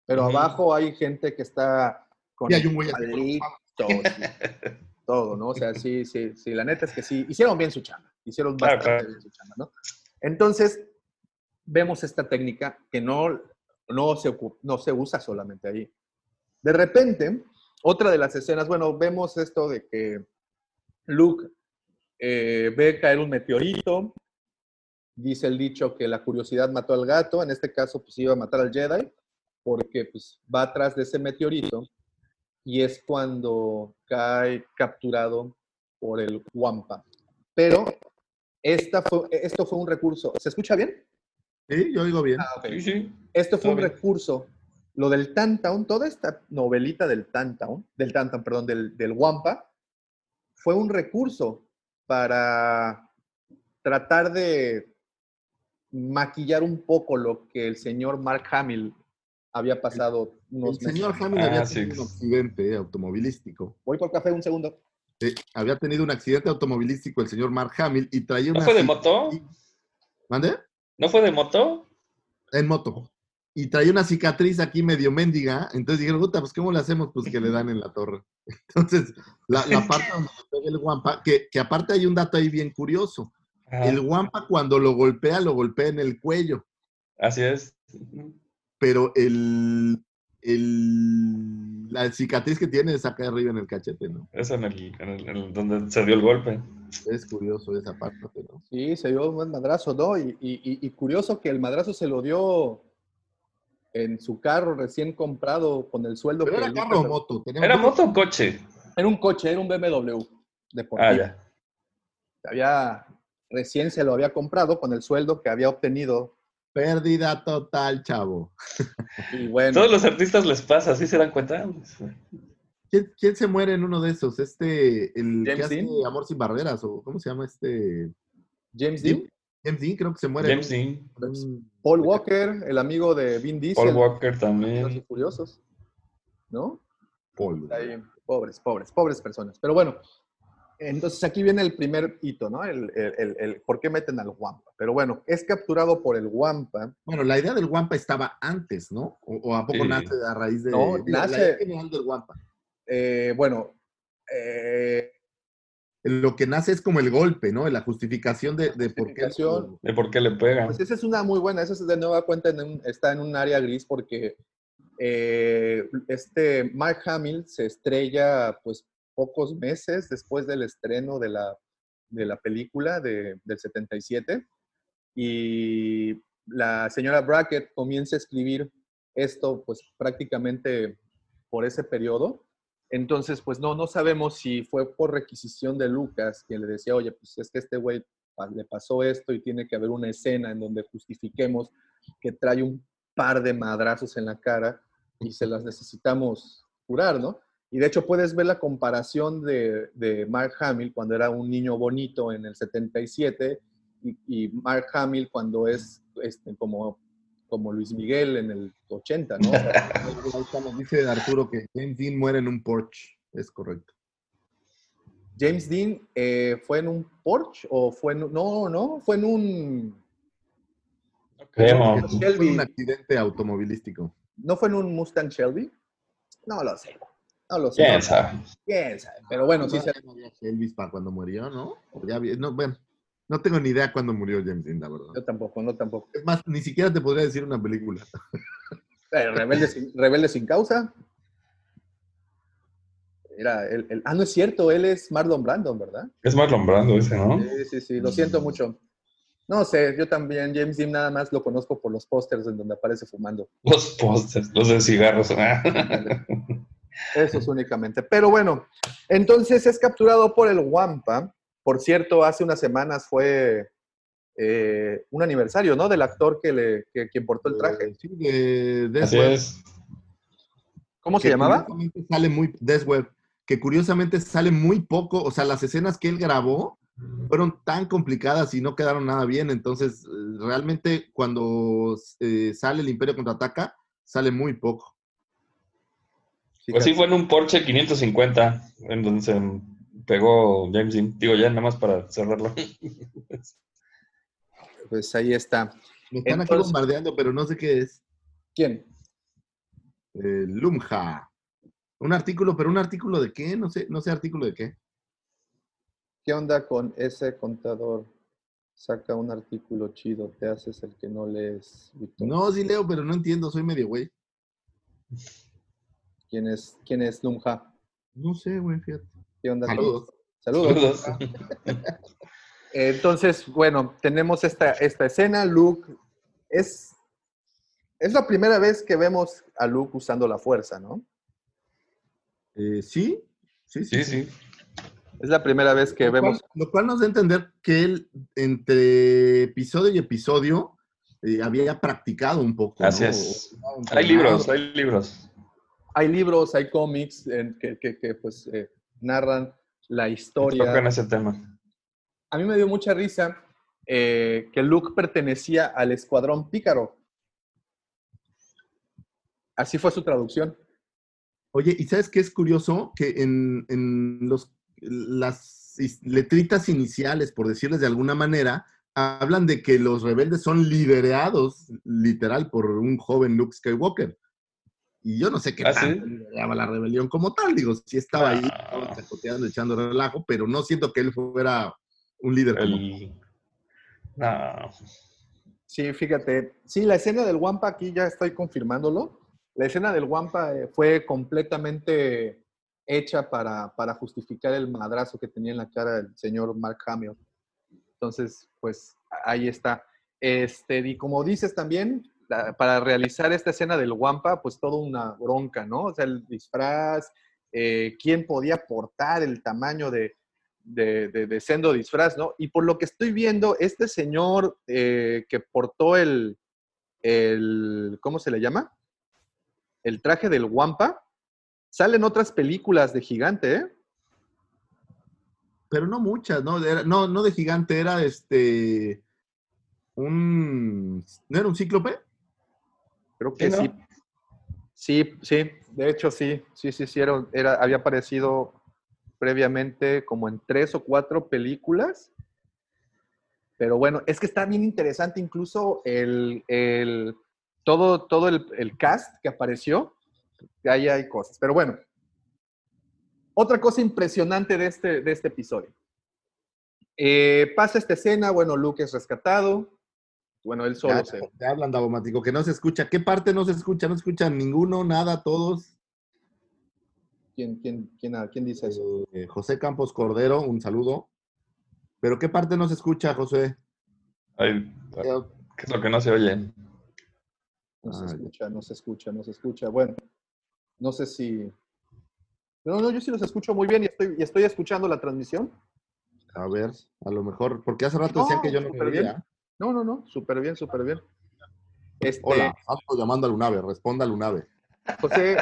Pero abajo hay gente que está con Y hay un güey y [laughs] todo, ¿no? O sea, sí, sí, sí, la neta es que sí, hicieron bien su chamba, hicieron bastante claro. bien su chamba, ¿no? Entonces, vemos esta técnica que no, no, se, no se usa solamente ahí. De repente, otra de las escenas, bueno, vemos esto de que Luke eh, ve caer un meteorito, dice el dicho que la curiosidad mató al gato, en este caso pues iba a matar al Jedi, porque pues va atrás de ese meteorito y es cuando cae capturado por el Wampa. Pero esta fue, esto fue un recurso. ¿Se escucha bien? Sí, yo digo bien. Ah, ok. Sí, sí. Esto fue un bien. recurso. Lo del Tantown, toda esta novelita del Tantown, del Tantown, perdón, del, del Wampa, fue un recurso para tratar de maquillar un poco lo que el señor Mark Hamill había pasado unos El señor Ah, había sí. tenido un accidente eh, automovilístico. Voy por café un segundo. Eh, había tenido un accidente automovilístico el señor Mark Hamill y traía ¿No una... fue de moto? ¿Mande? ¿No fue de moto? En moto. Y traía una cicatriz aquí medio mendiga. Entonces dijeron, puta, pues ¿cómo le hacemos? Pues que le dan en la torre. [laughs] Entonces, la, la parte donde pega el guampa, que, que aparte hay un dato ahí bien curioso. Ajá. El guampa cuando lo golpea, lo golpea en el cuello. Así es. Pero el, el, la cicatriz que tiene es acá arriba en el cachete, ¿no? Es en el, en el- en el- donde se dio el golpe. Es curioso esa parte, ¿no? Sí, se dio un buen madrazo, ¿no? Y, y- y- curioso que el madrazo se lo dio en su carro recién comprado con el sueldo Pero que era carro o moto. ¿Era moto o coche? Era un coche, era un BMW deportivo. Ah, ya. Había, recién se lo había comprado con el sueldo que había obtenido. Pérdida total, chavo. Y bueno, Todos los artistas les pasa, ¿sí se dan cuenta? ¿Quién, quién se muere en uno de esos? Este, el que James hace Dean. Amor sin barreras, o ¿cómo se llama este? James Dean, James Dean creo que se muere. James. Dean, Mm, Paul Walker, el amigo de Vin Diesel. Paul Walker Los también. Furiosos. ¿No? Paul. Ahí, pobres, pobres, pobres personas. Pero bueno, entonces aquí viene el primer hito, ¿no? El, el, el- el por qué meten al Wampa. Pero bueno, es capturado por el Wampa. Bueno, la idea del Wampa estaba antes, ¿no? ¿O, o a poco Sí. nace a raíz de No, digo, la nace- idea general del Wampa? eh, bueno, eh, Lo que nace es como el golpe, ¿no? La justificación de, de por qué. ¿De por qué le pega? Pues esa es una muy buena, esa es de nueva cuenta, en un- está en un área gris porque eh, este Mark Hamill se estrella pues pocos meses después del estreno de la, de la película de- del 77 y la señora Brackett comienza a escribir esto pues prácticamente por ese periodo. Entonces, pues no, no sabemos si fue por requisición de Lucas que le decía, oye, pues es que este güey le pasó esto y tiene que haber una escena en donde justifiquemos que trae un par de madrazos en la cara y se las necesitamos curar, ¿no? Y de hecho puedes ver la comparación de, de Mark Hamill cuando era un niño bonito en el 77 y, y Mark Hamill cuando es este, como, como Luis Miguel en el 80, ¿no? Nos [laughs] dice Arturo que James Dean muere en un Porsche. Es correcto. James Dean eh, fue en un Porsche o fue en un- no, no, fue en un Creo. Shelby. Fue un accidente automovilístico. no fue en un Mustang Shelby. No lo sé. No lo sé. ¿Quién sabe? quién sabe, Pero bueno, sí se Elvis para cuando murió, ¿no? Ya no, bueno, no tengo ni idea cuándo murió James Dean, la verdad. Yo tampoco, no tampoco. Es más, ni siquiera te podría decir una película. Eh, Rebelde, sin, Rebelde sin causa. Era el, el- ah, no es cierto, él es Marlon Brandon, ¿verdad? Es Marlon Brando ese, ¿no? Sí, sí, sí, lo siento mucho. No sé, yo también, James Dean nada más lo conozco por los pósters en donde aparece fumando. Los postes, los de cigarros. Eso es únicamente. Pero bueno, entonces es capturado por el Wampa. Por cierto, hace unas semanas fue eh, un aniversario, ¿no? Del actor que le que, portó el traje. Eh, Sí, de Death Así Web, es. ¿Cómo se llamaba? curiosamente Sale muy, Death Web, que curiosamente sale muy poco, o sea, las escenas que él grabó fueron tan complicadas y no quedaron nada bien, entonces eh, realmente cuando eh, sale el Imperio Contraataca, sale muy poco. Pues sí, fue en un Porsche 550, en donde se pegó James Dean. Digo, ya nada más para cerrarlo. [laughs] Pues ahí está. Me están aquí Entonces- bombardeando, pero no sé qué es. ¿Quién? Eh, Lumja. Un artículo, pero un artículo de qué? No sé, no sé artículo de qué. ¿Qué onda con ese contador? Saca un artículo chido, te haces el que no lees. No, sí leo, pero no entiendo, soy medio güey. ¿Quién es, quién es Lumja? No sé, güey, fíjate. ¿Qué onda? Saludos. Saludos. Saludos. [laughs] Entonces, bueno, tenemos esta, esta escena. Luke es, es la primera vez que vemos a Luke usando la fuerza, ¿no? Eh, sí, sí, sí. Sí, sí. Es la primera vez que Lo cual- vemos. Lo cual nos da a entender que él, entre episodio y episodio, eh, había practicado un poco. ¿no? Así es. O- o- Hay libros, hay libros. Hay libros, hay cómics en que, que- que, pues, eh, narran la Tocan historia. ese tema. A mí me dio mucha risa eh, que Luke pertenecía al escuadrón pícaro. Así fue su traducción. Oye, ¿y sabes qué es curioso? Que en, en los, las letritas iniciales, por decirles de alguna manera, hablan de que los rebeldes son liderados, literal, por un joven Luke Skywalker. Y yo no sé qué ¿Ah, tanto sí? lideraba la rebelión como tal. Digo, sí estaba ahí, Ah. estaba chacoteando, echando relajo, pero no siento que él fuera un líder como El... No. Sí, fíjate. Sí, la escena del Wampa aquí ya estoy confirmándolo. La escena del Wampa eh, fue completamente hecha para, para justificar el madrazo que tenía en la cara el señor Mark Hamill. Entonces, pues ahí está. Este, y como dices también, para realizar esta escena del Wampa, pues toda una bronca, ¿no? O sea, el disfraz, eh, quién podía portar el tamaño de, de, de, de sendo disfraz, ¿no? Y por lo que estoy viendo, este señor eh, que portó el, el, ¿cómo se le llama? El traje del Wampa, sale en otras películas de gigante, ¿eh? pero no muchas, ¿no? Era- no, no de gigante, era este. un... ¿No era un cíclope? Creo que Sí, ¿no? sí. Sí, de hecho sí, sí, sí, sí, era, era- había aparecido previamente como en tres o cuatro películas. Pero bueno, es que está bien interesante incluso el, el- todo, todo el, el cast que apareció. que Ahí hay cosas. Pero bueno, otra cosa impresionante de este, de este episodio. Eh, pasa esta escena, bueno, Luke es rescatado. Bueno, él solo Ya, se, te hablan, Davomático, que no se escucha. ¿Qué parte no se escucha? No escuchan ninguno, nada, todos. ¿Quién, quién, quién, ah, quién dice eso? Eh, José Campos Cordero, un saludo. ¿Pero qué parte no se escucha, José? Ay, ¿Qué es lo que no se oye? No se Ah, escucha, no se escucha, no se escucha. Bueno, no sé si. No, no, yo sí los escucho muy bien y estoy, y estoy escuchando la transmisión. A ver, a lo mejor, porque hace rato decían No, que yo no me veía. No, no, no, súper bien, súper bien. Este, Hola, salgo llamando al UNAVE, responda al UNAVE. José,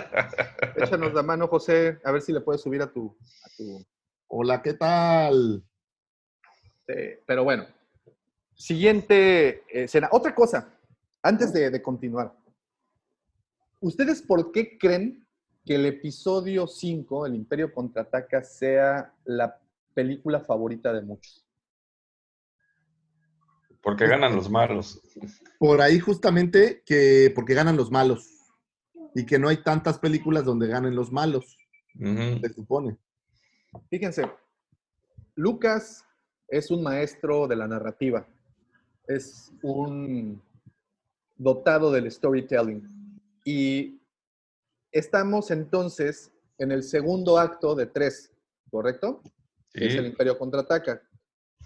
échanos la mano, José, a ver si le puedes subir a tu. A tu Hola, ¿qué tal? eh, pero bueno, siguiente escena. Otra cosa, antes de, de continuar. ¿Ustedes por qué creen que el episodio 5, El Imperio Contraataca, sea la película favorita de muchos? Porque ganan los malos. Por ahí justamente que porque ganan los malos y que no hay tantas películas donde ganen los malos, Ujú. se supone. Fíjense, Lucas es un maestro de la narrativa, es un dotado del storytelling. Y estamos entonces en el segundo acto de tres, ¿correcto? Que es el. Imperio Contraataca,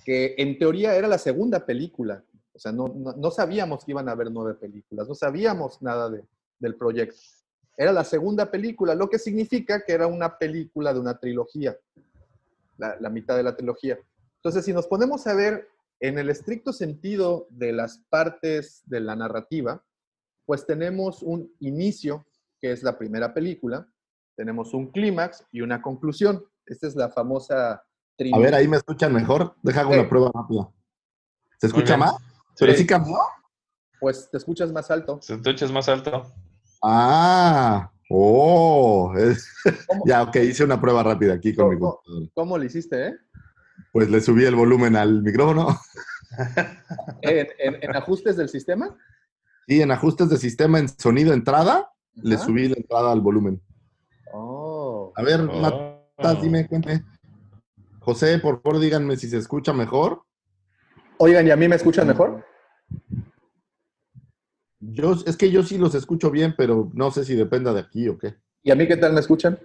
que en teoría era la segunda película. O sea, no, no- no sabíamos que iban a haber nueve películas, no sabíamos nada de- del proyecto. Era la segunda película, lo que significa que era una película de una trilogía, la, la mitad de la trilogía. Entonces, si nos ponemos a ver en el estricto sentido de las partes de la narrativa, pues tenemos un inicio, que es la primera película, tenemos un clímax y una conclusión. Esta es la famosa A ver, ahí me escuchan mejor. Deja hago Sí. una prueba rápida. ¿Se escucha más? ¿Pero Sí. sí cambió? Pues te escuchas más alto. Si tu es más alto. Ah, oh. es- ¿Cómo, [laughs] ya, ok, hice una prueba rápida aquí con mi ¿Cómo? computadora. cómo le hiciste, eh? Pues le subí el volumen al micrófono. [laughs] ¿En, en- en ajustes del sistema? Y en ajustes de sistema en sonido entrada, le subí la entrada al volumen. Oh. A ver, Oh. Matas, dime, cuéntame. José, por favor, díganme si se escucha mejor. Oigan, ¿y a mí me escuchan mejor? Yo, es que yo sí los escucho bien, pero no sé si dependa de aquí o qué. ¿Y a mí qué tal me escuchan?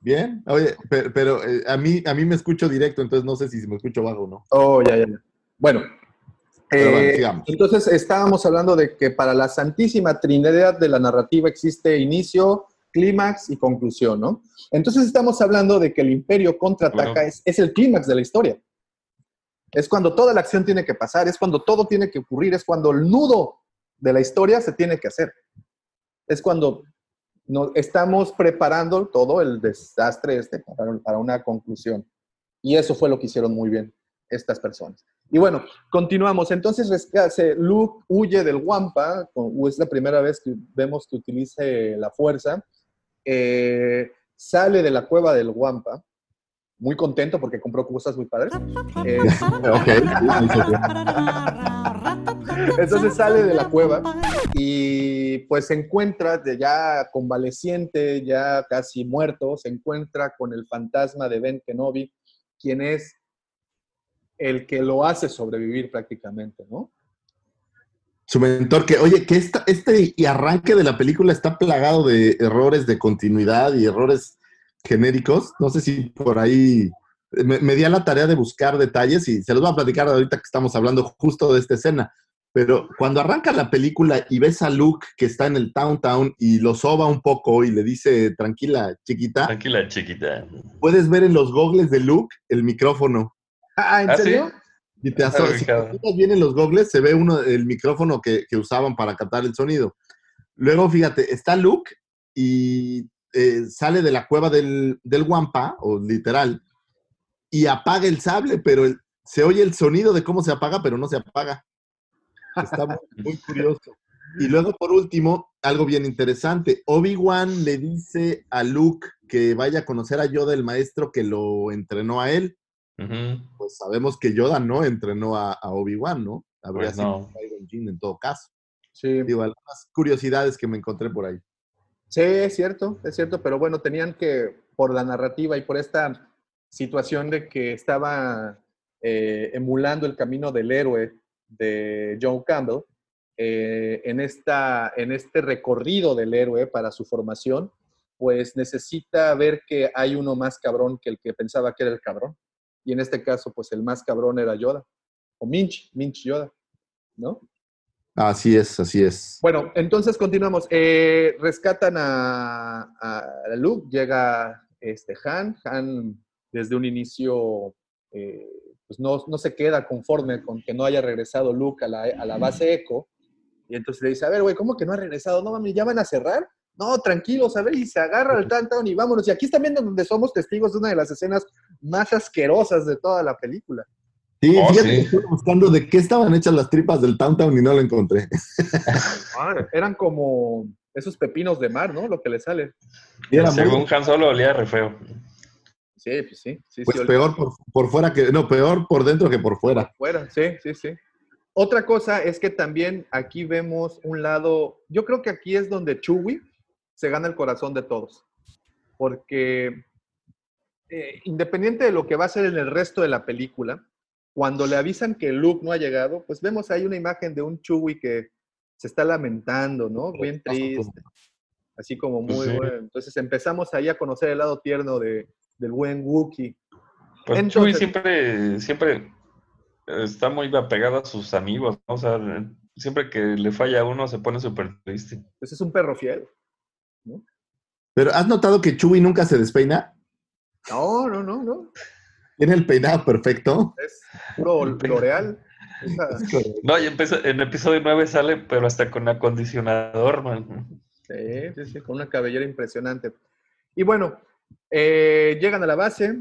Bien, oye, pero, pero, eh, a, mí, a mí me escucho directo, entonces no sé si me escucho bajo o no. Oh, ya, ya. Bueno. Bueno, eh, sigamos. entonces estábamos hablando de que para la Santísima Trinidad de la narrativa existe inicio, clímax y conclusión, ¿no? Entonces estamos hablando de que el imperio contraataca Claro. es, es el clímax de la historia. Es cuando toda la acción tiene que pasar, es cuando todo tiene que ocurrir, es cuando el nudo de la historia se tiene que hacer. Es cuando nos estamos preparando todo el desastre este para, una conclusión. Y eso fue lo que hicieron muy bien estas personas. Y bueno, continuamos. Entonces, Luke huye del Wampa, es la primera vez que vemos que utilice la fuerza, eh, sale de la cueva del Wampa, muy contento porque compró cosas muy padres. Eh, [laughs] entonces sale de la cueva y pues se encuentra de ya convaleciente, ya casi muerto, se encuentra con el fantasma de Ben Kenobi, quien es el que lo hace sobrevivir prácticamente, ¿no? Su mentor, que, oye, que esta, este y arranque de la película está plagado de errores de continuidad y errores genéricos. No sé si por ahí me, me di a la tarea de buscar detalles y se los voy a platicar ahorita que estamos hablando justo de esta escena. Pero cuando arranca la película y ves a Luke que está en el Town Town y lo soba un poco y le dice, tranquila, chiquita, Tranquila, chiquita. puedes ver en los gogles de Luke el micrófono. Ah, ¿en ¿Ah, sí? Y te Ah, aso- me si bien en los gogles, se ve uno el micrófono que, que usaban para captar el sonido. Luego, fíjate, está Luke y eh, sale de la cueva del, del Wampa, o literal, y apaga el sable, pero el- se oye el sonido de cómo se apaga, pero no se apaga. Está muy, [laughs] muy curioso. Y luego, por último, algo bien interesante. Obi-Wan le dice a Luke que vaya a conocer a Yoda, el maestro que lo entrenó a él. Pues sabemos que Yoda no entrenó a, a Obi-Wan, ¿no? Habría Pues sido no. Qui-Gon Jinn en todo caso. Sí. Digo, algunas curiosidades que me encontré por ahí. Sí, es cierto, es cierto, pero bueno, tenían que, por la narrativa y por esta situación de que estaba eh, emulando el camino del héroe de John Campbell, eh, en, esta, en este recorrido del héroe para su formación, pues necesita ver que hay uno más cabrón que el que pensaba que era el cabrón. Y en este caso, pues el más cabrón era Yoda, o Minch, Minch Yoda, ¿no? Así es, así es. Bueno, entonces continuamos. Eh, rescatan a, a Luke, llega este Han. Han desde un inicio eh, pues no, no se queda conforme con que no haya regresado Luke a la, a la base Echo. Y entonces le dice, a ver, güey, ¿cómo que no ha regresado? No mami, ¿ya van a cerrar? No, tranquilos, a ver, y se agarra el Tantown [laughs] y vámonos. Y aquí viendo donde somos testigos de una de las escenas más asquerosas de toda la película. Sí, Oh, fíjate sí. que estuve buscando de qué estaban hechas las tripas del Town y no lo encontré. [laughs] Ah, eran como esos pepinos de mar, ¿no? Lo que le sale. Y era muy- Según Han Solo olía re feo. Sí, pues sí. sí pues sí, peor por, por fuera que, no, peor por dentro que por fuera. Fuera, sí, sí, sí. Otra cosa es que también aquí vemos un lado, yo creo que aquí es donde Chewie se gana el corazón de todos, porque eh, independiente de lo que va a ser en el resto de la película, cuando le avisan que Luke no ha llegado, pues vemos ahí una imagen de un Chewie que se está lamentando, ¿no? Bien triste, así como muy Pues sí. bueno. Entonces empezamos ahí a conocer el lado tierno de, del buen Wookiee. Pues Entonces- Chewie siempre, siempre está muy apegado a sus amigos, ¿no? O sea, siempre que le falla a uno se pone súper triste. Pues es un perro fiel. Pero ¿has notado que Chewie nunca se despeina? No, no, no, no. Tiene el peinado perfecto. Es puro L'Oreal. No, y empezó- en episodio 9 sale, pero hasta con acondicionador, man. Sí, sí, sí, con una cabellera impresionante. Y bueno, eh, llegan a la base.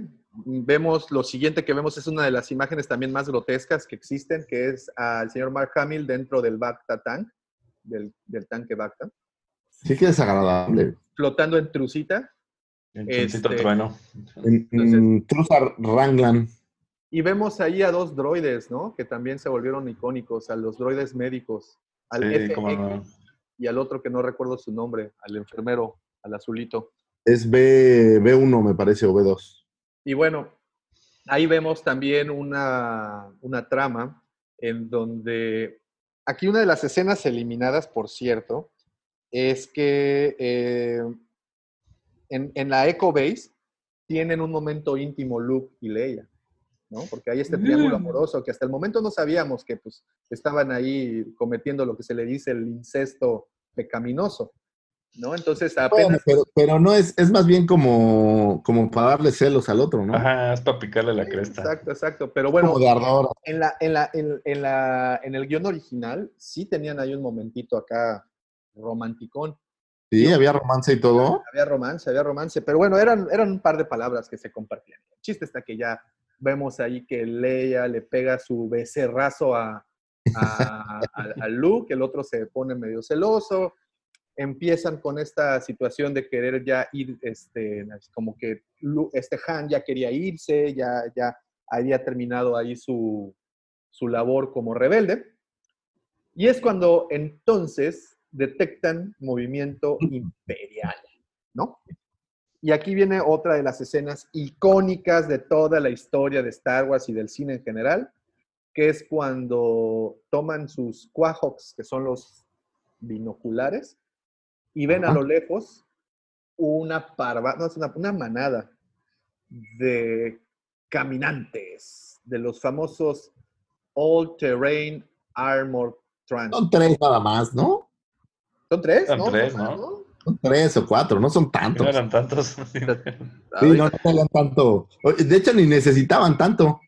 Vemos lo siguiente que vemos es una de las imágenes también más grotescas que existen, que es al señor Mark Hamill dentro del Bacta Tank, del, del tanque Bacta, Sí que es agradable. flotando en trucita. El choncito Este- trueno. En, Ranglan. Y vemos ahí a dos droides, ¿no? Que también se volvieron icónicos, a los droides médicos, al Sí, FX cómo no. y al otro que no recuerdo su nombre, al enfermero, al azulito. Es B, B1, me parece, o B2. Y bueno, ahí vemos también una, una trama en donde, aquí una de las escenas eliminadas, por cierto, es que eh, en, en la Echo Base tienen un momento íntimo Luke y Leia, ¿no? Porque hay este triángulo Mm. amoroso que hasta el momento no sabíamos que pues estaban ahí cometiendo lo que se le dice el incesto pecaminoso, ¿no? Entonces Bueno, apenas... pero, pero no es, es más bien como, como para darle celos al otro, ¿no? Ajá, es para picarle la cresta. Exacto, exacto. Pero bueno, Como de ardor. en, la, en, la, en, en la, en el guion original sí tenían ahí un momentito acá romanticón. Sí, había romance y todo. Había romance, había romance, pero bueno, eran, eran un par de palabras que se compartían. El chiste está que ya vemos ahí que Leia le pega su becerrazo a, a, a- a Luke, el otro se pone medio celoso, empiezan con esta situación de querer ya ir, este, como que Lu- este Han ya quería irse, ya, ya había terminado ahí su, su labor como rebelde. Y es cuando entonces detectan movimiento imperial, ¿no? Y aquí viene otra de las escenas icónicas de toda la historia de Star Wars y del cine en general, que es cuando toman sus quahawks, que son los binoculares, y ven a lo lejos una parva, no, es una, una manada de caminantes, de los famosos All Terrain Armored Trans. Son tres nada más, ¿no? ¿Son tres? Son ¿no? tres, ¿no? Son tres o cuatro, no son tantos. No eran tantos. [laughs] Sí, no, no eran tanto. De hecho, ni necesitaban tanto.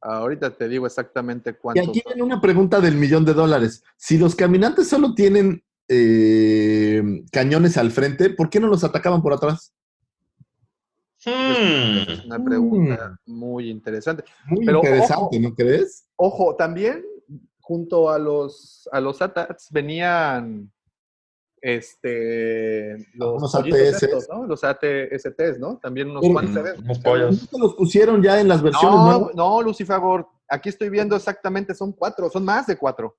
ahorita te digo exactamente Y cuántos. aquí viene una pregunta del millón de dólares. Si los caminantes solo tienen eh, cañones al frente, ¿por qué no los atacaban por atrás? Hmm. Es una pregunta muy interesante. Muy Pero interesante, ojo. ¿no crees? Ojo, también junto a los, a los ATATs venían este, los, ATS. estos, ¿no? Los ATSTs, ¿no? También unos cuantos se ven. Unos pollos. ¿No los pusieron ya en las versiones No, nuevas? no, Lucifagor. Aquí estoy viendo exactamente, son cuatro, son más de cuatro.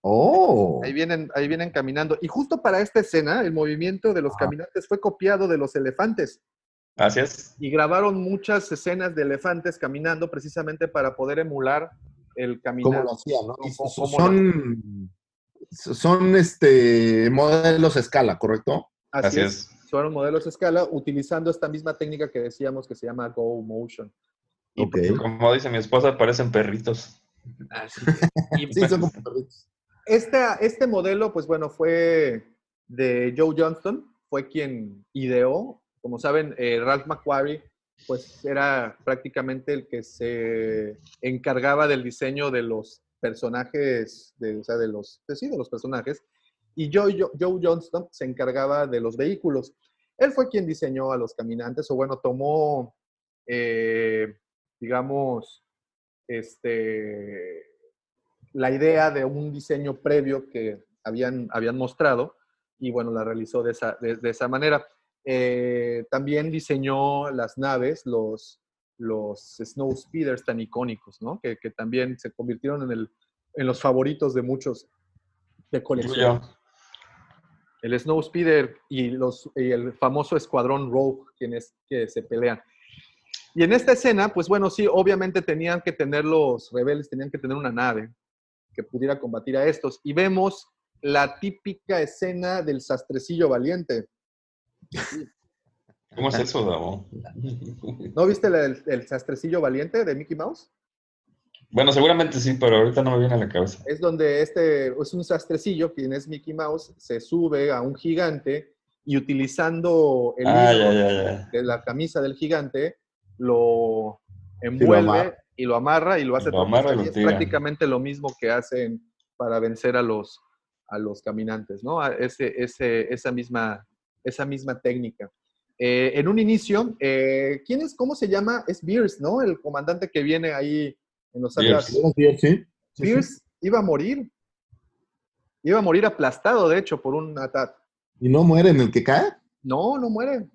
Oh. Ahí vienen, ahí vienen caminando. Y justo para esta escena, el movimiento de los Ajá. caminantes fue copiado de los elefantes. Así es. Y grabaron muchas escenas de elefantes caminando precisamente para poder emular el caminar. ¿Cómo lo hacían, no? Y ¿Cómo- so- cómo son, son este modelos a escala, ¿correcto? Así, Así es. es. Fueron modelos a escala utilizando esta misma técnica que decíamos que se llama Go Motion. Y Ok. Como dice mi esposa, parecen perritos. así. Y [laughs] Sí, son como perritos. Este, este modelo, pues bueno, fue de Joe Johnston, fue quien ideó. Como saben, eh, Ralph McQuarrie, pues era prácticamente el que se encargaba del diseño de los personajes, de, o sea, de los, pues los personajes. Y Joe, Joe, Johnston se encargaba de los vehículos. Él fue quien diseñó a los caminantes, o bueno, tomó, eh, digamos, este, la idea de un diseño previo que habían, habían mostrado y bueno, la realizó de esa, de esa manera. Eh, también diseñó las naves, los, los Snow Speeders tan icónicos, ¿no? Que, que también se convirtieron en, el, en los favoritos de muchos de colección. El Snow Speeder y, los, y el famoso escuadrón Rogue, quienes que se pelean. Y en esta escena, pues bueno, sí, obviamente tenían que tener los rebeldes, tenían que tener una nave que pudiera combatir a estos. Y vemos la típica escena del sastrecillo valiente. ¿Cómo es eso, Davo? ¿No viste el sastrecillo valiente de Mickey Mouse? Bueno, seguramente sí, pero ahorita no me viene a la cabeza. Es donde este es un sastrecillo, quien es Mickey Mouse, se sube a un gigante y utilizando el Ah, hilo ya, ya, ya. de la camisa del gigante, lo envuelve y lo amarra y lo hace Lo amarra y lo es prácticamente lo mismo que hacen para vencer a los, a los caminantes, ¿no? A Ese, ese, esa, misma, esa misma técnica. Eh, en un inicio, eh, ¿quién es, cómo se llama? Es Beers, ¿no? El comandante que viene ahí en los Beers. Atlas. ¿Sí? Sí, sí. Beers iba a morir. Iba a morir aplastado, de hecho, por un ataque. ¿Y no muere en el que cae? No, no muere.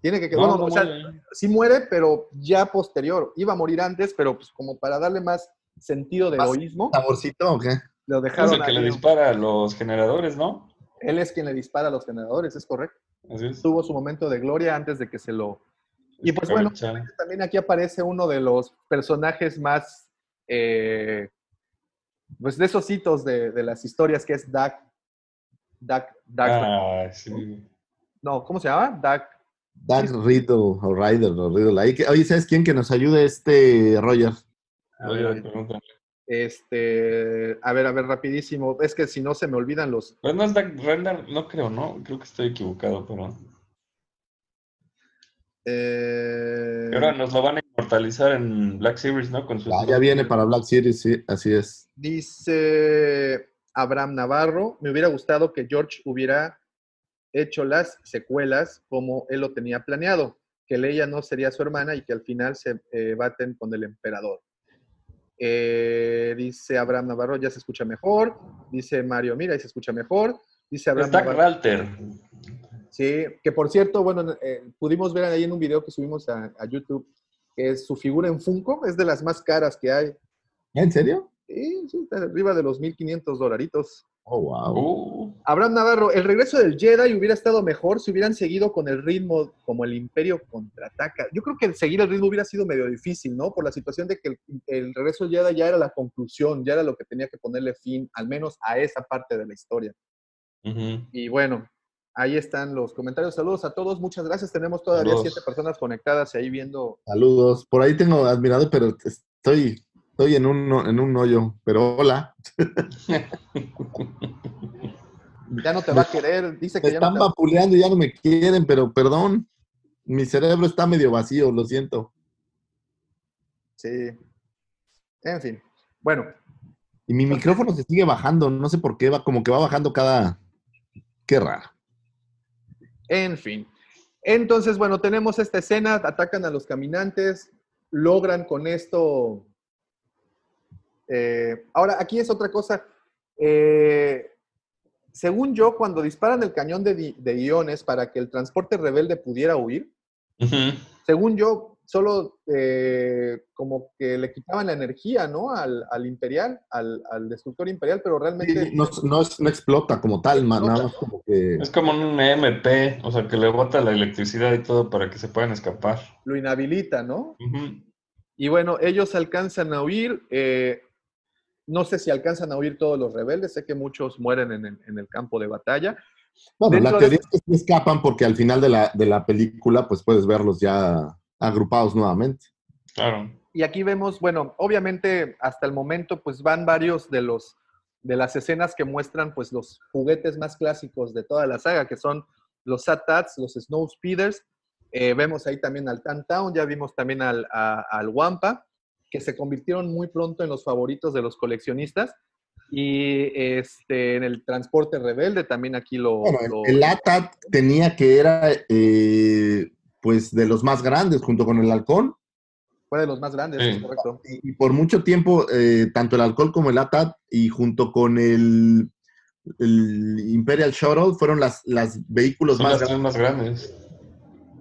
Tiene que No, bueno, no o sea, muere. sí muere, pero ya posterior. Iba a morir antes, pero pues como para darle más sentido de Más heroísmo, ¿Saborcito o qué? lo Es dejaron el que le dispara a los generadores, ¿no? Él es quien le dispara a los generadores, es correcto. Así es. Tuvo su momento de gloria antes de que se lo... Y pues bueno, también aquí aparece uno de los personajes más, eh, pues de esos hitos de, de las historias, que es Dak. Dak, Dak, Ah, sí. no, ¿cómo se llama? Dak. Dark Riddle o Rider o Riddle. Ahí Oye, ¿sabes quién que nos ayude este Roger? Oye, pregunta. Este, a ver, a ver, rapidísimo. Es que si no se me olvidan los. Pues no es Render, no creo, ¿no? Creo que estoy equivocado, pero. eh, ahora nos lo van a inmortalizar en Black Series, ¿no? Con sus Ya, ya viene para Black Series, sí, así es. Dice Abraham Navarro, me hubiera gustado que George hubiera hecho las secuelas como él lo tenía planeado, que Leia no sería su hermana y que al final se eh, baten con el emperador. Eh, dice Abraham Navarro, ya se escucha mejor. Dice Mario, mira, ahí se escucha mejor. Dice Abraham Navarro, Ralter. sí, que por cierto, bueno, eh, pudimos ver ahí en un video que subimos a, a YouTube, que es su figura en Funko, es de las más caras que hay. ¿En serio? Sí, sí, está arriba de los 1500 dolaritos. Oh, wow. Uh, Abraham Navarro, el regreso del Jedi hubiera estado mejor si hubieran seguido con el ritmo como el Imperio contraataca. Yo creo que el seguir el ritmo hubiera sido medio difícil, ¿no? Por la situación de que el, el regreso del Jedi ya era la conclusión, ya era lo que tenía que ponerle fin, al menos a esa parte de la historia. Y bueno, ahí están los comentarios. Saludos a todos, muchas gracias. Tenemos todavía Saludos. siete personas conectadas y ahí viendo. Saludos. Por ahí tengo admirado, pero estoy, estoy en un, en un hoyo. Pero hola. Ya no te va a querer, dice Me que no están te va vapuleando y ya no me quieren, pero perdón. Mi cerebro está medio vacío, lo siento. Sí. En fin. Bueno, Y mi micrófono se sigue bajando, no sé por qué, va como que va bajando cada... Qué raro. En fin. Entonces, bueno, tenemos esta escena, atacan a los caminantes, logran con esto Eh, ahora, aquí es otra cosa. Eh, según yo, cuando disparan el cañón de, de iones para que el transporte rebelde pudiera huir, según yo, solo eh, como que le quitaban la energía, ¿no? Al, al imperial, al, al destructor imperial, pero realmente... Sí, no, no es- no explota como tal, ma- nada más como que... Es como un MP, o sea, que le bota la electricidad y todo para que se puedan escapar. lo inhabilita, ¿no? Y bueno, ellos alcanzan a huir. eh, no sé si alcanzan a huir todos los rebeldes. Sé que muchos mueren en el, en el campo de batalla. Bueno, Dentro la de teoría es que escapan porque al final de la, de la película pues puedes verlos ya agrupados nuevamente. Claro. Y aquí vemos, bueno, obviamente hasta el momento pues van varios de los de las escenas que muestran pues los juguetes más clásicos de toda la saga, que son los AT-ATs, los Snow Speeders. Eh, vemos ahí también al Town, ya vimos también al, a- al Wampa, que se convirtieron muy pronto en los favoritos de los coleccionistas. Y este, en el transporte rebelde también aquí lo... Bueno, lo- el ATAT tenía que era eh, pues de los más grandes junto con el halcón fue de los más grandes, Sí. es correcto. y, y por mucho tiempo eh, tanto el alcohol como el ATAT y junto con el, el Imperial Shuttle fueron las, las vehículos Son más las grandes. más grandes.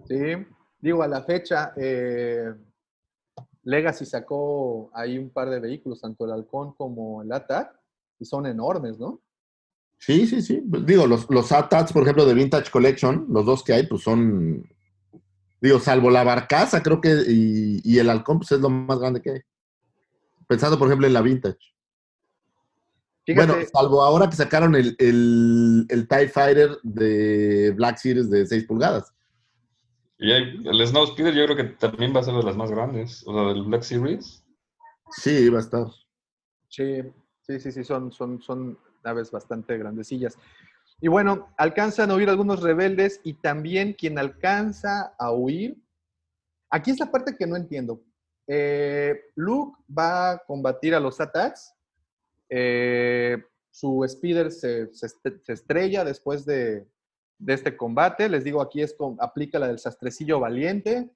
Sí, digo, a la fecha, eh, Legacy sacó ahí un par de vehículos, tanto el Halcón como el ATAC, y son enormes, ¿no? Sí, sí, sí. Pues, Digo, los, los ATATs, por ejemplo, de Vintage Collection, los dos que hay, pues son, digo, salvo la barcaza, creo que, y, y el halcón, pues es lo más grande que hay. Pensando, por ejemplo, en la Vintage. Fíjate, Bueno, salvo ahora que sacaron el, el, el TIE Fighter de Black Series de 6 pulgadas. Y hay- el Snow Speeder yo creo que también va a ser de las más grandes. O sea, del Black Series. Sí, va a estar. sí, sí, sí, sí, son, son, son naves bastante grandecillas. Y bueno, alcanzan a huir algunos rebeldes y también quien alcanza a huir. Aquí es la parte que no entiendo. Eh, Luke va a combatir a los attacks. Eh, su speeder se, se est- se estrella después de, de este combate. Les digo, aquí es con, aplica la del sastrecillo valiente.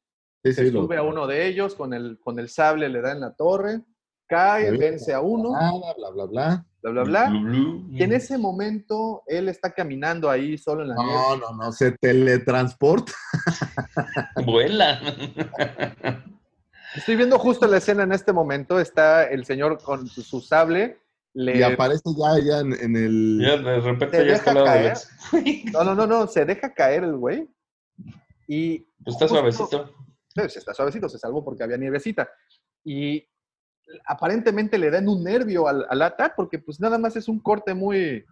Sí, Se sí, lo- sube a uno de ellos con el, con el sable, le da en la torre. Cae, vence a uno, Bla, bla, bla, bla. bla, bla. Y en ese momento él está caminando ahí solo en la nieve. No, no, no, se teletransporta. [laughs] Vuela. Estoy viendo justo la escena en este momento. Está el señor con su, su sable. Le... Y aparece ya, ya en, en el... ya de repente Te ya está caer. ex. No, no, no, no. Se deja caer el güey. Y Está justo- suavecito. Sí, está suavecito, se salvó porque había nievecita. Y aparentemente le dan un nervio al, al porque pues nada más es un corte muy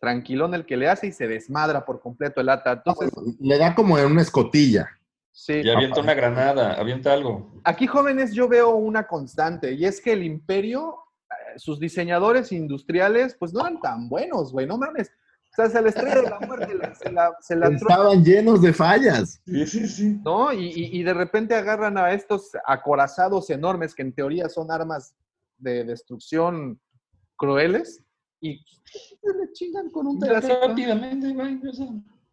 tranquilón el que le hace y se desmadra por completo el ATAC. Entonces, Le da como en una escotilla. sí. Y avienta una granada, avienta algo. Aquí, jóvenes, yo veo una constante y es que el imperio, sus diseñadores industriales, pues no eran tan buenos, güey, no mames. O sea, se la estrella de la muerte la- se la, se la Estaban llenos de fallas. Sí, sí, sí. ¿no? Y, y- y de repente agarran a estos acorazados enormes que en teoría son armas de destrucción crueles y le chingan con un pedacito. Rápidamente, güey.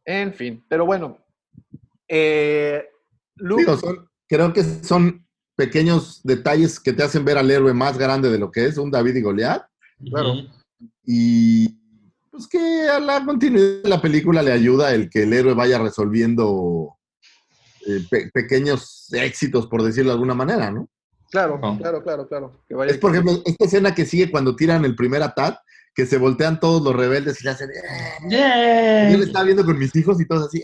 En fin, pero bueno. Eh, Luke, Digo, son- creo que son pequeños detalles que te hacen ver al héroe más grande de lo que es, un David y Goliat. Claro. Y pues que a la continuidad de la película le ayuda el que el héroe vaya resolviendo eh, pe- pequeños éxitos, por decirlo de alguna manera, ¿no? claro, Ajá. claro, claro, claro. Que vaya Es, por ejemplo, esta escena que sigue cuando tiran el primer attack, que se voltean todos los rebeldes y le hacen... "Eh". Yo lo estaba viendo con mis hijos y todos así... "Eh".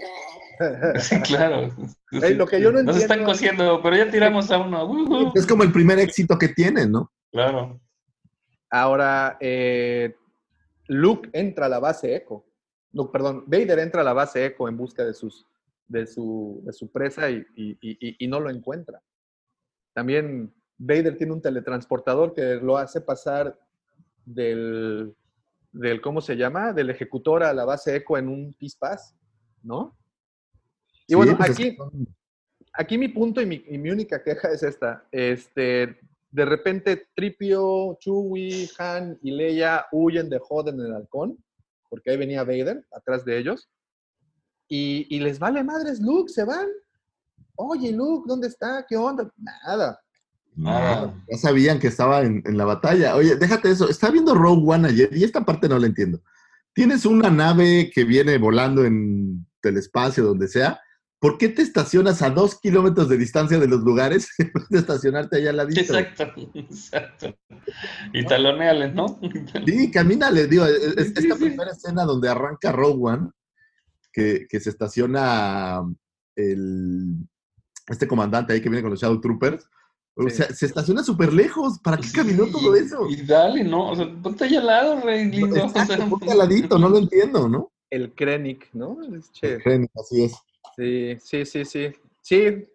Sí, [laughs] [laughs] claro. Lo que yo no Nos están entiendo- cosiendo, pero ya tiramos a uno. Es como el primer éxito que tienen, ¿no? Claro. Ahora, eh, Luke entra a la base Echo. No, perdón, Vader entra a la base Echo en busca de, sus, de, su, de su presa y, y- y- y no lo encuentra. También Vader tiene un teletransportador que lo hace pasar del, del ¿cómo se llama? Del ejecutor a la base Echo en un pispás, ¿no? Y Sí, bueno, pues es aquí, que aquí mi punto y mi, y mi única queja es esta. Este, de repente Tripio, Chewie, Han y Leia huyen de Hoth en el halcón, porque ahí venía Vader atrás de ellos. Y, y les vale madres Luke, se van. Oye, Luke, ¿dónde está? ¿Qué onda? Nada. Nada. Ya sabían que estaba en, en la batalla. Oye, déjate eso. Estaba viendo Rogue One ayer y esta parte no la entiendo. Tienes una nave que viene volando en el espacio, donde sea. ¿Por qué te estacionas a dos kilómetros de distancia de los lugares [laughs] en vez de estacionarte allá al ladito? Exacto, exacto. Y taloneales, ¿no? [laughs] Sí, camínale, digo, es- Sí, esta sí. primera escena donde arranca Rogue One, que, que se estaciona el, este comandante ahí que viene con los Shadow Troopers, o Sí. sea, se estaciona súper lejos, ¿para qué caminó todo eso? Y dale, ¿no? O sea, ponte allá al lado, rey, lindo. O Exacto, sea, ponte al ladito, no lo entiendo, ¿no? El Krennic, ¿no? Es che- Así es. Sí, sí, sí, sí. Sí.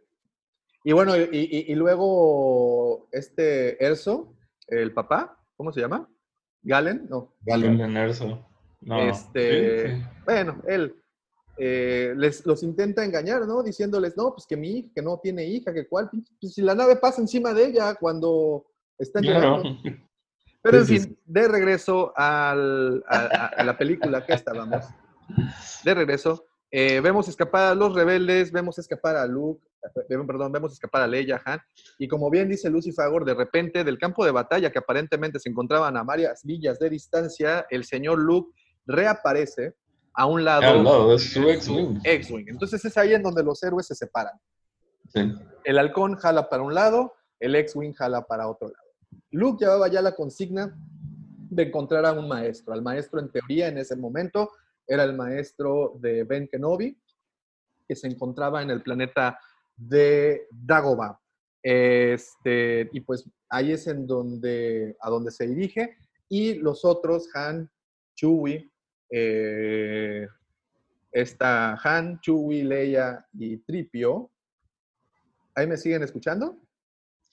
Y bueno, y, y- y luego este Erso, el papá, ¿cómo se llama? Galen, no. Galen. Galen Erso. No, este, sí, sí. bueno, él eh, les los intenta engañar, ¿no? Diciéndoles, no, pues que mi hija, que no tiene hija, que cuál, pues si la nave pasa encima de ella cuando están Claro. llegando. [laughs] Pero en fin, de regreso al- a la película que estábamos. De regreso, eh, vemos escapar a los rebeldes, vemos escapar a Luke, eh, perdón, vemos escapar a Leia, Han, y como bien dice Lucy Fagor, de repente del campo de batalla que aparentemente se encontraban a varias villas de distancia, el señor Luke reaparece a un lado, lado de su X-Wing. X-Wing. Entonces es ahí en donde los héroes se separan. Sí. El halcón jala para un lado, el X-Wing jala para otro lado. Luke llevaba ya la consigna de encontrar a un maestro. Al maestro, en teoría, en ese momento, era el maestro de Ben Kenobi, que se encontraba en el planeta de Dagobah. Este, y pues ahí es en donde, a donde se dirige. Y los otros, Han, Chewie, eh, está Han, Chewie, Leia y Tripio. ¿Ahí me siguen escuchando?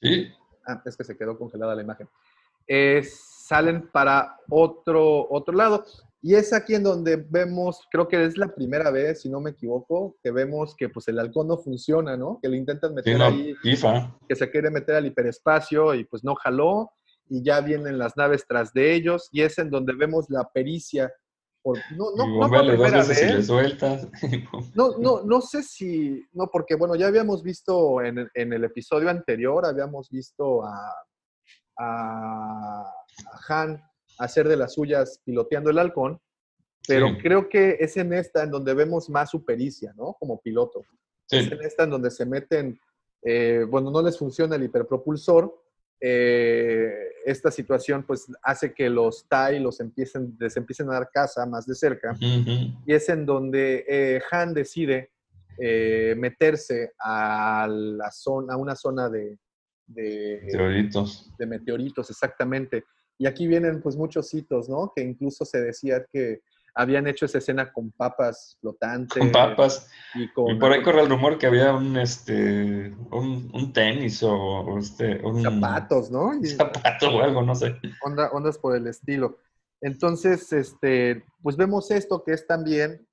Sí. Ah, es que se quedó congelada la imagen. Eh, salen para otro, otro lado. Y es aquí en donde vemos, creo que es la primera vez, si no me equivoco, que vemos que pues el halcón no funciona, ¿no? Que le intentan meter Sí, no, ahí, IFA. que se quiere meter al hiperespacio y pues no jaló. Y ya vienen las naves tras de ellos. Y es en donde vemos la pericia. Por, no, no, y no por dos primera veces y le vez. sueltas. No, no, no sé si, no, porque bueno, ya habíamos visto en, en el episodio anterior, habíamos visto a, a, a Han hacer de las suyas piloteando el halcón, pero Sí. creo que es en esta en donde vemos más su pericia, ¿no? Como piloto. Es en esta en donde se meten, eh, bueno, no les funciona el hiperpropulsor, eh, esta situación pues hace que los TIE los empiecen, les empiecen a dar caza más de cerca y es en donde eh, Han decide meterse a, la zona, a una zona de, de, Teoritos. de meteoritos, exactamente. Y aquí vienen pues muchos hitos, ¿no? Que incluso se decía que habían hecho esa escena con papas flotantes. Con papas. Y con Y por ahí corre el rumor que había un este un, un tenis o, o este un zapatos, ¿no? Y zapato o algo, no sé. onda- ondas por el estilo. Entonces, este, pues vemos esto que es también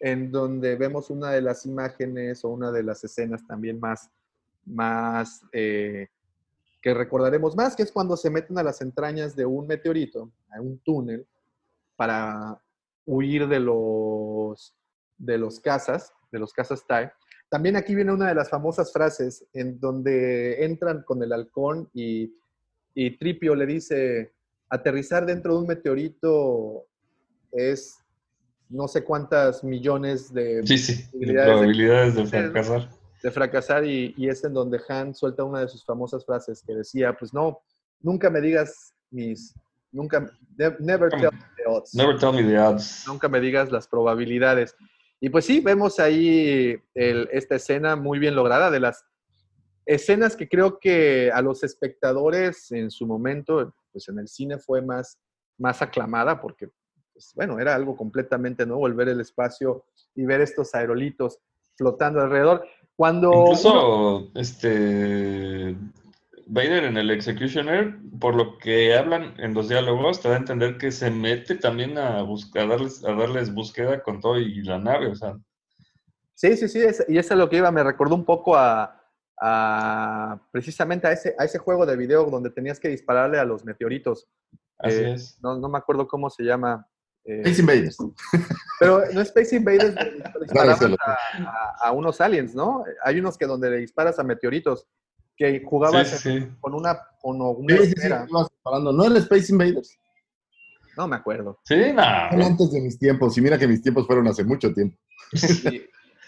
en donde vemos una de las imágenes o una de las escenas también más, más eh, que recordaremos más, que es cuando se meten a las entrañas de un meteorito, a un túnel, para huir de los, de los cazas, de los cazas TIE. También aquí viene una de las famosas frases en donde entran con el halcón y, y Tripio le dice, aterrizar dentro de un meteorito es no sé cuántas millones de Sí, sí. De Probabilidades de- probabilidades de fracasar. De fracasar y, y es en donde Han suelta una de sus famosas frases que decía, pues no, nunca me digas mis, nunca, ne- never tell me the odds, Never tell me the odds. nunca me digas las probabilidades. Y pues sí, vemos ahí el- esta escena muy bien lograda de las escenas que creo que a los espectadores en su momento, pues en el cine fue más, más aclamada porque, pues, bueno, era algo completamente nuevo el ver el espacio y ver estos aerolitos flotando alrededor. Cuando uno- Incluso este Vader en el Executioner, por lo que hablan en los diálogos, te da a entender que se mete también a buscar, a darles, a darles búsqueda con todo y la nave, o sea, Sí, sí, sí, es- y eso es lo que iba, me recordó un poco a, a- precisamente a ese, a ese juego de video donde tenías que dispararle a los meteoritos. así Eh, es. No, no me acuerdo cómo se llama. Eh, Space Invaders. pero no es Space Invaders, donde le [laughs] disparabas Dale, a, a- a unos aliens, ¿no? Hay unos que donde le disparas a meteoritos. que jugabas Sí, sí, sí. con una, con una Sí. No era Space Invaders. No me acuerdo. Sí, no. Son antes de mis tiempos. Y mira que mis tiempos fueron hace mucho tiempo. Sí,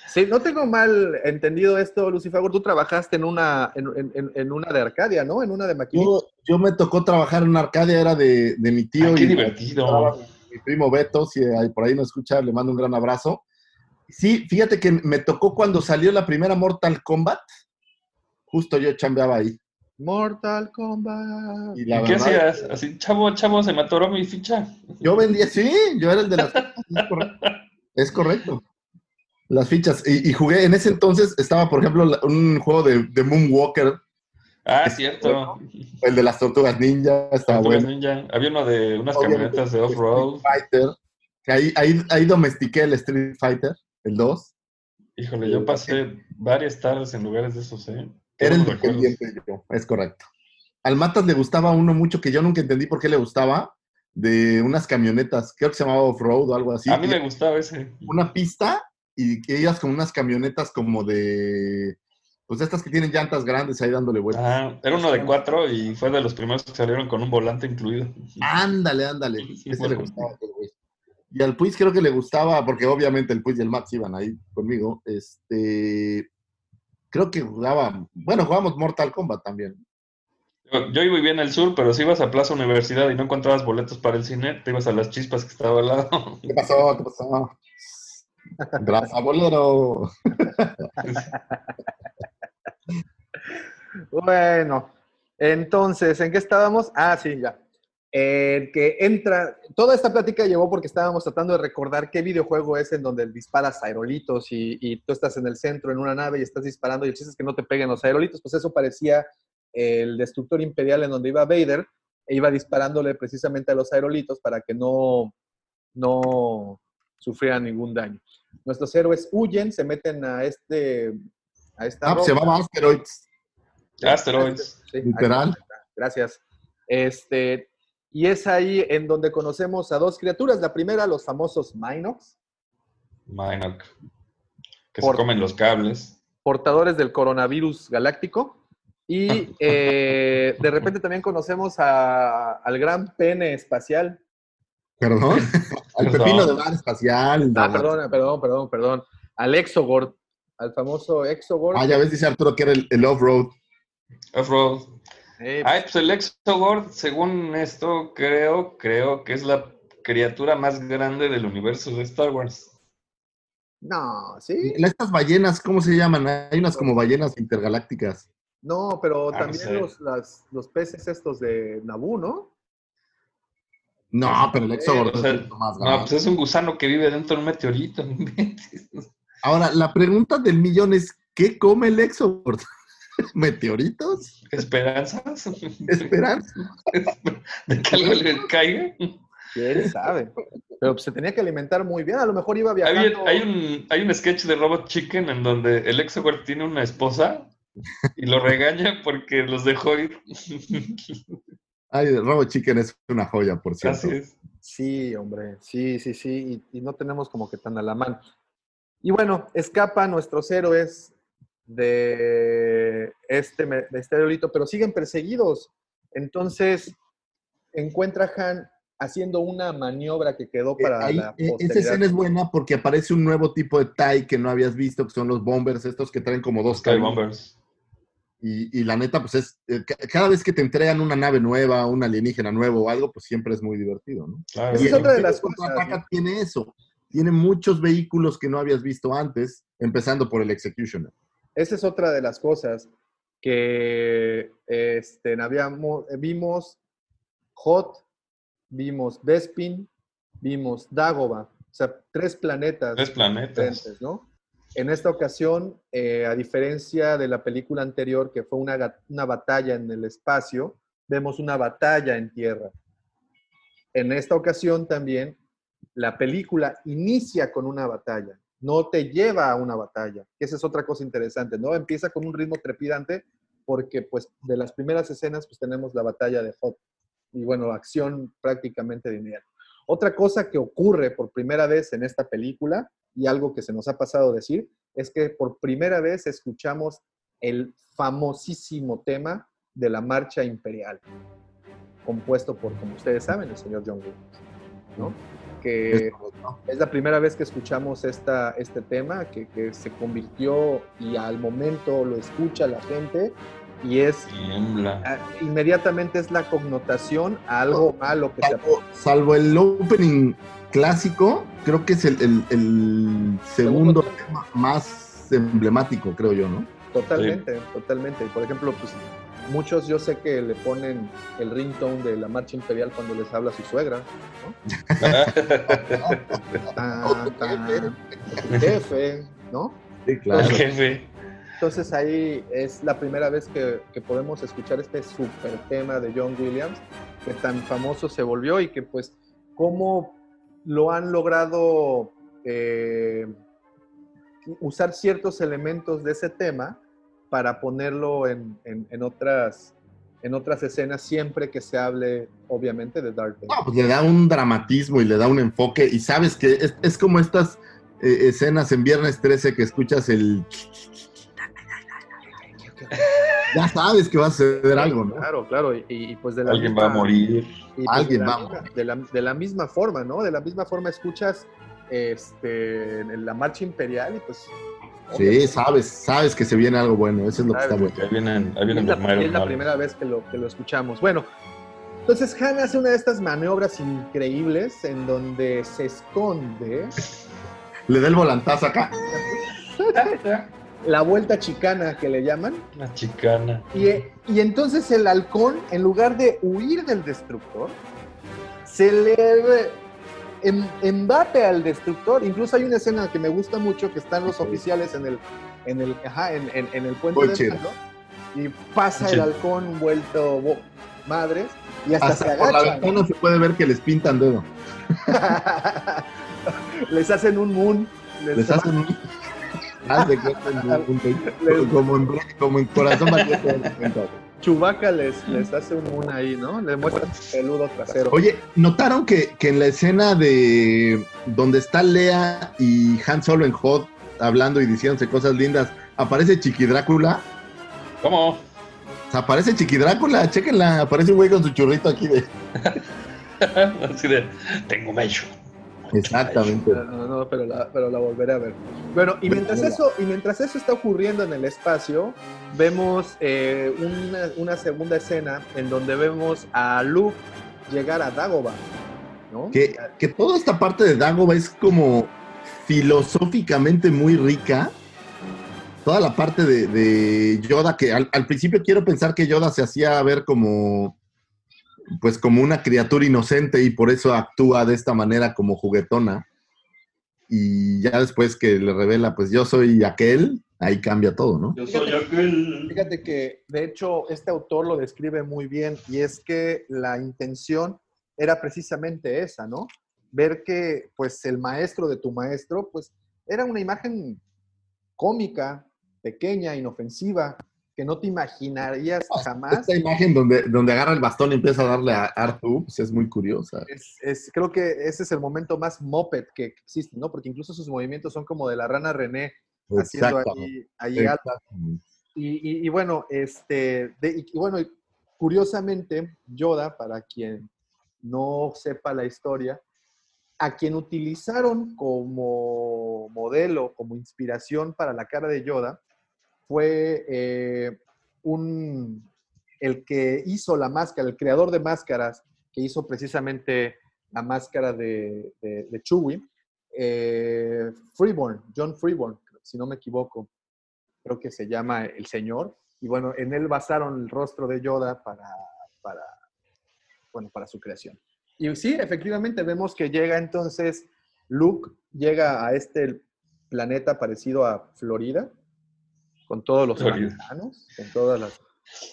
Sí, no tengo mal entendido esto, Lucifer. Tú trabajaste en una, en, en- en una de Arcadia, ¿no? En una de maquinita. Yo, yo me tocó trabajar en Arcadia, era de, de mi tío. Ah, qué y divertido. Mi primo Beto, si por ahí no escucha, le mando un gran abrazo. Sí, fíjate que me tocó cuando salió la primera Mortal Kombat. Justo yo chambeaba ahí. Mortal Kombat. Y ¿Y la qué hacías? Así, chavo, chavo, se me atoró mi ficha. Yo vendía, sí, yo era el de las fichas, es correcto. Es correcto. Las fichas. Y, y jugué, en ese entonces estaba, por ejemplo, un juego de, de Moonwalker, Ah, cierto. el de las tortugas ninja, estaba Tortugas bueno. Ninja. Había uno de unas Obviamente, camionetas de off-road. Street Fighter, ahí, ahí, ahí domestiqué el Street Fighter, el 2. Híjole, yo pasé varias tardes en lugares de esos, ¿eh? Era el Buenos recuerdos. dependiente yo, es correcto. Al Matas le gustaba uno mucho que yo nunca entendí por qué le gustaba, de unas camionetas, creo que se llamaba off-road o algo así. A mí me gustaba ese. Una pista y que ellas con unas camionetas como de, pues estas que tienen llantas grandes ahí dándole vueltas. Ajá, era uno de cuatro y fue de los primeros que salieron con un volante incluido. Ándale, ándale. Sí, Ese le gustaba güey. Y al Puis creo que le gustaba, porque obviamente el Puis y el Max iban ahí conmigo. Este, creo que jugaba, bueno, jugábamos Mortal Kombat también. Yo, yo vivía en el sur, pero si ibas a Plaza Universidad y no encontrabas boletos para el cine, te ibas a las chispas que estaba al lado. [laughs] ¿Qué pasó? ¿Qué pasó? Gracias, bolero. [laughs] Bueno, entonces, ¿en qué estábamos? Ah, sí, ya. El que entra, toda esta plática llevó porque estábamos tratando de recordar qué videojuego es en donde disparas aerolitos y, y tú estás en el centro en una nave y estás disparando y el chiste es que no te peguen los aerolitos, pues eso parecía el destructor imperial en donde iba Vader e iba disparándole precisamente a los aerolitos para que no, no sufrieran ningún daño. Nuestros héroes huyen, se meten a este... A esta Ah, pues se roca. llamaba Asteroids, Asteroids. [laughs] Sí, literal. Gracias. Este, y es ahí en donde conocemos a dos criaturas. La primera, los famosos Minox, Minoc. Que se comen los cables. portadores del coronavirus galáctico. Y [laughs] eh, de repente también conocemos a- al gran pene espacial. Perdón. [laughs] Al Perdón. pepino de bar espacial. Ah, perdón, perdón, perdón, perdón. Al Exogord, al famoso Exogord. Ah, ya ves, dice Arturo que era el, el off-road. Off-road. Eh, Ay, pues el Exogord, según esto, creo, creo que es la criatura más grande del universo de Star Wars. no, sí. Estas ballenas, ¿cómo se llaman? Hay unas como ballenas intergalácticas. No, pero Ah, no también sé. los, las- los peces estos de Naboo, ¿no? No, pero el Exogord O sea, es más no, grande. pues es un gusano que vive dentro de un meteorito. [laughs] no. Ahora, la pregunta del millón es, ¿qué come el Exogord? ¿Meteoritos? ¿Esperanzas? ¿Esperanza? ¿De que algo le caiga? ¿Quién sabe? Pero pues, se tenía que alimentar muy bien. A lo mejor iba Hay, viajando. hay un, hay un sketch de Robot Chicken en donde el Exogord tiene una esposa y lo regaña porque los dejó ir. Ay, Robo Chicken es una joya, por cierto. Así es. Sí, hombre. Sí, sí, sí. Y, y no tenemos como que tan a la mano. Y bueno, escapan nuestros héroes de este, de este aerolito, pero siguen perseguidos. Entonces, encuentra a Han haciendo una maniobra que quedó Eh, para ahí, la eh, esa escena es buena porque aparece un nuevo tipo de TIE que no habías visto, que son los bombers, estos que traen como dos. Bombers. Y, y la neta, pues es, eh, ca- cada vez que te entregan una nave nueva, un alienígena nuevo o algo, pues siempre es muy divertido, ¿no? Claro. Esa es otra de las cosas, tiene eso. Tiene muchos vehículos que no habías visto antes, empezando por el Executioner. Esa es otra de las cosas que este, habíamos, vimos Hot, vimos Bespin, vimos Dagoba, o sea, tres planetas Tres planetas. ¿no? En esta ocasión, eh, a diferencia de la película anterior, que fue una, una batalla en el espacio, vemos una batalla en tierra. En esta ocasión también, la película inicia con una batalla, no te lleva a una batalla, esa es otra cosa interesante, ¿no? Empieza con un ritmo trepidante porque, pues, de las primeras escenas, pues, tenemos la batalla de Hot y, bueno, acción prácticamente de inmediato. Otra cosa que ocurre por primera vez en esta película y algo que se nos ha pasado decir es que por primera vez escuchamos el famosísimo tema de la Marcha Imperial, compuesto por, como ustedes saben, el señor John Williams, ¿no? Que es la primera vez que escuchamos esta, este tema, que, que se convirtió y al momento lo escucha la gente y es Tiembla. inmediatamente es la connotación a algo malo que se Salvo, salvo el opening clásico, creo que es el, el- el segundo tema más emblemático, creo yo, ¿no? Totalmente, totalmente. Y por ejemplo, pues muchos yo sé que le ponen el ringtone de la marcha imperial cuando les habla su suegra, ¿no? [laughs] Tu jefe, ¿no? Sí, El jefe. Entonces ahí es la primera vez que, que podemos escuchar este super tema de John Williams, que tan famoso se volvió y que pues cómo lo han logrado eh, usar ciertos elementos de ese tema para ponerlo en, en- en otras, en otras escenas siempre que se hable obviamente de Darth Vader. No, pues le da un dramatismo y le da un enfoque. Y sabes que es, es como estas eh, escenas en Viernes 13 que escuchas el. Ya sabes que va a suceder algo, ¿no? Claro, claro, y, y, pues de la Alguien va a morir. Y pues Alguien de la, va a misma- de, la, de la misma forma, ¿no? De la misma forma escuchas este, la marcha imperial y pues... Sí, sabes, sabes que se viene algo bueno. Eso es lo que está bueno. Ahí vienen, ahí Es vienen la, los malos es la primera vez que lo, que lo escuchamos. Bueno, entonces Han hace una de estas maniobras increíbles en donde se esconde Le da el volantazo acá. la vuelta chicana que le llaman Una chicana. Y, y entonces el halcón, en lugar de huir del destructor, se le embate al destructor. Incluso hay una escena que me gusta mucho, que están los oficiales en el, en el, ajá, en, en- en el puente Muy de chido. mando, y pasa el halcón vuelto bo- madres y hasta, Hasta se por la agachan. ventana se puede ver que les pintan dedo. [laughs] les hacen un moon. Les, Les hacen un. [laughs] Haz de cuenta [laughs] en un- un- como, en, como en corazón Chewbacca les, les hace un moon ahí, ¿no? Le muestra su peludo trasero. Oye, ¿notaron que, que en la escena de donde está Lea y Han Solo en Hot hablando y diciéndose cosas lindas, aparece Chiqui Drácula? ¿Cómo? Aparece Chiqui Drácula, chéquenla, aparece un güey con su churrito aquí de. [laughs] Así de, tengo mecho. Exactamente. No, no, no, pero la, pero la volveré a ver. Bueno, y mientras eso, y mientras eso está ocurriendo en el espacio, vemos eh, una, una segunda escena en donde vemos a Luke llegar a Dagobah, ¿no? Que, que toda esta parte de Dagobah es como filosóficamente muy rica. Toda la parte de, de Yoda, que al, al principio quiero pensar que Yoda se hacía ver como, pues como una criatura inocente y por eso actúa de esta manera como juguetona. Y ya después que le revela, pues yo soy aquel, ahí cambia todo, ¿no? Yo soy aquel. Fíjate que, de hecho, este autor lo describe muy bien y es que la intención era precisamente esa, ¿no? Ver que, pues, el maestro de tu maestro, pues, era una imagen cómica, pequeña, inofensiva, que no te imaginarías jamás. Esta imagen donde, donde agarra el bastón y empieza a darle a Arthur, pues es muy curiosa. Es, es- creo que ese es el momento más moped que existe, ¿no? Porque incluso sus movimientos son como de la rana René haciendo ahí, ahí. Y, y- y bueno, este, de- y, bueno, curiosamente, Yoda, para quien no sepa la historia, a quien utilizaron como modelo, como inspiración para la cara de Yoda, fue eh, un, el que hizo la máscara, el creador de máscaras, que hizo precisamente la máscara de, Chewie, eh, Freeborn, John Freeborn, si no me equivoco creo que se llama El Señor. Y bueno, en él basaron el rostro de Yoda para, para, bueno, para su creación. Y sí, efectivamente vemos que llega entonces, Luke llega a este planeta parecido a Florida, con todos los pantanos, con todas las,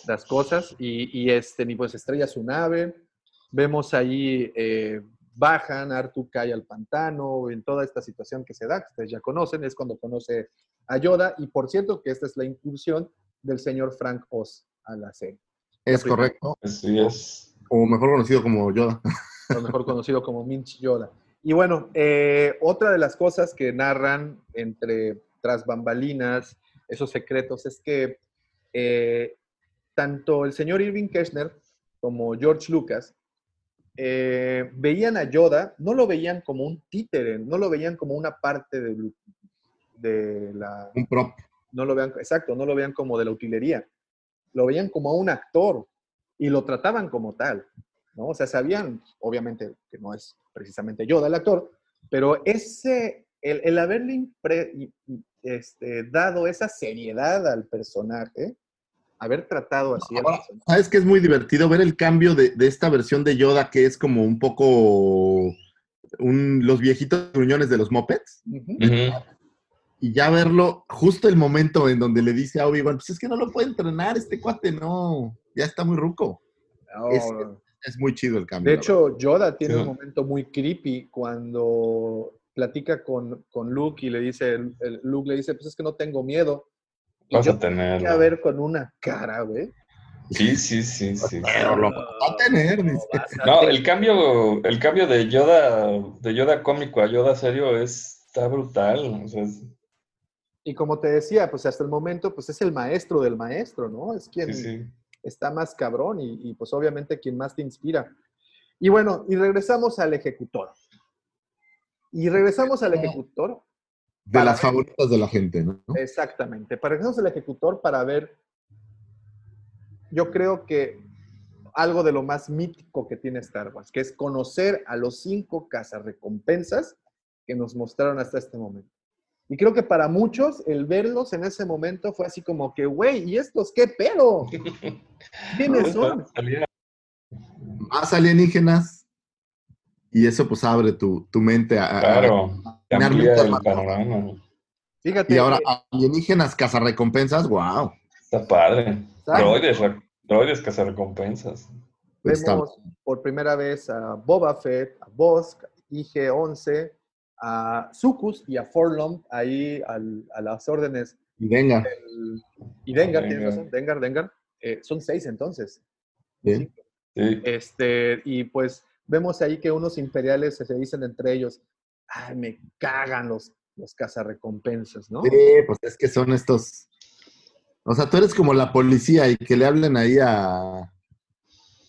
las cosas, y, y este, y pues estrella su nave. Vemos ahí, eh, bajan, Artu cae al pantano, en toda esta situación que se da, que ustedes ya conocen, es cuando conoce a Yoda, y por cierto que esta es la incursión del señor Frank Oz a la serie, Es correcto. Así es. O mejor conocido como Yoda. o mejor conocido como Minch Yoda. Y bueno, eh, otra de las cosas que narran entre tras bambalinas, esos secretos, es que eh, tanto el señor Irving Kirchner como George Lucas eh, veían a Yoda, no lo veían como un títere, no lo veían como una parte de, de la... Un prop. No lo vean, exacto, no lo veían como de la utilería, lo veían como un actor y lo trataban como tal, ¿no? O sea, sabían, obviamente, que no es precisamente Yoda el actor, pero ese, el, el haberle impre- este, dado esa seriedad al personaje, haber tratado así al Ahora, personaje. ¿Sabes que es muy divertido ver el cambio de, de esta versión de Yoda que es como un poco un- los viejitos gruñones de los mopeds? Y ya verlo, justo el momento en donde le dice a Obi-Wan, pues es que no lo puede entrenar, este cuate no, ya está muy ruco. Es- Es muy chido el cambio. De hecho, Yoda tiene Sí. un momento muy creepy cuando platica con, con Luke y le dice, el- el- Luke le dice, pues es que no tengo miedo. Y Vas yo a tener. a ver con una cara, güey. Sí, sí, sí, sí. verdad. Pero lo va a tener, a No, tener- el cambio, el cambio de Yoda, de Yoda cómico a Yoda serio es, está brutal. O sea, es- Y como te decía, pues hasta el momento, pues es el maestro del maestro, ¿no? Es quien sí, sí. está más cabrón y, y, pues obviamente quien más te inspira. Y bueno, y regresamos al ejecutor. Y regresamos al ejecutor De las favoritas de la gente, ¿no? Exactamente. Para regresamos al ejecutor para ver, yo creo que algo de lo más mítico que tiene Star Wars, que es conocer a los cinco cazarrecompensas que nos mostraron hasta este momento. Y creo que para muchos el verlos en ese momento fue así como que, güey, ¿y estos qué pedo? [laughs] ¿Quiénes son? Más alienígenas. Y eso pues abre tu, tu mente a, Claro, a- a- el panorama. Fíjate, Y ahora alienígenas cazarrecompensas, wow. Está padre. Droides, droides que se recompensas. Está- vemos por primera vez a Boba Fett, a Bosk, IG-11, a Sucus y a Forlom ahí al- a las órdenes Y venga. del- y Dengar, Ah, tienes Dengar. razón, Dengar, Dengar. Eh, son seis entonces. Bien. Sí. Este, y pues vemos ahí que unos imperiales se dicen entre ellos, ay, me cagan los, los cazarrecompensas, ¿no? Sí, pues es que son estos. O sea, tú eres como la policía y que le hablen ahí a, a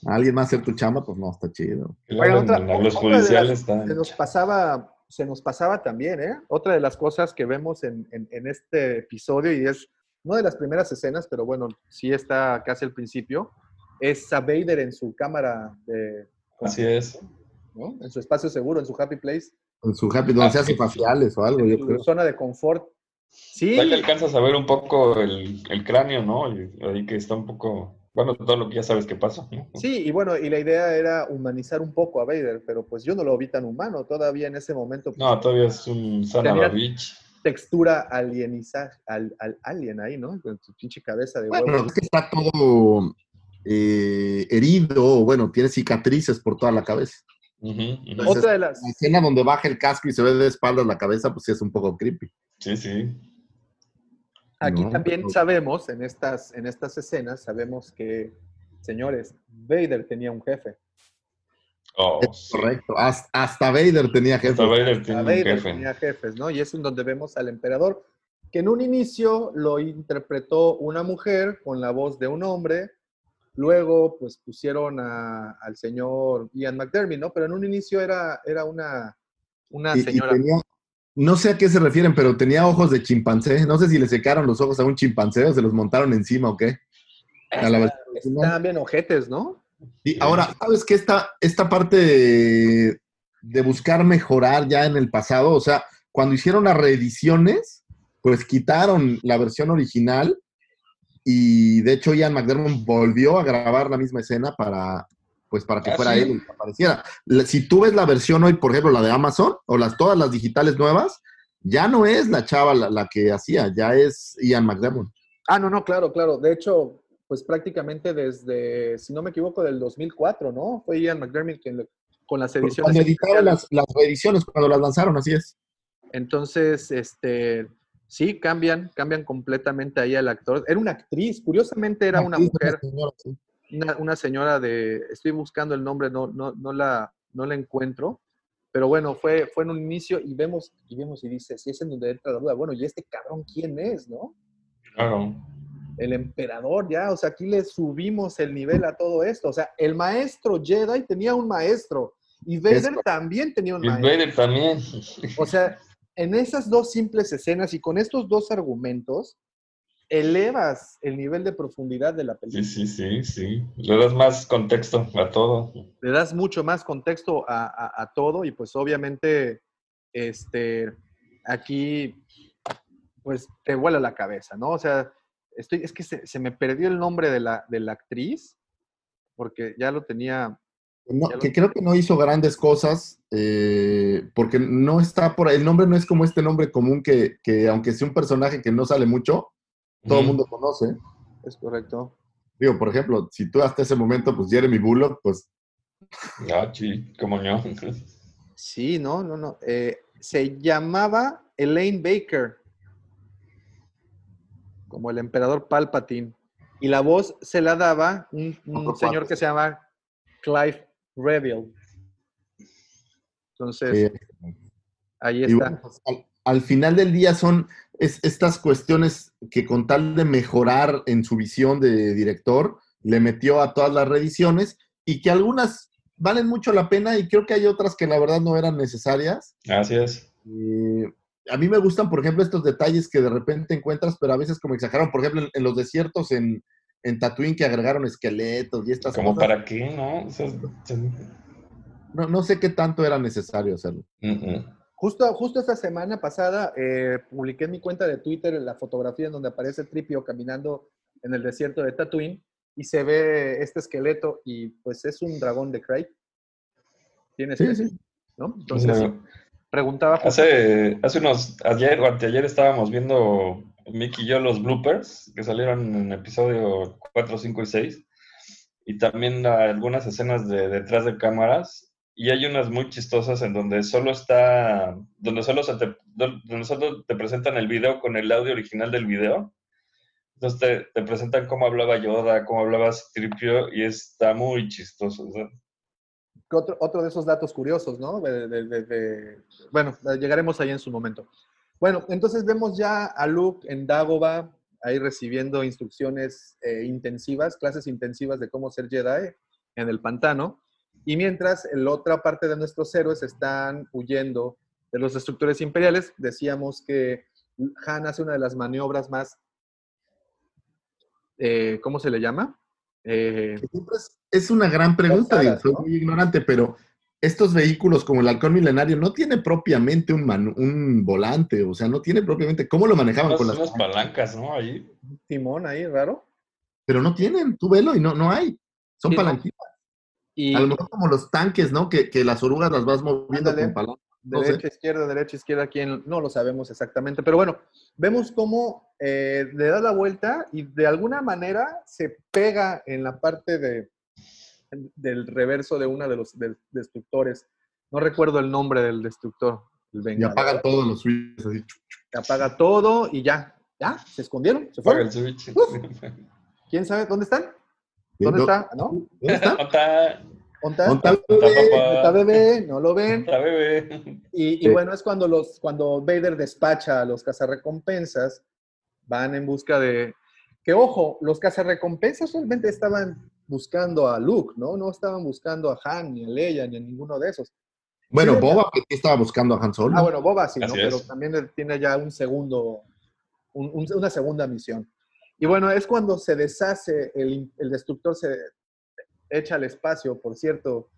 alguien más a hacer tu chamba, pues no, está chido. Otra- los otra de las- judiciales están. Se nos pasaba, se nos pasaba también, ¿eh? Otra de las cosas que vemos en, en- en este episodio, y es una de las primeras escenas, pero bueno, sí está casi al principio, es a Vader en su cámara, de, Así es. ¿no? En su espacio seguro, en su happy place, En su happy, donde se hace faciales o algo, en yo su creo. zona de confort. Sí, Ahí alcanzas a ver un poco el, el cráneo, ¿no? Y ahí que está un poco. Bueno, todo lo que ya sabes que pasa. ¿no? sí, y bueno, y la idea era humanizar un poco a Vader, pero pues yo no lo vi tan humano, todavía en ese momento. pues, No, todavía es un bitch. textura alienizar, al, al alien ahí, ¿no? Con su pinche cabeza de huevo. Bueno, es que está todo eh, herido, o bueno, tiene cicatrices por toda la cabeza. Entonces, Otra de las... La escena donde baja el casco y se ve de espaldas la cabeza, pues sí es un poco creepy. Sí, sí. Aquí No, también no. sabemos, en estas, en estas escenas, sabemos que, señores, Vader tenía un jefe. Oh, Es sí. correcto. Hasta, hasta Vader tenía jefe. Hasta Vader A tiene un Vader jefe. tenía jefes, ¿no? Y es en donde vemos al emperador, que en un inicio lo interpretó una mujer con la voz de un hombre, luego pues pusieron a- al señor Ian McDermott, ¿no? Pero en un inicio era, era una, una Y- y señora. tenía- no sé a qué se refieren, pero tenía ojos de chimpancé. No sé si le secaron los ojos a un chimpancé o se los montaron encima o qué. A la. Estaban bien ojetes, ¿no? Y ahora, ¿sabes qué? Esta, esta parte de, de buscar mejorar ya en el pasado, o sea, cuando hicieron las reediciones, pues quitaron la versión original y de hecho Ian McDermott volvió a grabar la misma escena para, pues para que ¿Ah, fuera sí? él el que apareciera. Si tú ves la versión hoy, por ejemplo, la de Amazon o las todas las digitales nuevas, ya no es la chava la, la que hacía, ya es Ian McDermott. Ah, no, no, claro, claro. De hecho, pues prácticamente desde, si no me equivoco, del 2004, ¿no? Fue Ian McDermott quien le- con las ediciones. Cuando editaron las, las reediciones, cuando las lanzaron, así es. Entonces, este, sí, cambian, cambian completamente ahí al actor. Era una actriz, curiosamente era una mujer, señora, sí. una, una señora de, estoy buscando el nombre, no, no, no, la, no la encuentro, pero bueno, fue, fue en un inicio y vemos, y vemos y dice, si es en donde entra la duda, bueno, ¿y este cabrón quién es, no? Claro. el emperador ya, o sea, aquí le subimos el nivel a todo esto. O sea, el maestro Jedi tenía un maestro y Vader también tenía un Y maestro. Vader también. O sea, en esas dos simples escenas y con estos dos argumentos, elevas el nivel de profundidad de la película. Sí, sí, sí, sí. Le das más contexto a todo. Le das mucho más contexto a, a- a todo y pues obviamente, este, aquí, pues te vuela la cabeza, ¿no? O sea, estoy, es que se, se me perdió el nombre de la, de la actriz, porque ya lo tenía, No, que creo que no hizo grandes cosas, eh, porque no está por ahí. El nombre no es como este nombre común que, que aunque sea un personaje que no sale mucho, todo el mundo conoce. es correcto. Digo, por ejemplo, si tú hasta ese momento, pues Jeremy Bullock, pues Ah, sí, como no. Sí, no, no, no. eh, se llamaba Elaine Baker, como el emperador Palpatine. Y la voz se la daba un, señor que se llama Clive Revill. Entonces, ahí está. bueno, pues, al, al final del día son es- estas cuestiones que con tal de mejorar en su visión de director, le metió a todas las reediciones y que algunas valen mucho la pena y creo que hay otras que la verdad no eran necesarias. Así es. Eh, a mí me gustan, por ejemplo, estos detalles que de repente encuentras, pero a veces como exageraron. Por ejemplo, en, en los desiertos en, en Tatooine que agregaron esqueletos y estas Como cosas. para qué, ¿no? O sea, se- No, no sé qué tanto era necesario hacerlo. Justo, justo esta semana pasada eh, publiqué en mi cuenta de Twitter la fotografía en donde aparece Tripio caminando en el desierto de Tatooine y se ve este esqueleto y pues es un dragón de Craig. Tiene Sí. ¿no? Entonces, No. preguntaba Hace, hace unos, ayer o anteayer estábamos viendo Mickey y yo los bloopers que salieron en episodio 4, 5 y 6 y también algunas escenas de detrás de cámaras y hay unas muy chistosas en donde solo está, donde solo, se te, donde solo te presentan el video con el audio original del video. Entonces te, presentan cómo hablaba Yoda, cómo hablaba Stripio y está muy chistoso. otro, otro de esos datos curiosos, ¿no? Bueno, llegaremos ahí en su momento. Bueno, entonces vemos ya a Luke en Dagobah, ahí recibiendo instrucciones eh, intensivas, clases intensivas de cómo ser Jedi en el pantano. Y mientras la otra parte de nuestros héroes están huyendo de los destructores imperiales, decíamos que Han hace una de las maniobras más, eh, ¿cómo se le llama? Eh, es, una gran pregunta, digo, soy ¿no? muy ignorante, pero estos vehículos como el halcón milenario no tiene propiamente un, manu- un volante, o sea, no tiene propiamente, ¿cómo lo manejaban con las... unas palancas, ¿no? Ahí. Timón ahí, raro. Pero no tienen, tú velo y no, no hay, son Sí, palanquitas. Y A lo mejor como los tanques, ¿no? Que, que las orugas las vas moviendo Ándale. con palancas. no sé. derecha, izquierda, derecha, izquierda, quién no lo sabemos exactamente. Pero bueno, vemos cómo eh, le da la vuelta y de alguna manera se pega en la parte de, del reverso de uno de los destructores. No recuerdo el nombre del destructor. El Y apagan todos los switches así. Apaga todo y ya. Ya, se escondieron, se Apaga fueron. el switch. ¿Quién sabe dónde están? ¿Dónde no- está? ¿No? ¿Dónde está? Ota, ¿Dónde está? ¿Dónde está el ota, bebé? No lo ven. Bebé. Y, y bueno, es cuando, los, cuando Vader despacha a los cazarrecompensas, van en busca de... Que ojo, los cazarrecompensas realmente estaban buscando a Luke, ¿no? No estaban buscando a Han, ni a Leia, ni a ninguno de esos. Bueno, Sí, Boba Fett estaba buscando a Han Solo. Ah, bueno, Boba sí, ¿no? Pero también tiene ya un segundo, un- un- una segunda misión. Y bueno, es cuando se deshace, el, el destructor se echa al espacio, por cierto,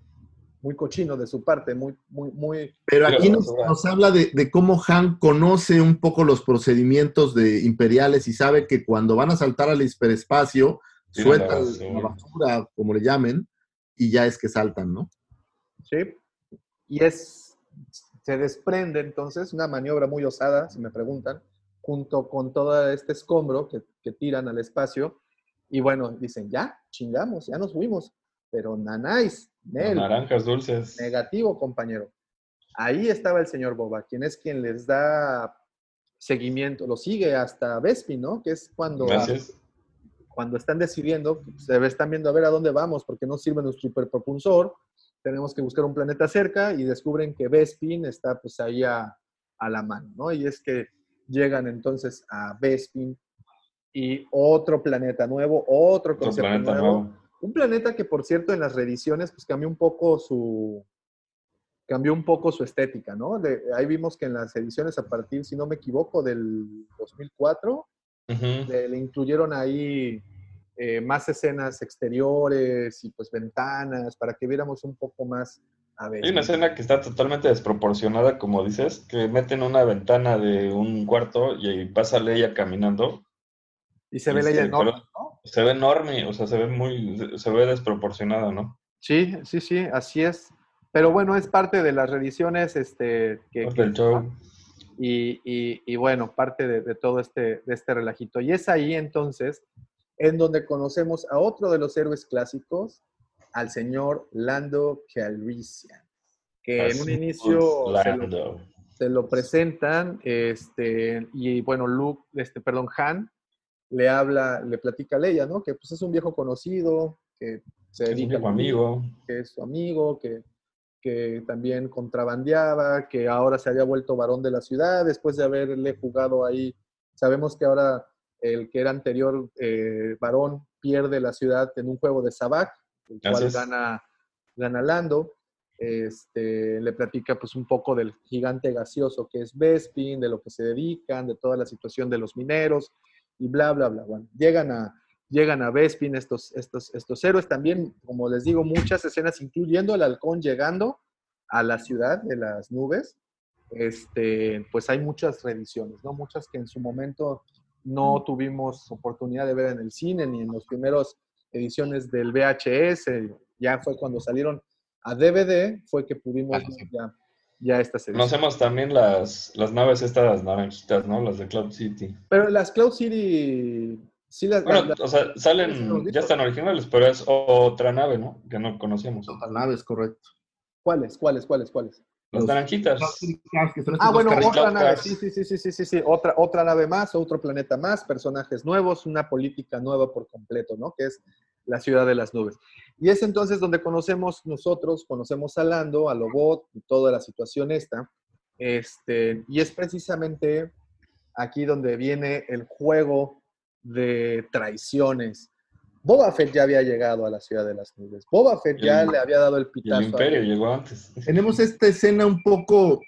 muy cochino de su parte, muy, muy, muy... Pero aquí nos habla de, de cómo Han conoce un poco los procedimientos de imperiales y sabe que cuando van a saltar al hiperespacio, La sueltan basura. la basura, como le llamen, y ya es que saltan, ¿no? ¿sí? Y es, se desprende entonces una maniobra muy osada, si me preguntan, junto con todo este escombro que, que tiran al espacio. Y bueno, dicen, ya, chingamos, ya nos fuimos. Pero nanáis, Nel, Naranjas dulces. negativo, compañero. Ahí estaba el señor Boba, quien es quien les da seguimiento, lo sigue hasta Vespi, ¿no? Que es cuando. Cuando están decidiendo, se están viendo a ver a dónde vamos, porque no sirve nuestro hiperpropulsor, tenemos que buscar un planeta cerca y descubren que Bespin está pues ahí a, a la mano, ¿no? Y es que llegan entonces a Bespin y otro planeta nuevo, otro Otro concepto planeta nuevo. nuevo. Un planeta que, por cierto, en las reediciones, pues cambió un poco su cambió un poco su estética, ¿no? De- ahí vimos que en las ediciones a partir, si no me equivoco, del 2004, Le, le incluyeron ahí eh, más escenas exteriores y pues ventanas para que viéramos un poco más a ver. Hay una escena que está totalmente desproporcionada, como dices, que meten una ventana de un cuarto y ahí pasa Leia caminando. Y se ve y Leia se- enorme. Se ve enorme, o sea, se ve muy, se ve desproporcionada, ¿no? Sí, sí, sí, así es. Pero bueno, es parte de las reediciones este, que, que- show. Y, y- y bueno, parte de, de todo este, de este relajito. Y es ahí entonces en donde conocemos a otro de los héroes clásicos, al señor Lando Calrissian, que en un Así, inicio se lo, Lando. se lo presentan, este, y bueno, Luke, este, perdón, Han, le habla, le platica a Leia, ¿no? Que pues es un viejo conocido, que se Es un viejo amigo. que es su amigo, que, que también contrabandeaba, que ahora se había vuelto varón de la ciudad después de haberle jugado ahí. Sabemos que ahora el que era anterior eh, varón pierde la ciudad en un juego de Sabac, el cual gana, gana Lando. Este, le platica pues un poco del gigante gaseoso que es Bespin, de lo que se dedican, de toda la situación de los mineros y bla, bla, bla. Bueno, llegan a, llegan a Bespin estos, estos, estos héroes. También, como les digo, muchas escenas, incluyendo el halcón llegando a la ciudad de las nubes. Este, pues hay muchas reediciones, ¿no? Muchas que en su momento no tuvimos oportunidad de ver en el cine ni en las primeras ediciones del VHS. Ya fue cuando salieron a DVD, fue que pudimos Ah, ver ya, ya estas ediciones. Conocemos también las, las naves estas naranjitas, ¿no? Las de Cloud City. Pero las Cloud City, sí las... Bueno, las- o sea, salen, ya están originales, pero es otra nave, ¿no? Que no conocíamos. Otra nave, es correcto. ¿Cuáles? ¿Cuáles? ¿Cuáles? ¿Cuáles? Las Los- naranjitas. Ah, bueno, otra Cloud nave, sí, sí, sí, sí, sí, sí, otra, otra nave más, otro planeta más, personajes nuevos, una política nueva por completo, ¿no? Que es la ciudad de las nubes. Y es entonces donde conocemos nosotros, conocemos a Lando, a Lobot y toda la situación esta. Este, y es precisamente aquí donde viene el juego de traiciones. Boba Fett ya había llegado a la ciudad de las nubes. Boba Fett ya el- le había dado el pitazo. el Imperio llegó antes. [laughs] Tenemos esta escena un poco,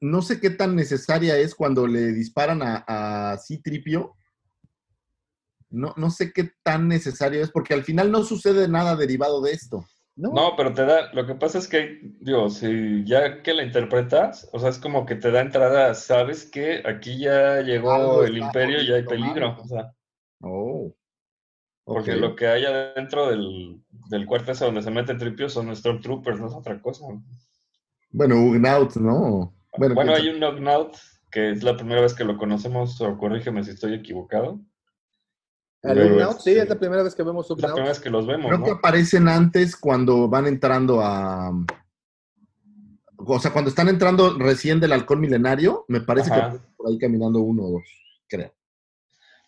no sé qué tan necesaria es cuando le disparan a, a Citripio. No, no sé qué tan necesario es, porque al final no sucede nada derivado de esto. ¿no? No, pero te da, lo que pasa es que, digo, si ya que la interpretas, o sea, es como que te da entrada, sabes que aquí ya llegó el imperio y hay poniendo peligro, o sea. Porque lo que hay adentro del, del cuarto ese donde se mete Tripio son Stormtroopers, no es otra cosa. Bueno, Ugnaut, ¿no? Bueno, quién hay un Knockout, que es la primera vez que lo conocemos, o corrígeme si estoy equivocado. El Ugnaut, sí, este, es la primera vez que vemos Es la Ugnaut. primera vez que los vemos, Creo que ¿no? aparecen antes cuando van entrando a. O sea, cuando están entrando recién del halcón milenario, me parece que Ajá. aparecen por ahí caminando uno o dos, creo.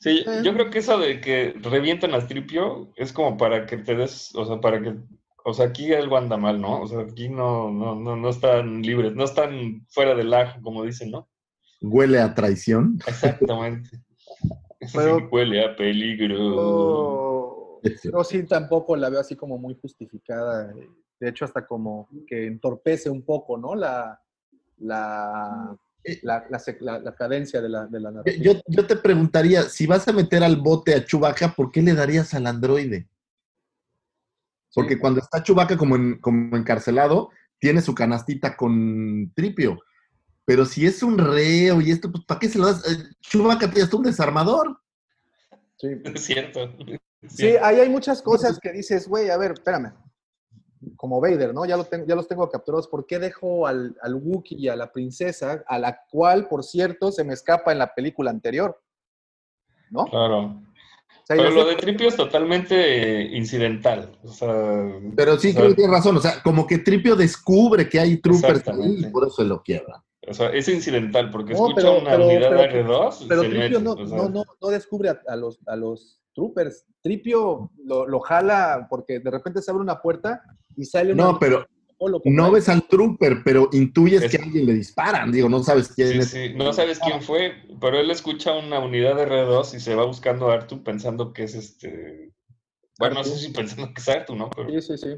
Sí, yo creo que eso de que revientan al tripio es como para que te des, o sea, para que, o sea, aquí algo anda mal, ¿no? O sea, aquí no, no, no, no están libres, no están fuera del ajo, como dicen, ¿no? Huele a traición. Exactamente. Pero- Sí, huele a peligro. Yo, yo sí tampoco la veo así como muy justificada. De hecho, hasta como que entorpece un poco, ¿no? La, la, la, la la- la cadencia de la, de la narrativa. Yo, yo te preguntaría, si vas a meter al bote a Chubaca, ¿por qué le darías al androide? Porque cuando está Chubaca como, en- como encarcelado, tiene su canastita con tripio. Pero si es un reo y esto, pues ¿para qué se lo das? Eh, Chewbacca tiene hasta un desarmador. Sí. [laughs] Es cierto. Sí, ahí hay muchas cosas que dices, güey, a ver, espérame. Como Vader, ¿no? Ya, lo tengo, ya los tengo capturados. ¿Por qué dejo al, al Wookiee y a la princesa, a la cual, por cierto, se me escapa en la película anterior? ¿No? Claro. O sea, Pero lo sé- de tripio es totalmente incidental. O sea, Pero sí, o sea, creo que tienes razón. O sea, como que Tripio descubre que hay troopers ahí y por eso se lo quiebra. o sea, es incidental, porque No, escucha pero- una pero- unidad pero- R2 y Pero Tripio no, o sea, no, no, no descubre a, a los, a los troopers. Tripio lo, lo jala porque de repente se abre una puerta y sale una No, pero, No ves al trooper, pero intuyes Es- que a alguien le disparan. Digo, no sabes quién Sí, es. sí, no sabes quién fue, pero él escucha una unidad de R2 y se va buscando a Artu pensando que es este. Bueno, no sé si pensando que es Artu, ¿no? Pero, Sí, sí, sí.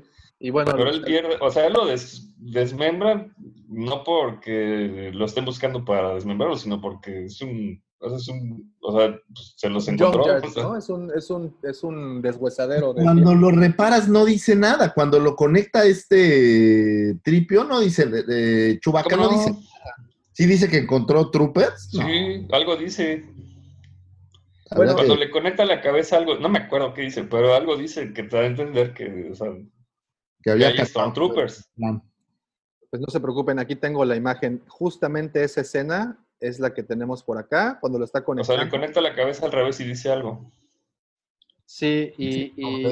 Y bueno, pero él pierde, o sea, él lo des- desmembra no porque lo estén buscando para desmembrarlo, sino porque es un. O sea, es un, o sea pues, se los encontró. Junkyard, o sea, ¿no? Es un, es un, es un deshuesadero de Cuando lo reparas no dice nada. Cuando lo conecta este tripio no dice, Chewbacca ¿Cómo no no? dice nada. Sí dice que encontró troopers. No. Sí, algo dice. Habría Cuando que- le conecta la cabeza algo, no me acuerdo qué dice, pero algo dice que te da a entender que, o sea, que que había hay Stormtroopers. Pues no se preocupen, aquí tengo la imagen. Justamente esa escena es la que tenemos por acá, cuando lo está O sea, conectando. le conecta la cabeza al revés y dice algo. Sí, y, y,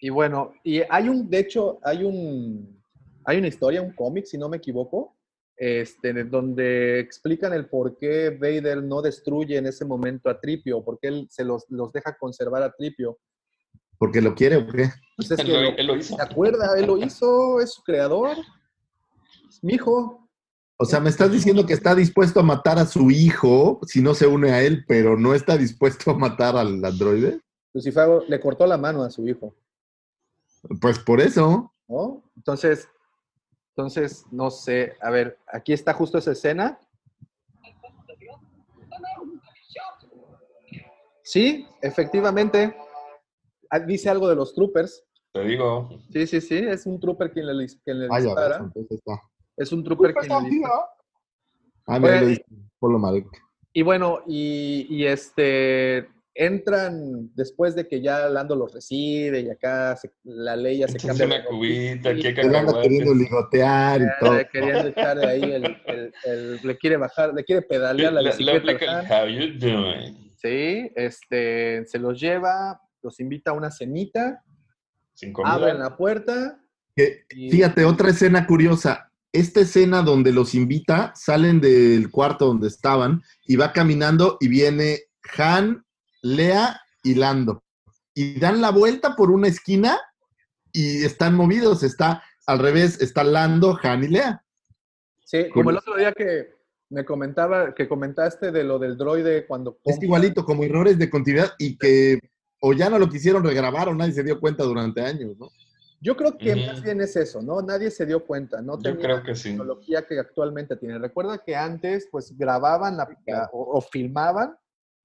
y bueno, y hay un, de hecho, hay un, hay una historia, un cómic, si no me equivoco, este, de donde explican el por qué Vader no destruye en ese momento a Tripio, por qué él se los, los deja conservar a Tripio. ¿Porque lo quiere o qué? Pues es [laughs] Él que lo- él lo hizo. ¿Se acuerda? Él lo hizo, es su creador. Es mi hijo. O sea, me estás diciendo que está dispuesto a matar a su hijo si no se une a él, pero no está dispuesto a matar al androide. Lucifer le cortó la mano a su hijo, Pues por eso. ¿no? Entonces, entonces, no sé. A ver, aquí está justo esa escena. Sí, efectivamente. Ah, Dice algo de los troopers. Te digo. Sí, sí, sí. Es un trooper quien le, dis- quien le Ah, ya ves, dispara. entonces está. Es un trooper quien le dispara. Ah, mira, Oye, lo dice Polo Marek. Y bueno, y, y este entran después de que ya Lando los recibe y acá se- la ley ya se Echas cambia. una de cubita, aquí queriendo ligotear y todo. Queriendo echar ahí el, el- el- le quiere bajar, le quiere pedalear la le bicicleta. how you doing. Sí, este, se los lleva, los invita a una cenita, Sin abren la puerta. Que, y- fíjate, otra escena curiosa. Esta escena donde los invita, salen del cuarto donde estaban y va caminando y viene Han, Lea y Lando. Y dan la vuelta por una esquina y están movidos. Está al revés, está Lando, Han y Lea. Sí, como el otro día que me comentaba, que comentaste de lo del droide cuando... Es igualito, como errores de continuidad y que o ya no lo quisieron regrabar o nadie se dio cuenta durante años, ¿no? Yo creo que más bien es eso, ¿no? Nadie se dio cuenta, no Yo tenía creo que sí. tecnología que actualmente tiene. Recuerda que antes, pues, grababan la- la- o, o filmaban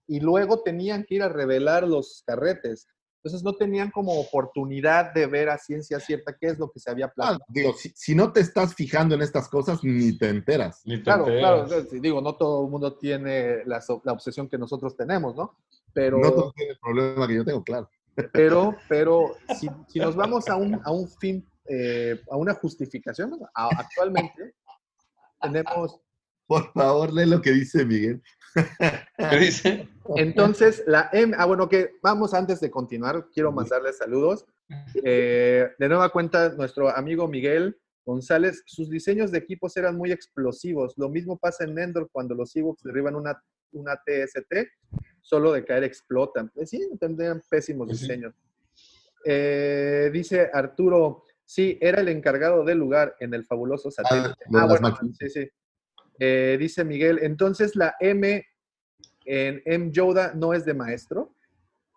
y luego tenían que ir a revelar los carretes. Entonces no tenían como oportunidad de ver a ciencia cierta qué es lo que se había Ah, planeado. digo, si, si no te estás fijando en estas cosas, ni te enteras. Ni te Claro, enteras. claro, digo, no todo el mundo tiene la, la obsesión que nosotros tenemos, ¿no? Pero, No todos tienen el problema que yo tengo, claro. Pero, pero si, si nos vamos a un, a un fin, eh, a una justificación. A- actualmente tenemos Por favor, lee lo que dice Miguel. ¿Qué dice? Entonces, la M, ah, bueno, que vamos antes de continuar, quiero mandarles saludos. Eh, de nueva cuenta, nuestro amigo Miguel González, sus diseños de equipos eran muy explosivos. Lo mismo pasa en Endor cuando los Ewoks derriban una, una TST, solo de caer explotan. Pues sí, tendrían pésimos diseños. Eh, dice Arturo, sí, era el encargado del lugar en el fabuloso satélite. lo de Ah, bueno, sí, sí. Eh, dice Miguel, entonces la M en M Yoda no es de maestro,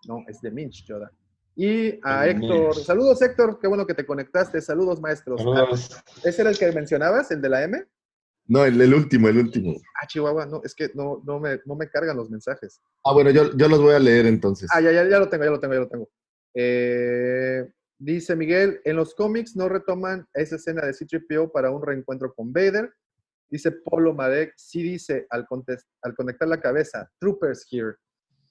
no, es de Minch Yoda. Y a De Héctor, Minch. saludos Héctor, qué bueno que te conectaste, saludos maestros. Saludos. Ah, ¿Ese era el que mencionabas, el de la M? No, el, el último, el último. Ah, Chihuahua, no, es que no, no, me, no me cargan los mensajes. Ah, bueno, yo, yo los voy a leer entonces. Ah, ya, ya, ya lo tengo, ya lo tengo, ya lo tengo. Eh, dice Miguel, en los cómics no retoman esa escena de C-3PO para un reencuentro con Vader. Dice Polo Marek, sí dice al, al conectar la cabeza, Troopers here.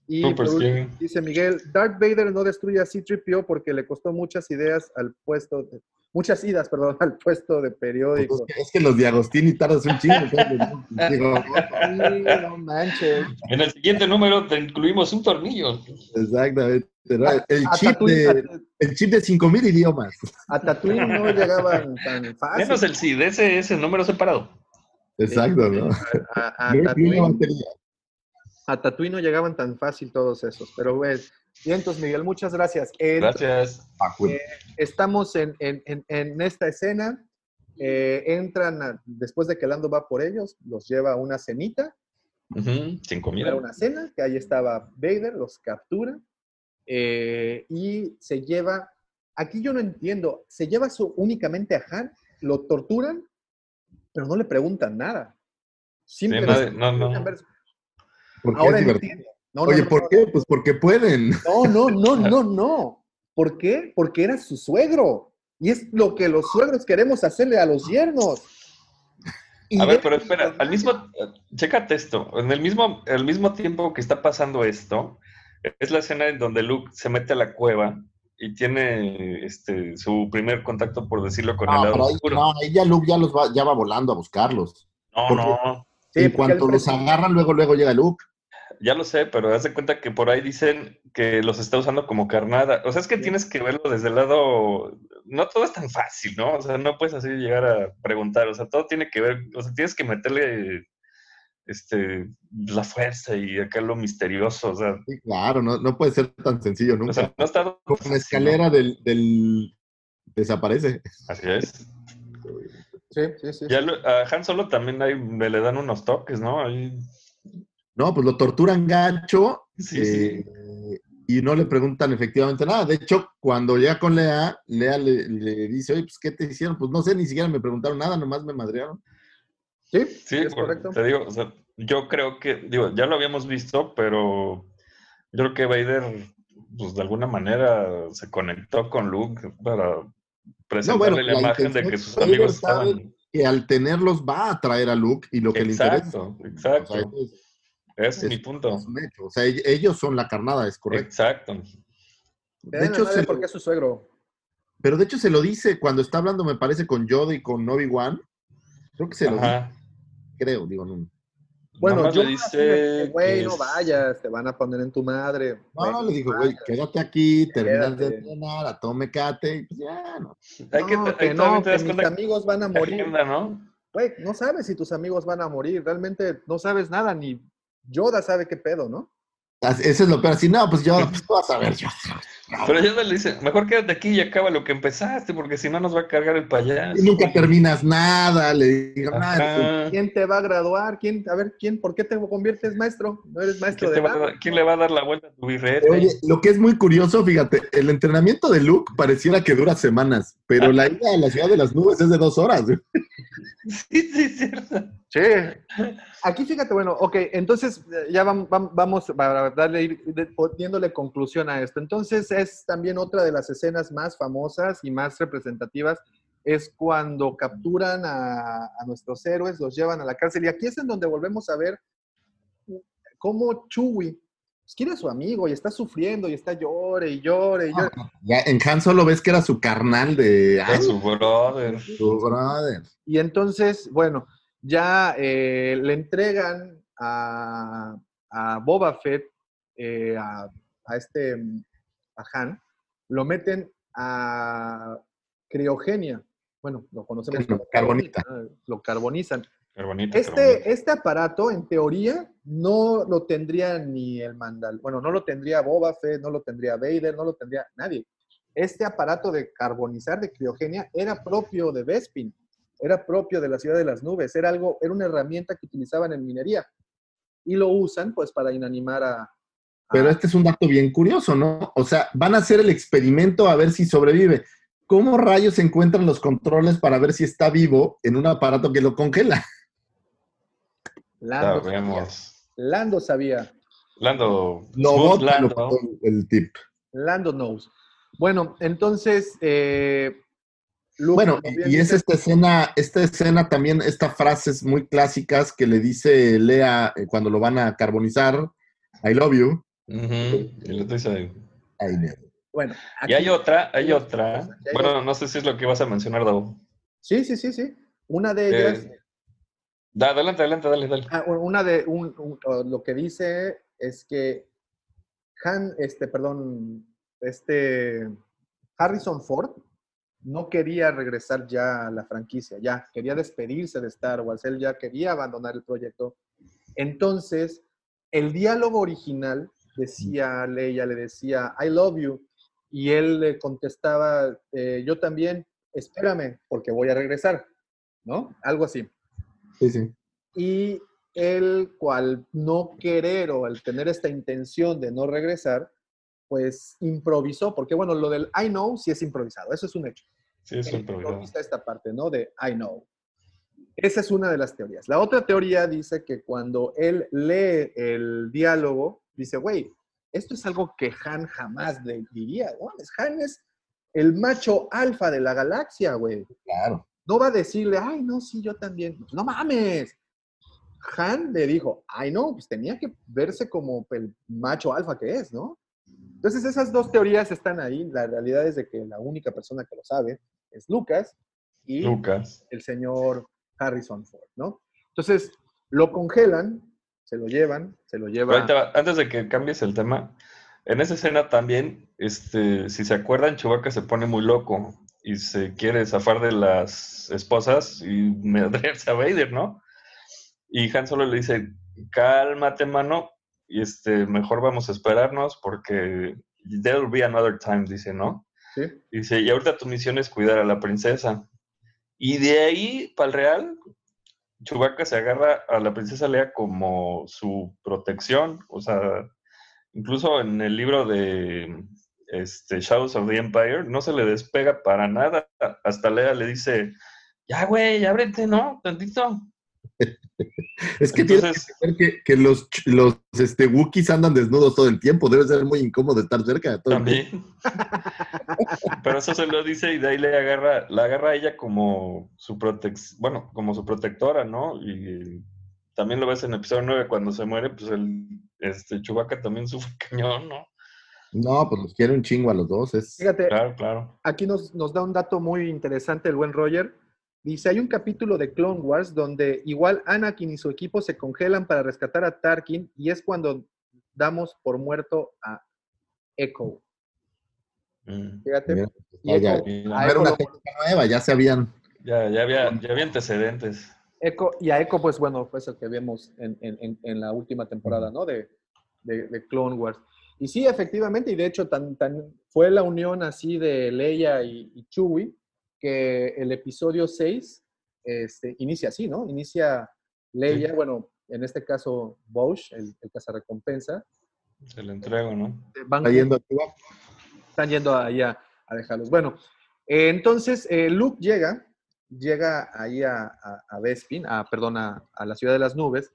Y último, dice Miguel, Darth Vader no destruye a C-3PO porque le costó muchas ideas al puesto, de- muchas idas, perdón, [laughs] al puesto de Pues periódico. es, que, es que los de Agostini tardas un chingo. ¿no? [laughs] Digo, Sí, no manches. En el siguiente número te incluimos un tornillo. exactamente. ¿no? El A chip, de, el chip de 5000 idiomas. A Tatooine no llegaban tan fácil. Menos el sí, de ese, ese número separado. Exacto, ¿no? A, a batería. A Tatooine no llegaban tan fácil todos esos, pero Bien, entonces, Miguel, muchas gracias. Gracias. eh, estamos en, en- en- en esta escena. eh, entran a- después de que Lando va por ellos, los lleva a una cenita, Ujú, Sin comida. era una cena, que ahí estaba Vader, los captura eh, y se lleva. Aquí yo no entiendo, se lleva su- únicamente a Han, lo torturan, pero no le preguntan nada. Sí, Simplemente nadie- no, no. ver- Porque Ahora es divertido. entiendo. No, no, Oye, no, ¿por no, qué? Pues porque pueden. No, no, no, [laughs] no, no. ¿Por qué? Porque era su suegro. Y es lo que los suegros queremos hacerle a los yernos. Y A ver, pero espera, al mismo, chécate esto, en el mismo, el mismo tiempo que está pasando esto, es la escena en donde Luke se mete a la cueva y tiene este su primer contacto, por decirlo, con el No, lado pero ahí, oscuro. no, ahí ya Luke ya, los va, ya va volando a buscarlos. No, porque- no, Sí, en porque cuanto los agarran, luego, luego llega Luke. Ya lo sé, pero haz de cuenta que por ahí dicen que los está usando como carnada. O sea, es que tienes que verlo desde el lado, no todo es tan fácil, ¿no? O sea, no puedes así llegar a preguntar, o sea, todo tiene que ver, o sea, tienes que meterle este la fuerza y acá lo misterioso, o sea, Sí, claro, no, no puede ser tan sencillo o nunca. sea, no está Como la escalera del, del- desaparece. Así es. Sí, sí, sí. Ya lo- a Han Solo también ahí me le dan unos toques, ¿no? Ahí, No, pues lo torturan gacho sí, eh, sí. y no le preguntan efectivamente nada. De hecho, cuando llega con Lea, Lea le, le dice, oye, pues, ¿qué te hicieron? Pues no sé, ni siquiera me preguntaron nada, nomás me madrearon. Sí, Sí, es por- correcto. te digo, o sea, yo creo que, digo, ya lo habíamos visto, pero yo creo que Vader, pues de alguna manera se conectó con Luke para presentarle bueno, la, la imagen de que sus Vader amigos estaban. Que al tenerlos va a atraer a Luke y lo que le interesa. Exacto, exacto. sea, es- Ese es, mi punto. es un hecho. O sea, ell- ellos son la carnada, es correcto. Exacto. De hecho, se porque es su suegro. pero de hecho se lo dice cuando está hablando, me parece, con Yoda y con Obi-Wan. Creo que se lo dice, creo, digo, no. Bueno, yo le dice güey, no vayas, te van a poner en tu madre. No, le dijo, no güey, quédate aquí, terminas de entrenar, a tome cate, y pues ya, no. Hay que, No, no, mis amigos van a morir. Güey, no sabes si tus amigos van a morir. Realmente no sabes nada, ni Yoda sabe qué pedo, ¿no? Eso es lo peor. Así, no, pues yo, pues tú vas a ver, yo. Pero ya le dice, mejor quédate aquí y acaba lo que empezaste, porque si no nos va a cargar el payaso. Y nunca terminas nada, le digo. ¿Quién te va a graduar? ¿Quién, a ver, ¿quién, ¿por qué te conviertes maestro? No eres maestro ¿Quién, de nada. dar- quién le va a dar la vuelta a tu birrete? Oye, lo que es muy curioso, fíjate, el entrenamiento de Luke pareciera que dura semanas, pero la [laughs] ida a la ciudad de las nubes es de dos horas. güey. Sí, sí, es cierto. Sí. Aquí fíjate, bueno, ok, entonces eh, ya vam- vam- vamos para darle ir poniéndole conclusión a esto. Entonces es también otra de las escenas más famosas y más representativas es cuando capturan a, a nuestros héroes, los llevan a la cárcel y aquí es en donde volvemos a ver cómo Chewie pues, quiere a su amigo y está sufriendo y está llore y llore y llore. Ya en Han Solo ves que era su carnal de ay, su brother. su brother. Y entonces, bueno, ya eh, le entregan a, a Boba Fett, eh, a, a este, mm, a Han, lo meten a criogenia. Bueno, lo conocemos como carbonita. ¿no? Lo carbonizan. Qué bonito. Este, este aparato, en teoría, no lo tendría ni el Mandal. Bueno, no lo tendría Boba Fett, no lo tendría Vader, no lo tendría nadie. Este aparato de carbonizar, de criogenia, era propio de Bespin, era propio de la ciudad de las nubes, era algo, era una herramienta que utilizaban en minería. Y lo usan, pues, para inanimar a. a- Pero este es un dato bien curioso, ¿no? O sea, van a hacer el experimento a ver si sobrevive. ¿Cómo rayos se encuentran los controles para ver si está vivo en un aparato que lo congela? Lando, sabía. Lando sabía. Lando. Lo Lando. botó el tip. Lando knows. Bueno, entonces. eh, Luke, Bueno, y es esta escena, esta escena también, estas frases muy clásicas que le dice Lea eh, cuando lo van a carbonizar, I love you. Ujú, Y le dice- I know. Bueno, Y hay otra, hay otra. Bueno, no sé si es lo que vas a mencionar, Davo. Sí, sí, sí, sí. Una de ellas, Eh, da, adelante, adelante, dale, dale. ah, una de un- un- o lo que dice es que Han, este, perdón, este Harrison Ford no quería regresar ya a la franquicia, ya quería despedirse de Star Wars, él ya quería abandonar el proyecto. Entonces, el diálogo original decía Leia, le decía, I love you, y él le contestaba, eh, yo también, espérame, porque voy a regresar, ¿no? Algo así. Sí, sí. Y él, cual no querer o al tener esta intención de no regresar, pues improvisó, porque bueno, lo del I know sí es improvisado, eso es un hecho. Sí, es improvisado. improvisa esta parte, ¿no? De I know. Esa es una de las teorías. La otra teoría dice que cuando él lee el diálogo, dice, güey, esto es algo que Han jamás le diría. ¿no? Han es el macho alfa de la galaxia, güey. Claro. No va a decirle, ay, no, sí, yo también. No mames. Han le dijo, ay, no, pues tenía que verse como el macho alfa que es, ¿no? Entonces esas dos teorías están ahí. La realidad es de que la única persona que lo sabe es Lucas y Lucas. el señor Harrison Ford, ¿no? Entonces lo congelan, se lo llevan, se lo llevan. Antes de que cambies el tema, en esa escena también, este, si se acuerdan, Chewbacca se pone muy loco y se quiere zafar de las esposas y [laughs] medrearse a Vader, ¿no? Y Han solo le dice, cálmate, mano, y este, mejor vamos a esperarnos porque there will be another time, dice, ¿no? Dice, y ahorita tu misión es cuidar a la princesa. Y de ahí, para el real, Chewbacca se agarra a la princesa Leia como su protección. O sea, incluso en el libro de este, Shadows of the Empire, no se le despega para nada. Hasta Leia le dice, ya, güey, ábrete, ¿no? Tantito. Es que tiene Entonces- que ver que, que los, los este, Wookiees andan desnudos todo el tiempo. Debe ser muy incómodo estar cerca de todo el tiempo. También. [laughs] Pero eso se lo dice y de ahí le agarra, la agarra a ella como su protec bueno, como su protectora, ¿no? Y también lo ves en episodio 9 cuando se muere, pues el este Chewbacca también [laughs] sufre cañón, ¿no? No, pues los quiere un chingo a los dos. Es... Fíjate, Claro, claro. aquí nos, nos da un dato muy interesante el buen Roger. Dice, hay un capítulo de Clone Wars donde igual Anakin y su equipo se congelan para rescatar a Tarkin y es cuando damos por muerto a Echo. Mm. Fíjate. Y ya, ya. Echo, Y a No era una lo- técnica nueva, ya se habían. Ya, ya había, ya había antecedentes. Echo- y a Echo, pues bueno, fue el que vemos en, en- en- en la última temporada, ¿no? De, de- de Clone Wars. Y sí, efectivamente, y de hecho tan, tan, fue la unión así de Leia y, y Chewie que el episodio 6 este, inicia así, ¿no? Inicia Leia, Sí. bueno, en este caso Bosch, el, el cazarrecompensa, Se lo entrego, ¿no? van Está yendo a están yendo allá a dejarlos. Bueno, eh, entonces eh, Luke llega, llega ahí a, a, a Bespin, a, perdón, a, a la ciudad de las nubes.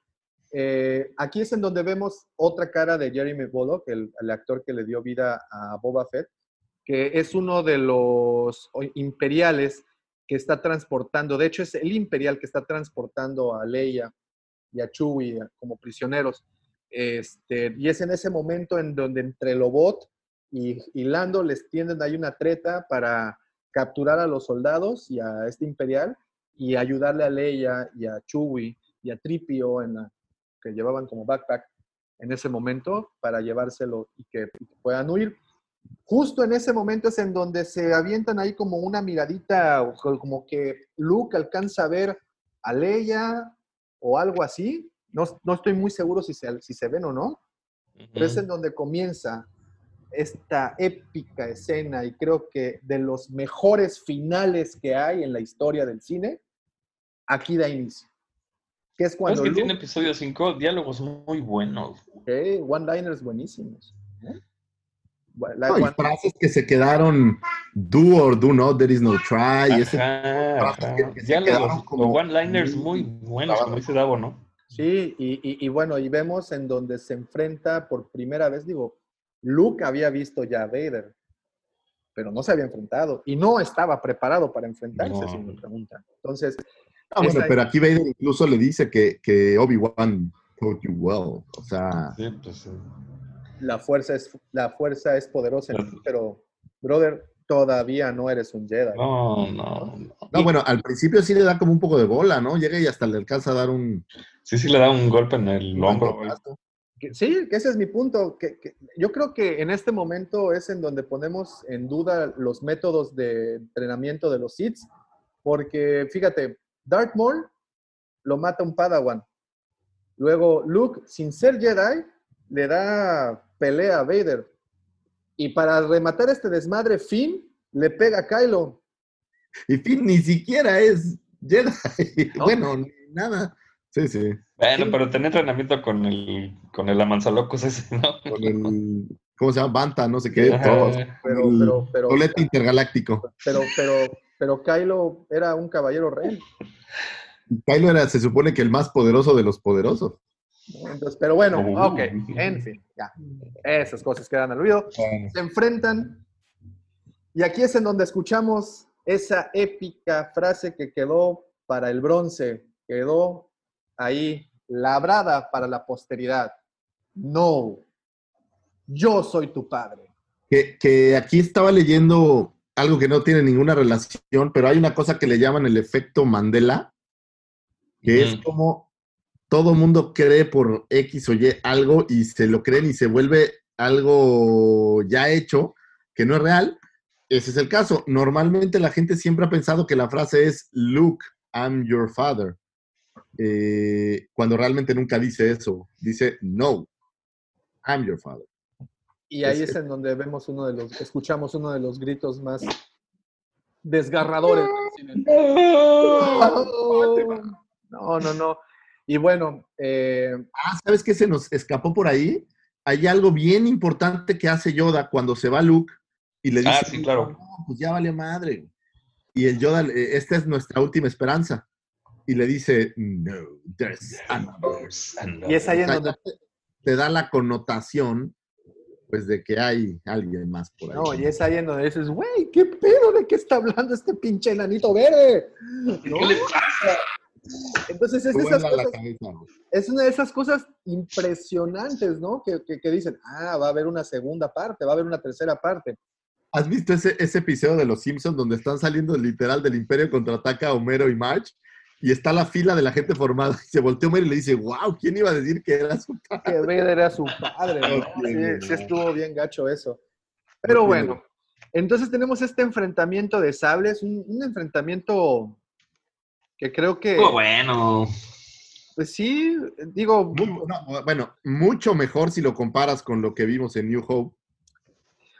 Eh, aquí es en donde vemos otra cara de Jeremy Bullock, el, el actor que le dio vida a Boba Fett, que es uno de los imperiales que está transportando, de hecho es el imperial que está transportando a Leia y a Chewie como prisioneros. Este, y es en ese momento en donde entre Lobot y, y Lando les tienden ahí una treta para capturar a los soldados y a este imperial y ayudarle a Leia y a Chewie y a Tripio en que llevaban como backpack en ese momento para llevárselo y que puedan huir. Justo en ese momento es en donde se avientan ahí como una miradita, como que Luke alcanza a ver a Leia o algo así. No, no estoy muy seguro si se, si se ven o no, pero es en donde comienza esta épica escena y creo que de los mejores finales que hay en la historia del cine, aquí da inicio. Que es ¿Sabes cuando que Luke, tiene episodio 5? Diálogos muy buenos. one-liners buenísimos. La- No, cuando- frases que se quedaron do or do not, there is no try. y ese- Ajá, frases ajá. que- que se Diálogos quedaron como- one-liners muy buenos, como dice Davo, ¿no? Sí, y, y- y bueno, y vemos en donde se enfrenta por primera vez, digo, Luke había visto ya a Vader, pero no se había enfrentado y no estaba preparado para enfrentarse, No. si me preguntan. Entonces, Ah, bueno, esa- pero aquí Vader incluso le dice que, que Obi-Wan taught you well. O sea, Sí, pues sí. La fuerza es, la fuerza es poderosa, en Pero- ti, pero, brother, todavía no eres un Jedi. No, no, no. no, bueno, al principio sí le da como un poco de bola, ¿no? Llega y hasta le alcanza a dar un. Sí, sí le da un golpe en el hombro, Sí, que ese es mi punto. Que, que yo creo que en este momento es en donde ponemos en duda los métodos de entrenamiento de los Sith, porque fíjate, Darth Maul lo mata un Padawan. Luego Luke, sin ser Jedi, le da pelea a Vader. Y para rematar este desmadre, Finn le pega a Kylo. Y Finn ni siquiera es Jedi. [laughs] ¿No? Bueno, ni nada. Sí, sí. Bueno, pero tener entrenamiento con el, con el amanzalocos ese, ¿no? Con el, ¿cómo se llama? Banta, no sé qué. Todos. Pero, El pero, pero, Colete intergaláctico. pero, pero, pero Kylo era un caballero rey. Kylo era, se supone que el más poderoso de los poderosos. Entonces, pero bueno, ok, en fin, ya. Esas cosas quedan al olvido. Se enfrentan. Y aquí es en donde escuchamos esa épica frase que quedó para el bronce, quedó ahí labrada para la posteridad. No, yo soy tu padre. Que, que aquí estaba leyendo algo que no tiene ninguna relación, pero hay una cosa que le llaman el efecto Mandela, que es Ujú. como todo mundo cree por X o Y algo y se lo creen y se vuelve algo ya hecho, que no es real. Ese es el caso. Normalmente la gente siempre ha pensado que la frase es Luke, I'm your father. Eh, cuando realmente nunca dice eso. Dice, no, I'm your father. Y ahí Es- es en donde vemos uno de los, escuchamos uno de los gritos más desgarradores. del [laughs] cine. No, no, no. Y bueno, eh, Ah, ¿sabes qué se nos escapó por ahí? Hay algo bien importante que hace Yoda cuando se va Luke y le dice, Ah, sí, claro. "No, pues ya vale madre. Y el Yoda, eh, esta es nuestra última esperanza. Y le dice, no, there's another". y es ahí O en sea, donde te da la connotación, pues, de que hay alguien más por ahí. No, y es ahí en donde dices, güey, ¿qué pedo de qué está hablando este pinche enanito verde? ¿No? ¿Qué le pasa? Entonces es, esas cosas, cabeza, una de esas cosas impresionantes, ¿no? Que, que- que dicen, ah, va a haber una segunda parte, va a haber una tercera parte. ¿Has visto ese, ese episodio de Los Simpsons donde están saliendo literal del Imperio contraataca a Homero y Marge? Y está la fila de la gente formada. Y se voltea Homero y le dice, wow, ¿quién iba a decir que era su padre? Que Vader era su padre, ¿no? Sí, sí estuvo bien gacho eso. Pero bueno, entonces tenemos este enfrentamiento de sables, un, un enfrentamiento que creo que, Estuvo bueno. pues sí, digo, no, bueno, mucho mejor si lo comparas con lo que vimos en New Hope.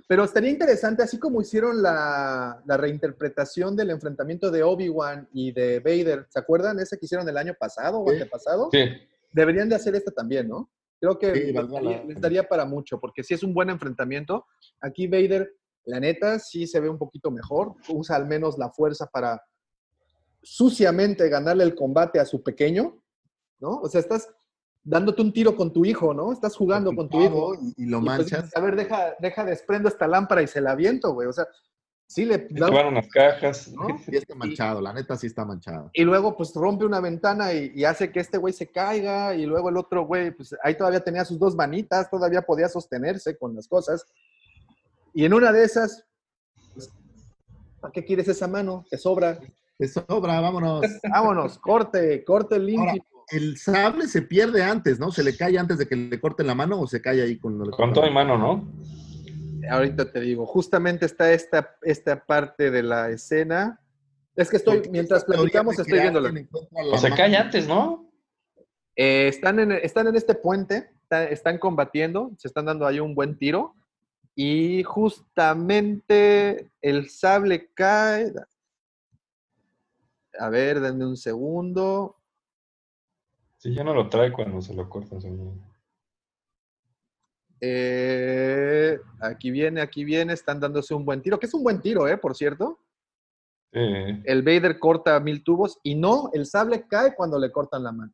Pero estaría interesante, así como hicieron la, la reinterpretación del enfrentamiento de Obi-Wan y de Vader, ¿se acuerdan? Ese que hicieron el año pasado o Sí. antepasado. Sí. Deberían de hacer este también, ¿no? Creo que Sí, les, daría, pena. les daría para mucho, porque si es un buen enfrentamiento. Aquí Vader, la neta, sí se ve un poquito mejor. Usa al menos la fuerza para suciamente ganarle el combate a su pequeño, ¿no? O sea, estás dándote un tiro con tu hijo, ¿no? Estás jugando con tu hijo. Y, y lo Y pues manchas. a ver, deja, deja, desprendo esta lámpara y se la aviento, güey. O sea, sí le van unas cajas. ¿no? [laughs] Sí está manchado, la neta sí está manchado. Y luego, pues, rompe una ventana y, y hace que este güey se caiga. Y luego el otro güey, pues, ahí todavía tenía sus dos manitas, todavía podía sostenerse con las cosas. Y en una de esas, pues, ¿para qué quieres esa mano? Te sobra. Te sobra, vámonos. [laughs] Vámonos, corte, corte limpio. El sable se pierde antes, ¿no? ¿Se le cae antes de que le corten la mano o se cae ahí con, Con todo y mano, ¿no? Ahorita te digo, justamente está esta, esta parte de la escena. Es que estoy, mientras platicamos, de estoy viéndola. O se cae antes, ¿no? Eh, están, en, están en este puente, está- están combatiendo, se están dando ahí un buen tiro. Y justamente el sable cae. A ver, denme un segundo. Sí, ya no lo trae cuando se lo cortan. yo. Eh, aquí viene, aquí viene, están dándose un buen tiro, que es un buen tiro, ¿eh? Por cierto. El Vader corta mil tubos y no, el sable cae cuando le cortan la mano.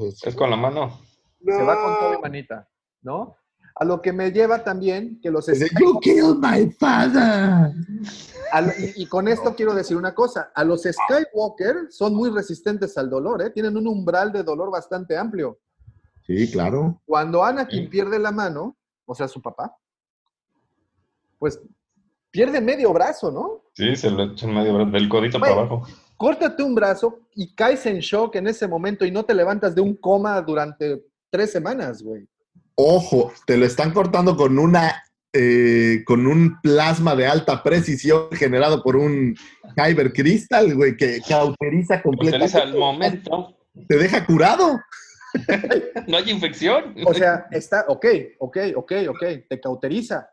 Es con la mano. Se va con todo y manita, ¿no? A lo que me lleva también que los You killed my father. Y, y con esto quiero decir una cosa, a los Skywalker son muy resistentes al dolor, ¿eh? Tienen un umbral de dolor bastante amplio. Sí, claro. Cuando Anakin pierde la mano, o sea, su papá, pues pierde medio brazo, ¿no? Sí, se lo echan medio brazo, del codito para abajo. Córtate un brazo y caes en shock en ese momento y no te levantas de un coma durante tres semanas, güey. Ojo, te lo están cortando con una eh, con un plasma de alta precisión generado por un Kyber Crystal, güey, que cauteriza Utiliza al completamente. momento. Te deja curado. [laughs] No hay infección. O sea, está, ok, ok, ok, ok, te cauteriza.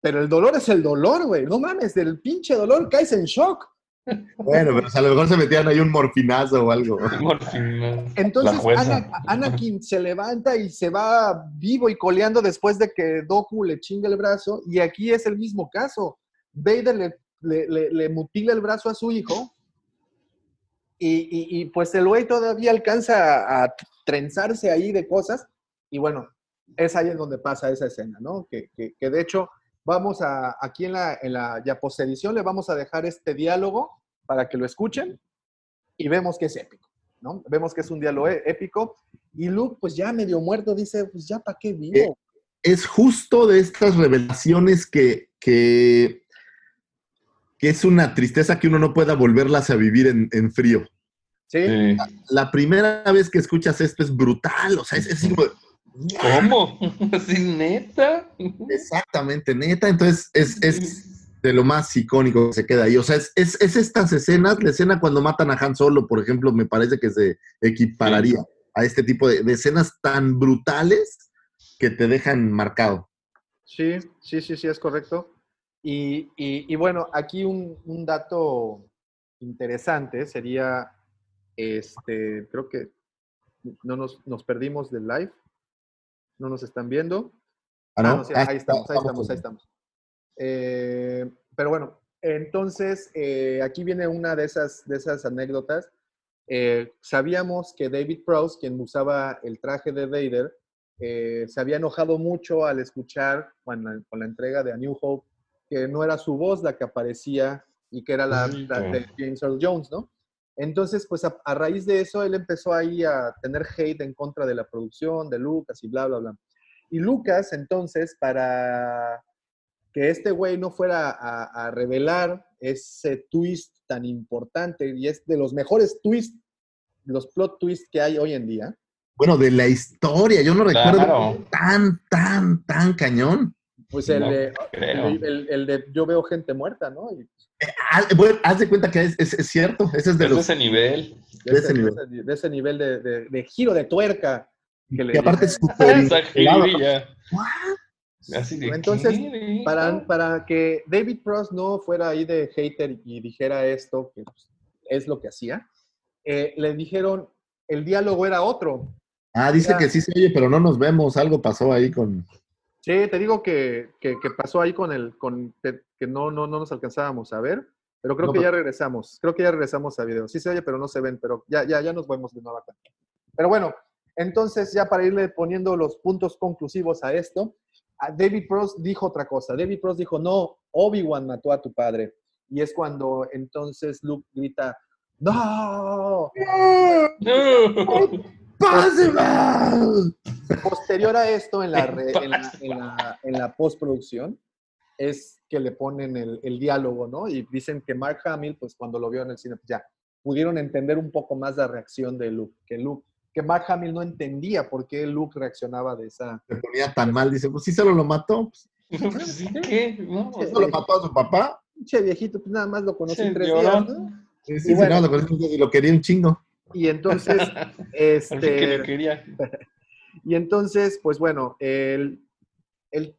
Pero el dolor es el dolor, güey. No mames, del pinche dolor caes en shock. Bueno, pero a lo mejor se metían ahí un morfinazo o algo. Entonces. Ana- Anakin se levanta y se va vivo y coleando después de que Doku le chinga el brazo. Y aquí es el mismo caso. Vader le, le- le- le mutila el brazo a su hijo. Y, y- y, pues el güey todavía alcanza a, a trenzarse ahí de cosas. Y bueno, es ahí en donde pasa esa escena, ¿no? Que, que- que de hecho vamos a, aquí en la, en la ya posedición le vamos a dejar este diálogo para que lo escuchen y vemos que es épico, ¿no? Vemos que es un diálogo é- épico y Luke pues ya medio muerto dice, pues ya para qué vivo. es justo de estas revelaciones que, que, que es una tristeza que uno no pueda volverlas a vivir en, en frío. Sí, Sí. La primera vez que escuchas esto es brutal, o sea, es, es como- ¿Cómo? ¿Así [laughs] neta? exactamente neta, entonces es, es de lo más icónico que se queda ahí. O sea, es, es, es estas escenas, la escena cuando matan a Han Solo, por ejemplo, me parece que se equipararía a este tipo de, de escenas tan brutales que te dejan marcado. sí, sí, sí, sí, es correcto. Y, y- y bueno, aquí un, un dato interesante sería, este, creo que no nos, nos perdimos del live, no nos están viendo. Ah, ¿no? Ah, no, sí, Ah, ahí estamos, ahí estamos estamos, ahí estamos. Eh, pero bueno, entonces eh, aquí viene una de esas, de esas anécdotas. Eh, sabíamos que David Prowse, quien usaba el traje de Vader, eh, se había enojado mucho al escuchar con la, con la entrega de A New Hope que no era su voz la que aparecía y que era la, la de James Earl Jones, ¿no? Entonces, pues a, a raíz de eso, él empezó ahí a tener hate en contra de la producción, de Lucas y bla, bla, bla. Y Lucas, entonces, para que este güey no fuera a, a revelar ese twist tan importante, y es de los mejores twists, los plot twists que hay hoy en día, Bueno, de la historia, yo no recuerdo Claro. tan, tan, tan cañón. pues el, No de, el, el- el de yo veo gente muerta, ¿no? Y Ah, bueno, haz de cuenta que es, es- es cierto, ese es de Es de los... ese nivel. de, De ese, nivel. de ese- de ese nivel de, de- de giro de tuerca. Que le Que aparte es súper. [laughs] Así de, Entonces, ¿qué? Para, para que David Prost no fuera ahí de hater y dijera esto, que pues, es lo que hacía, eh, le dijeron, el diálogo era otro. Ah, dice Ya. que sí se oye, pero no nos vemos. Algo pasó ahí con. Sí, te digo que, que- que pasó ahí con el, con que, que no, no, no nos alcanzábamos a ver, pero creo No, que pero- ya regresamos. Creo que ya regresamos a video. Sí se oye, pero no se ven, pero ya, ya, ya nos vemos de nueva cuenta. Pero bueno, entonces ya para irle poniendo los puntos conclusivos a esto, David Prost dijo otra cosa. David Prost dijo, no, Obi-Wan mató a tu padre. Y es cuando entonces Luke grita, ¡No! Posterior a esto, en la, re- en la, en la- en la postproducción, es que le ponen el, el diálogo, ¿no? Y dicen que Mark Hamill, pues cuando lo vio en el cine, pues ya pudieron entender un poco más la reacción de Luke, que Luke, que Mark Hamill no entendía por qué Luke reaccionaba de esa... Se ponía tan mal, dice, pues sí solo lo mató. Pues [laughs] sí, ¿qué? No, Sí, Solo mató a su papá. Che, viejito, pues nada más lo conocí en Sí, tres lloró. días, ¿no? Sí, sí, Y bueno. sí, no, lo conocí y lo quería un chingo. Y entonces, [laughs] fin que le este, quería. [laughs] y entonces, pues bueno, él, él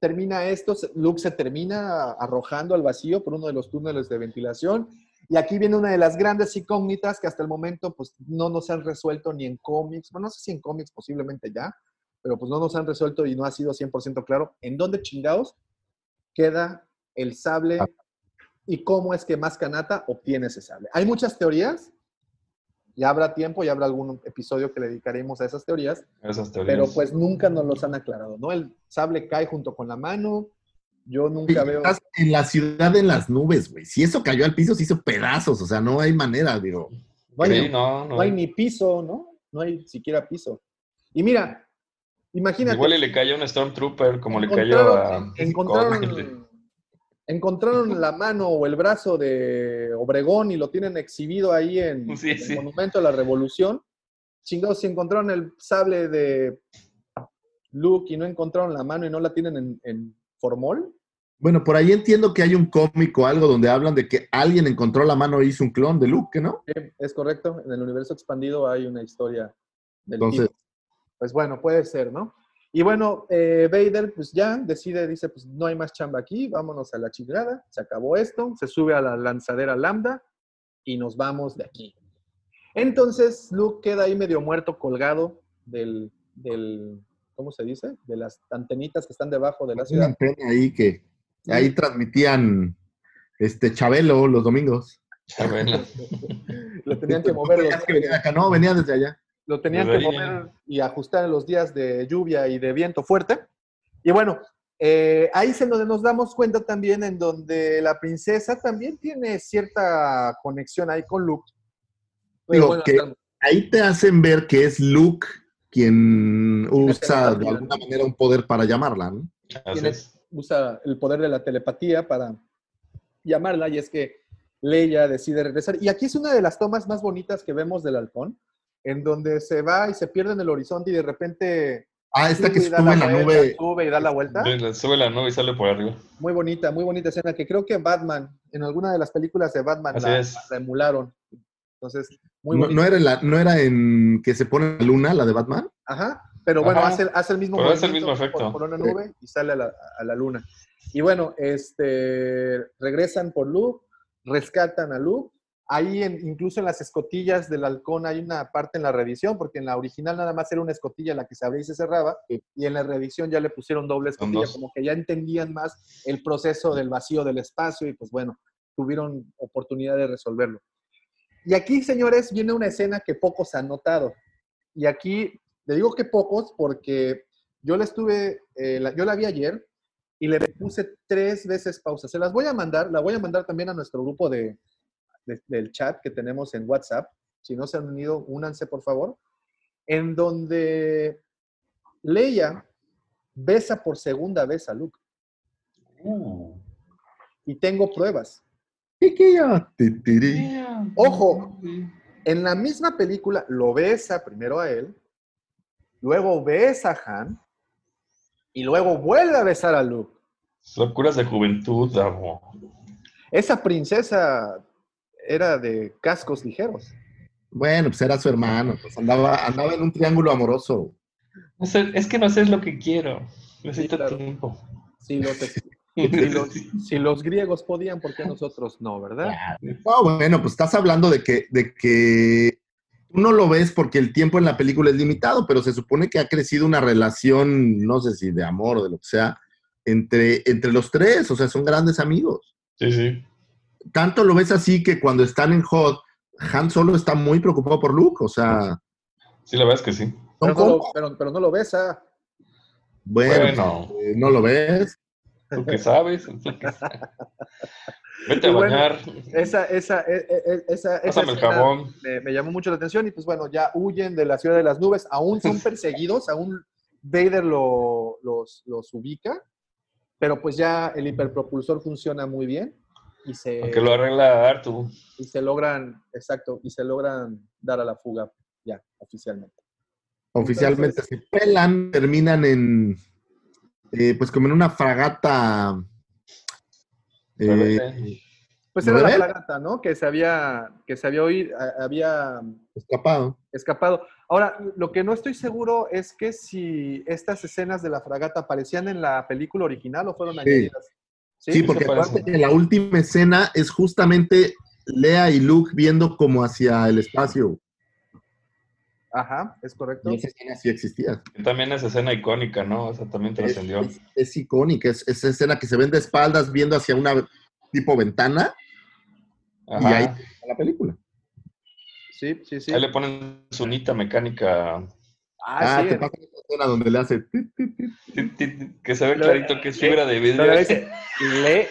termina esto, Luke se termina arrojando al vacío por uno de los túneles de ventilación. Y aquí viene una de las grandes incógnitas que hasta el momento pues no nos han resuelto ni en cómics, bueno, no sé si en cómics posiblemente ya, pero pues no nos han resuelto y no ha sido 100% claro en dónde chingados queda el sable y cómo es que Mascanata obtiene ese sable. Hay muchas teorías, ya habrá tiempo, ya habrá algún episodio que le dedicaremos a esas teorías, Esas teorías. pero pues nunca nos los han aclarado, ¿no? El sable cae junto con la mano, yo nunca veo... Estás en la ciudad en las nubes, güey. Si eso cayó al piso, se hizo pedazos. O sea, no hay manera, digo. No hay, Sí, ni, no, no. no hay ni piso, ¿no? No hay siquiera piso. Y mira, imagínate. Igual y le cayó a un Stormtrooper como le cayó a. encontraron, [laughs] encontraron la mano o el brazo de Obregón y lo tienen exhibido ahí en Sí, el sí. Monumento a la Revolución. Chingados, si encontraron el sable de Luke y no encontraron la mano y no la tienen en, en formol. Bueno, por ahí entiendo que hay un cómic o algo donde hablan de que alguien encontró la mano e hizo un clon de Luke, ¿no? Sí, es correcto. En el universo expandido hay una historia del Entonces, tipo. Pues bueno, puede ser, ¿no? Y bueno, eh, Vader pues ya decide, dice, pues no hay más chamba aquí, vámonos a la chingada, se acabó esto, se sube a la lanzadera Lambda y nos vamos de aquí. Entonces Luke queda ahí medio muerto, colgado del, del ¿cómo se dice? De las antenitas que están debajo de la una ciudad. antena ahí que ahí transmitían este Chabelo los domingos. Chabelo. [laughs] Lo tenían que mover, Venías que venía de acá, no, venía desde allá. lo tenían que mover y ajustar en los días de lluvia y de viento fuerte. Y bueno, eh, ahí es en donde nos damos cuenta también en donde la princesa también tiene cierta conexión ahí con Luke. Pero Digo, bueno, que- hasta- Ahí te hacen ver que es Luke quien usa de alguna manera un poder para llamarla, ¿no? Así tiene- es. Usa el poder de la telepatía para llamarla y es que Leia decide regresar. Y aquí es una de las tomas más bonitas que vemos del halcón, en donde se va y se pierde en el horizonte y de repente Ah, esta que sube la vuelta, nube. sube y da la vuelta. Sube la nube y sale por arriba. Muy bonita, muy bonita escena que creo que Batman, en alguna de las películas de Batman la, emularon. Entonces, muy No, bonita. no era la, no era en que se pone la luna, la de Batman. Ajá, pero bueno, Ajá. hace, hace el mismo Pero hace el mismo efecto. Por, por una nube y sale a la, a la luna. Y bueno, este, regresan por Luke, rescatan a Luke. Ahí, en- incluso en las escotillas del halcón, hay una parte en la reedición, porque en la original nada más era una escotilla la que se abría y se cerraba, Sí. y en la reedición ya le pusieron doble escotilla, como que ya entendían más el proceso del vacío del espacio, y pues bueno, tuvieron oportunidad de resolverlo. Y aquí, señores, viene una escena que pocos han notado. Y aquí, le digo que pocos porque yo la estuve, eh, la- yo la vi ayer y le puse tres veces pausa. Se las voy a mandar, la voy a mandar también a nuestro grupo de, de- del chat que tenemos en WhatsApp. Si no se han unido, únanse, por favor. En donde Leia besa por segunda vez a Luke. Uh. Y tengo pruebas. Ojo, en la misma película lo besa primero a él, luego besa a Han y luego vuelve a besar a Luke. Locuras de juventud, Davo. Esa princesa era de cascos ligeros. Bueno, pues era su hermano. Pues andaba, andaba en un triángulo amoroso. No sé, es que no sé lo que quiero. Necesito claro. tiempo. Si los, [laughs] si los- si los griegos podían, ¿por qué nosotros no, verdad? No, bueno, pues estás hablando de que, de que tú no lo ves porque el tiempo en la película es limitado, pero se supone que ha crecido una relación, no sé si de amor o de lo que sea, entre, entre los tres, o sea, son grandes amigos. Sí, sí. Tanto lo ves así que cuando están en Hot, Han solo está muy preocupado por Luke, o sea, Sí, la verdad es que sí. son Pero no, lo, pero, pero no lo besa. Bueno, Bueno. eh, no lo ves. Tú que sabes. tú que sabes. Vete a bueno, bañar. Esa, esa, e- e- esa, esa Pásame el jabón. Me, me llamó mucho la atención y pues bueno, ya huyen de la ciudad de las nubes, aún son [laughs] perseguidos, aún Vader lo- los, los ubica, pero pues ya el hiperpropulsor funciona muy bien y se, Aunque lo arregla Artu. y se logran, exacto, y se logran dar a la fuga ya, oficialmente. Oficialmente se pelan, terminan en, eh, pues como en una fragata. eh. Pues era la fragata, ¿no? Que se había, que se había, oído- había escapado. escapado. Ahora, lo que no estoy seguro es que si estas escenas de la fragata aparecían en la película original o fueron añadidas. Sí, porque aparte la última escena es justamente Lea y Luke viendo como hacia el espacio. Ajá, es correcto. Y esa escena sí existía. También es escena icónica, ¿no? Esa también Es, trascendió. es- es icónica, es esa escena que se ven de espaldas viendo hacia una tipo ventana y Ajá. ahí está la película. Sí, sí, sí. Ahí le ponen su nita mecánica. Ah, Ah, sí. te pasa esa escena donde le hace... Que se ve clarito que es fibra de vidrio.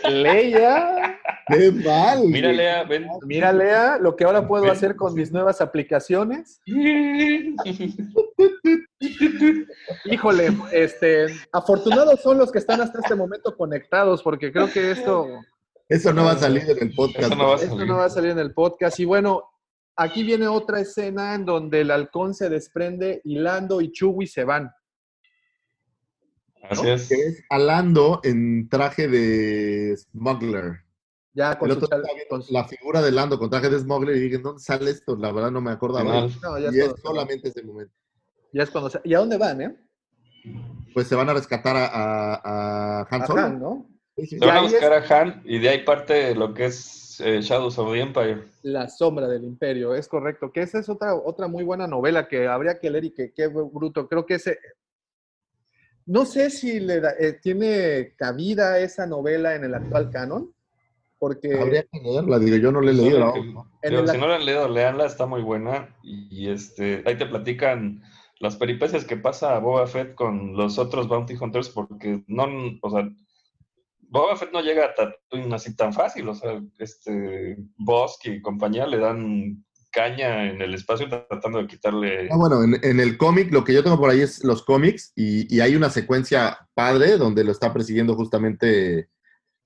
Leia, ¡Qué mal! Mira! Lea, ven. mira Lea, lo que ahora puedo Ven. hacer con mis nuevas aplicaciones. [laughs] Híjole, este, afortunados son los que están hasta este momento conectados, porque creo que esto, Eso no va a salir en el podcast. Eso no va a esto salir. no va a salir en el podcast. Y bueno, aquí viene otra escena en donde el halcón se desprende y Lando y Chewie se van. Así es. Que es Alando en traje de smuggler. Ya con su su- la figura de Lando con traje de smuggler y dije, ¿dónde sale esto? La verdad no me acordaba. No, ya y es todo- solamente ese momento. Ya es cuando se- ¿Y a dónde van, eh? Pues se van a rescatar a, a, a Han A Solo. Han, ¿no? Sí, sí. Se van a es- buscar a Han y de ahí parte lo que es eh, Shadows of the Empire. La sombra del imperio, es correcto. Que esa es otra, otra muy buena novela que habría que leer y que qué bruto. Creo que ese. No sé si le da- eh, tiene cabida esa novela en el actual canon, porque Habría que leerla, digo, yo no le he leído. la digo, el- si no la han leído, leanla, está muy buena. Y este, ahí te platican las peripecias que pasa a Boba Fett con los otros Bounty Hunters, porque no, o sea, Boba Fett no llega a Tatooine así tan fácil. O sea, este, Bosque y compañía le dan caña en el espacio tratando de quitarle. Ah, bueno, en, en el cómic, lo que yo tengo por ahí es los cómics y, y hay una secuencia padre donde lo está persiguiendo justamente,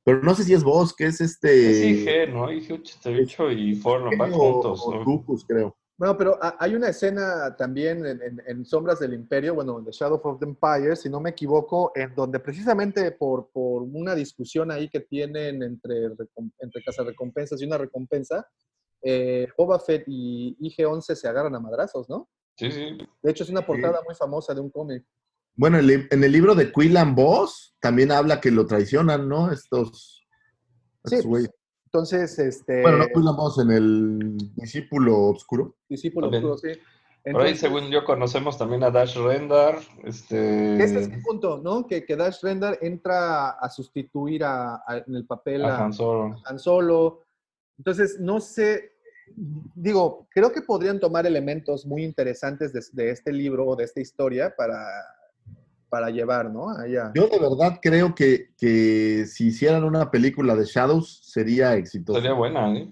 pero no sé si es vos, que es Es este... IG, ¿no? IG 88 y Forlon van juntos. o ¿no? Dooku, creo. Bueno, pero ha- hay una escena también en, en- en Sombras del Imperio, bueno, en The Shadow of the Empire, si no me equivoco, en donde precisamente por, por una discusión ahí que tienen entre, entre cazarrecompensas y una recompensa, eh, Boba Fett y IG-11 se agarran a madrazos, ¿no? Sí, sí. De hecho, es una portada muy famosa de un cómic. Bueno, en el, en el libro de Quillan Boss también habla que lo traicionan, ¿no? Estos... Sí, estos. Entonces, este... Bueno, no Quillan Boss, en el discípulo oscuro. discípulo También. oscuro, sí. Por ahí, Entonces, según yo, conocemos también a Dash Rendar. Este, Ese es el punto, ¿no? Que, que Dash Render entra a sustituir a, a- en el papel a a, Han Solo. Han Solo. Entonces, no sé, digo, creo que podrían tomar elementos muy interesantes de, de este libro o de esta historia para, para llevar, ¿no? Allá. Yo de verdad creo que, que si hicieran una película de Shadows sería exitoso. Sería buena, ¿eh?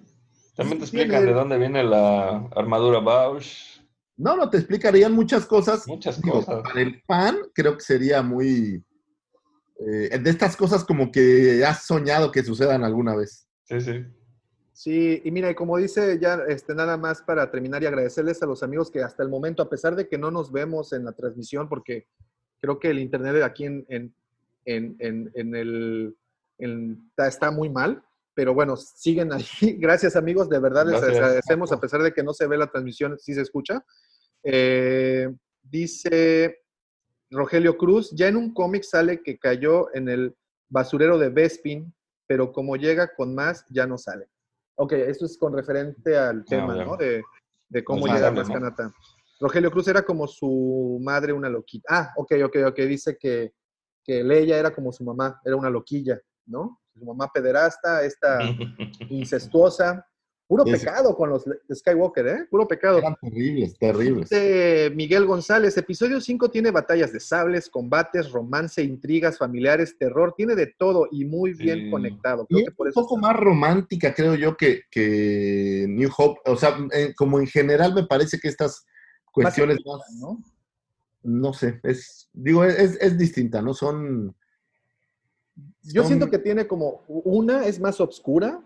También te explican de dónde viene la armadura Bausch. No, no, te explicarían muchas cosas. Muchas Digo, cosas. para el fan creo que sería muy... eh, de estas cosas como que has soñado que sucedan alguna vez. Sí, sí. Sí, y mira, y como dice ya, este, nada más para terminar y agradecerles a los amigos que hasta el momento, a pesar de que no nos vemos en la transmisión, porque creo que el internet de aquí en, en, en, en- el está, está muy mal, pero bueno, siguen ahí. [laughs] Gracias amigos, de verdad les agradecemos, a pesar de que no se ve la transmisión, sí se escucha. Eh, dice Rogelio Cruz, ya en un cómic sale que cayó en el basurero de Bespin, pero como llega con más, ya no sale. Ok, esto es con referente al tema, ya. ¿no? De, de cómo Pues llega sale, más ¿no? canata. Rogelio Cruz era como su madre, una loquita. Ah, ok, ok, ok. Dice que, que Leia era como su mamá, era una loquilla, ¿no? Su mamá pederasta, esta [laughs] incestuosa. Puro pecado con los Skywalker, ¿eh? Puro pecado. Eran terribles, terribles. Miguel González, episodio 5 tiene batallas de sables, combates, romance, intrigas familiares, terror, tiene de todo y muy bien Sí. conectado. Creo es que por un eso poco más romántica, creo yo, que, que New Hope. O sea, eh, como en general me parece que estas cuestiones más, ¿no? no sé, es, digo, es, es distinta, ¿no? Son... Yo siento que tiene como una es más obscura.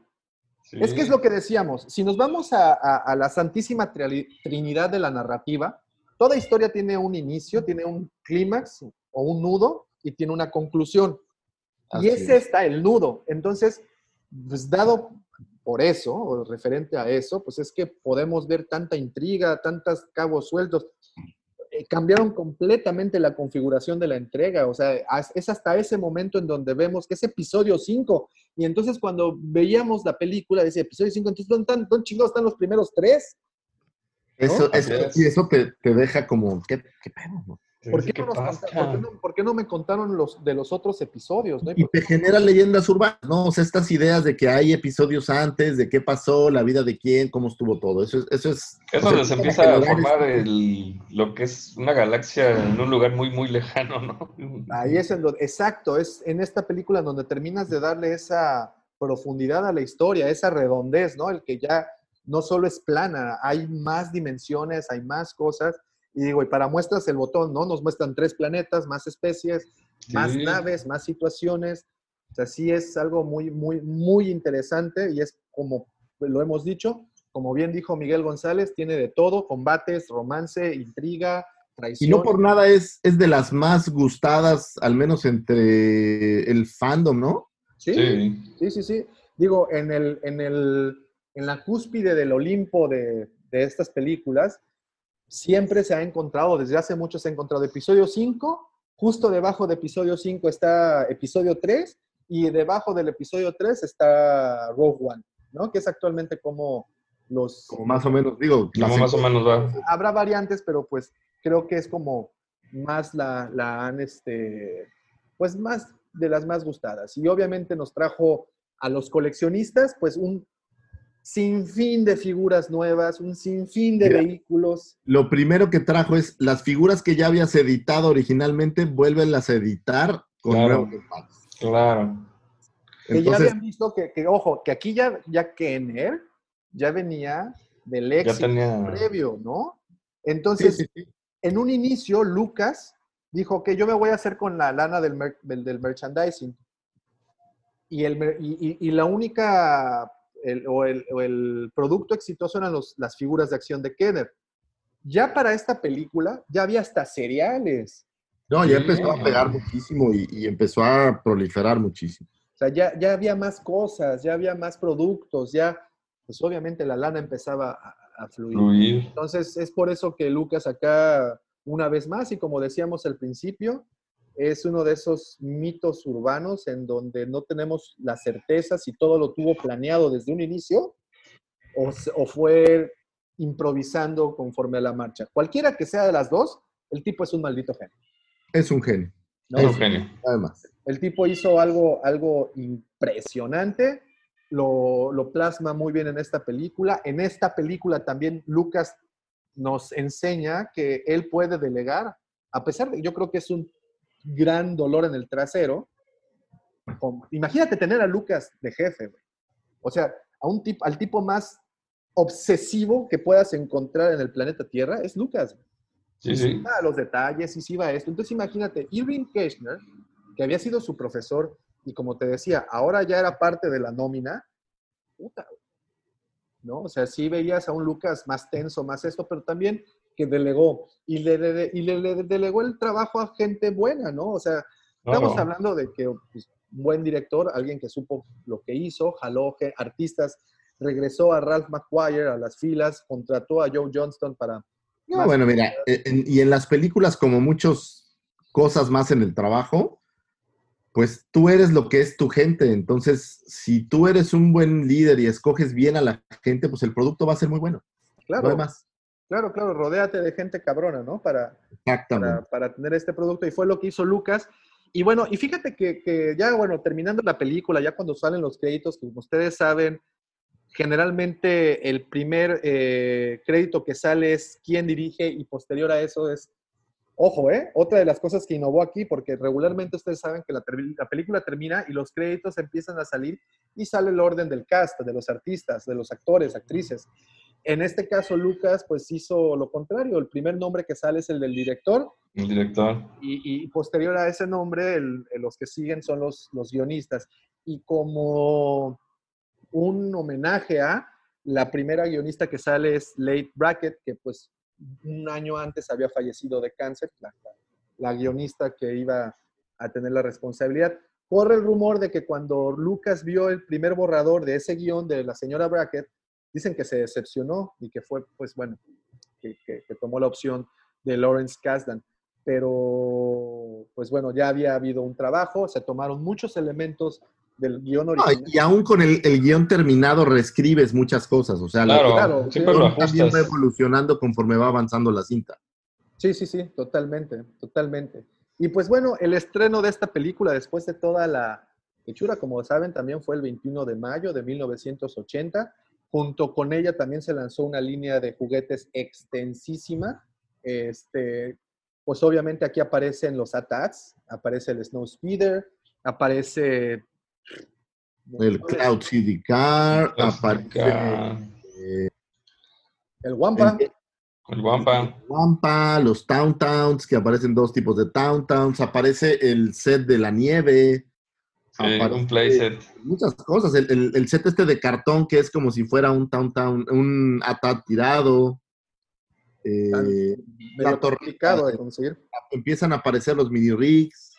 Sí. Es que es lo que decíamos. Si nos vamos a, a- a la santísima tri- trinidad de la narrativa, toda historia tiene un inicio, tiene un clímax o un nudo y tiene una conclusión. Así y ese es. está el nudo. Entonces, pues dado por eso, o referente a eso, pues es que podemos ver tanta intriga, tantos cabos sueltos. Eh, cambiaron completamente la configuración de la entrega. O sea, es hasta ese momento en donde vemos que es episodio 5. Y entonces cuando veíamos la película de ese episodio 5, entonces ¿dónde están, dónde chingados están los primeros tres? Eso, eso, es. y eso te, te deja como, ¿qué, qué pedo? ¿Por qué, no nos pasa? conta- por qué no- por qué no me contaron los de los otros episodios? ¿no? Y te genera leyendas urbanas, ¿no? O sea, estas ideas de que hay episodios antes, de qué pasó, la vida de quién, cómo estuvo todo. Eso es... Eso es, Es o sea, donde se para empieza a formar este- el, lo que es una galaxia en un lugar muy, muy lejano, ¿no? Ahí es en donde, exacto, es en esta película donde terminas de darle esa profundidad a la historia, esa redondez, ¿no? El que ya no solo es plana, hay más dimensiones, hay más cosas. Y digo, y para muestras el botón, ¿no? Nos muestran tres planetas, más especies, más naves, más situaciones. O sea, sí es algo muy, muy, muy interesante y es como lo hemos dicho, como bien dijo Miguel González, tiene de todo, combates, romance, intriga, Y traición. no por nada es, es de las más gustadas, al menos entre el fandom, ¿no? Sí, Sí. sí, sí, sí. Digo, en, el, en, el, en la cúspide del Olimpo de, de estas películas, siempre se ha encontrado, desde hace mucho se ha encontrado episodio 5, justo debajo de episodio 5 está episodio 3 y debajo del episodio 3 está Rogue One, ¿no? Que es actualmente como los... Como más o menos, digo, Como más o menos va. Habrá variantes, pero pues creo que es como más la, la han, este, pues más de las más gustadas. Y obviamente nos trajo a los coleccionistas, pues un sinfín de figuras nuevas, un sinfín de Mira. vehículos. Lo primero que trajo es las figuras que ya habías editado originalmente, vuélvelas a editar con Claro. nuevos. Claro. Que ya habían visto que, que, ojo, que aquí ya, ya Kenner ya venía del Ya éxito tenía. previo, ¿no? Entonces, sí, sí. en un inicio, Lucas dijo que yo me voy a hacer con la lana del, mer- del, del merchandising. Y, el, mer- y, y- y la única, el- o, el, o el producto exitoso eran los, las figuras de acción de Kenner. Ya para esta película, ya había hasta cereales. No, ya empezó a pegar muchísimo y, y empezó a proliferar muchísimo. O sea, ya, ya había más cosas, ya había más productos, ya, pues obviamente la lana empezaba a, a fluir. Fluir. Entonces, es por eso que Lucas acá, una vez más, y como decíamos al principio, es uno de esos mitos urbanos en donde no tenemos la certeza si todo lo tuvo planeado desde un inicio o, fue improvisando conforme a la marcha. Cualquiera que sea de las dos, el tipo es un maldito genio. Es un genio, ¿no? Es un genio. además. El tipo hizo algo, algo impresionante, lo, lo plasma muy bien en esta película. En esta película también Lucas nos enseña que él puede delegar, a pesar de, yo creo que es un gran dolor en el trasero. Imagínate tener a Lucas de jefe, güey. O sea, a un tipo, al tipo más obsesivo que puedas encontrar en el planeta Tierra es Lucas. güey Sí, sí. a los detalles y si va esto. Entonces imagínate, Irving Kirchner, que había sido su profesor y como te decía, ahora ya era parte de la nómina, puta. ¿no? O sea, sí veías a un Lucas más tenso, más esto, pero también que delegó y le, le- y le- le delegó el trabajo a gente buena, ¿no? O sea, estamos hablando de que pues, un buen director, alguien que supo lo que hizo, jaló ge- artistas, regresó a Ralph McQuire a las filas, contrató a Joe Johnston para No, bueno, mira, en- y en las películas, como muchas cosas más en el trabajo, pues tú eres lo que es tu gente. Entonces, si tú eres un buen líder y escoges bien a la gente, pues el producto va a ser muy bueno. Claro, No hay más. Claro, claro, rodéate de gente cabrona, ¿no? Para, para, para tener este producto. Y fue lo que hizo Lucas. Y bueno, y fíjate que, que ya, bueno, terminando la película, ya cuando salen los créditos, como ustedes saben, generalmente el primer eh, crédito que sale es quién dirige y posterior a eso es, ojo, ¿eh? Otra de las cosas que innovó aquí, porque regularmente ustedes saben que la, la película termina y los créditos empiezan a salir y sale el orden del cast, de los artistas, de los actores, actrices. En este caso, Lucas, pues hizo lo contrario. El primer nombre que sale es el del director El director. y, y posterior a ese nombre, el- los que siguen son los, los guionistas. Y como un homenaje a la primera guionista que sale es Late Brackett, que pues un año antes había fallecido de cáncer, la, la- la guionista que iba a tener la responsabilidad. Corre el rumor de que cuando Lucas vio el primer borrador de ese guion de la señora Brackett, dicen que se decepcionó y que fue, pues bueno, que, que- que tomó la opción de Lawrence Kasdan. Pero, pues bueno, ya había habido un trabajo, se tomaron muchos elementos del guion No, original. y aún con el, el guion terminado reescribes muchas cosas. O sea, la- Claro, claro, siempre sí, lo también va evolucionando conforme va avanzando la cinta. Sí, sí, sí, totalmente, totalmente. Y pues bueno, el estreno de esta película después de toda la hechura, como saben, también fue el 21 de mayo de 1980. Junto con ella también se lanzó una línea de juguetes extensísima. Este, pues obviamente aquí aparecen los ATATs, aparece el Snow Speeder, aparece... El Cloud CD Car, aparece Car. El Wampa. el- El Wampa. Wampa, los Town Towns, que aparecen dos tipos de Town Towns, aparece el set de la nieve, Un playset. muchas cosas, el, el- el set este de cartón que es como si fuera un Town Town, un ATAT tirado. Eh, medio complicado de conseguir. empiezan a aparecer los mini rigs.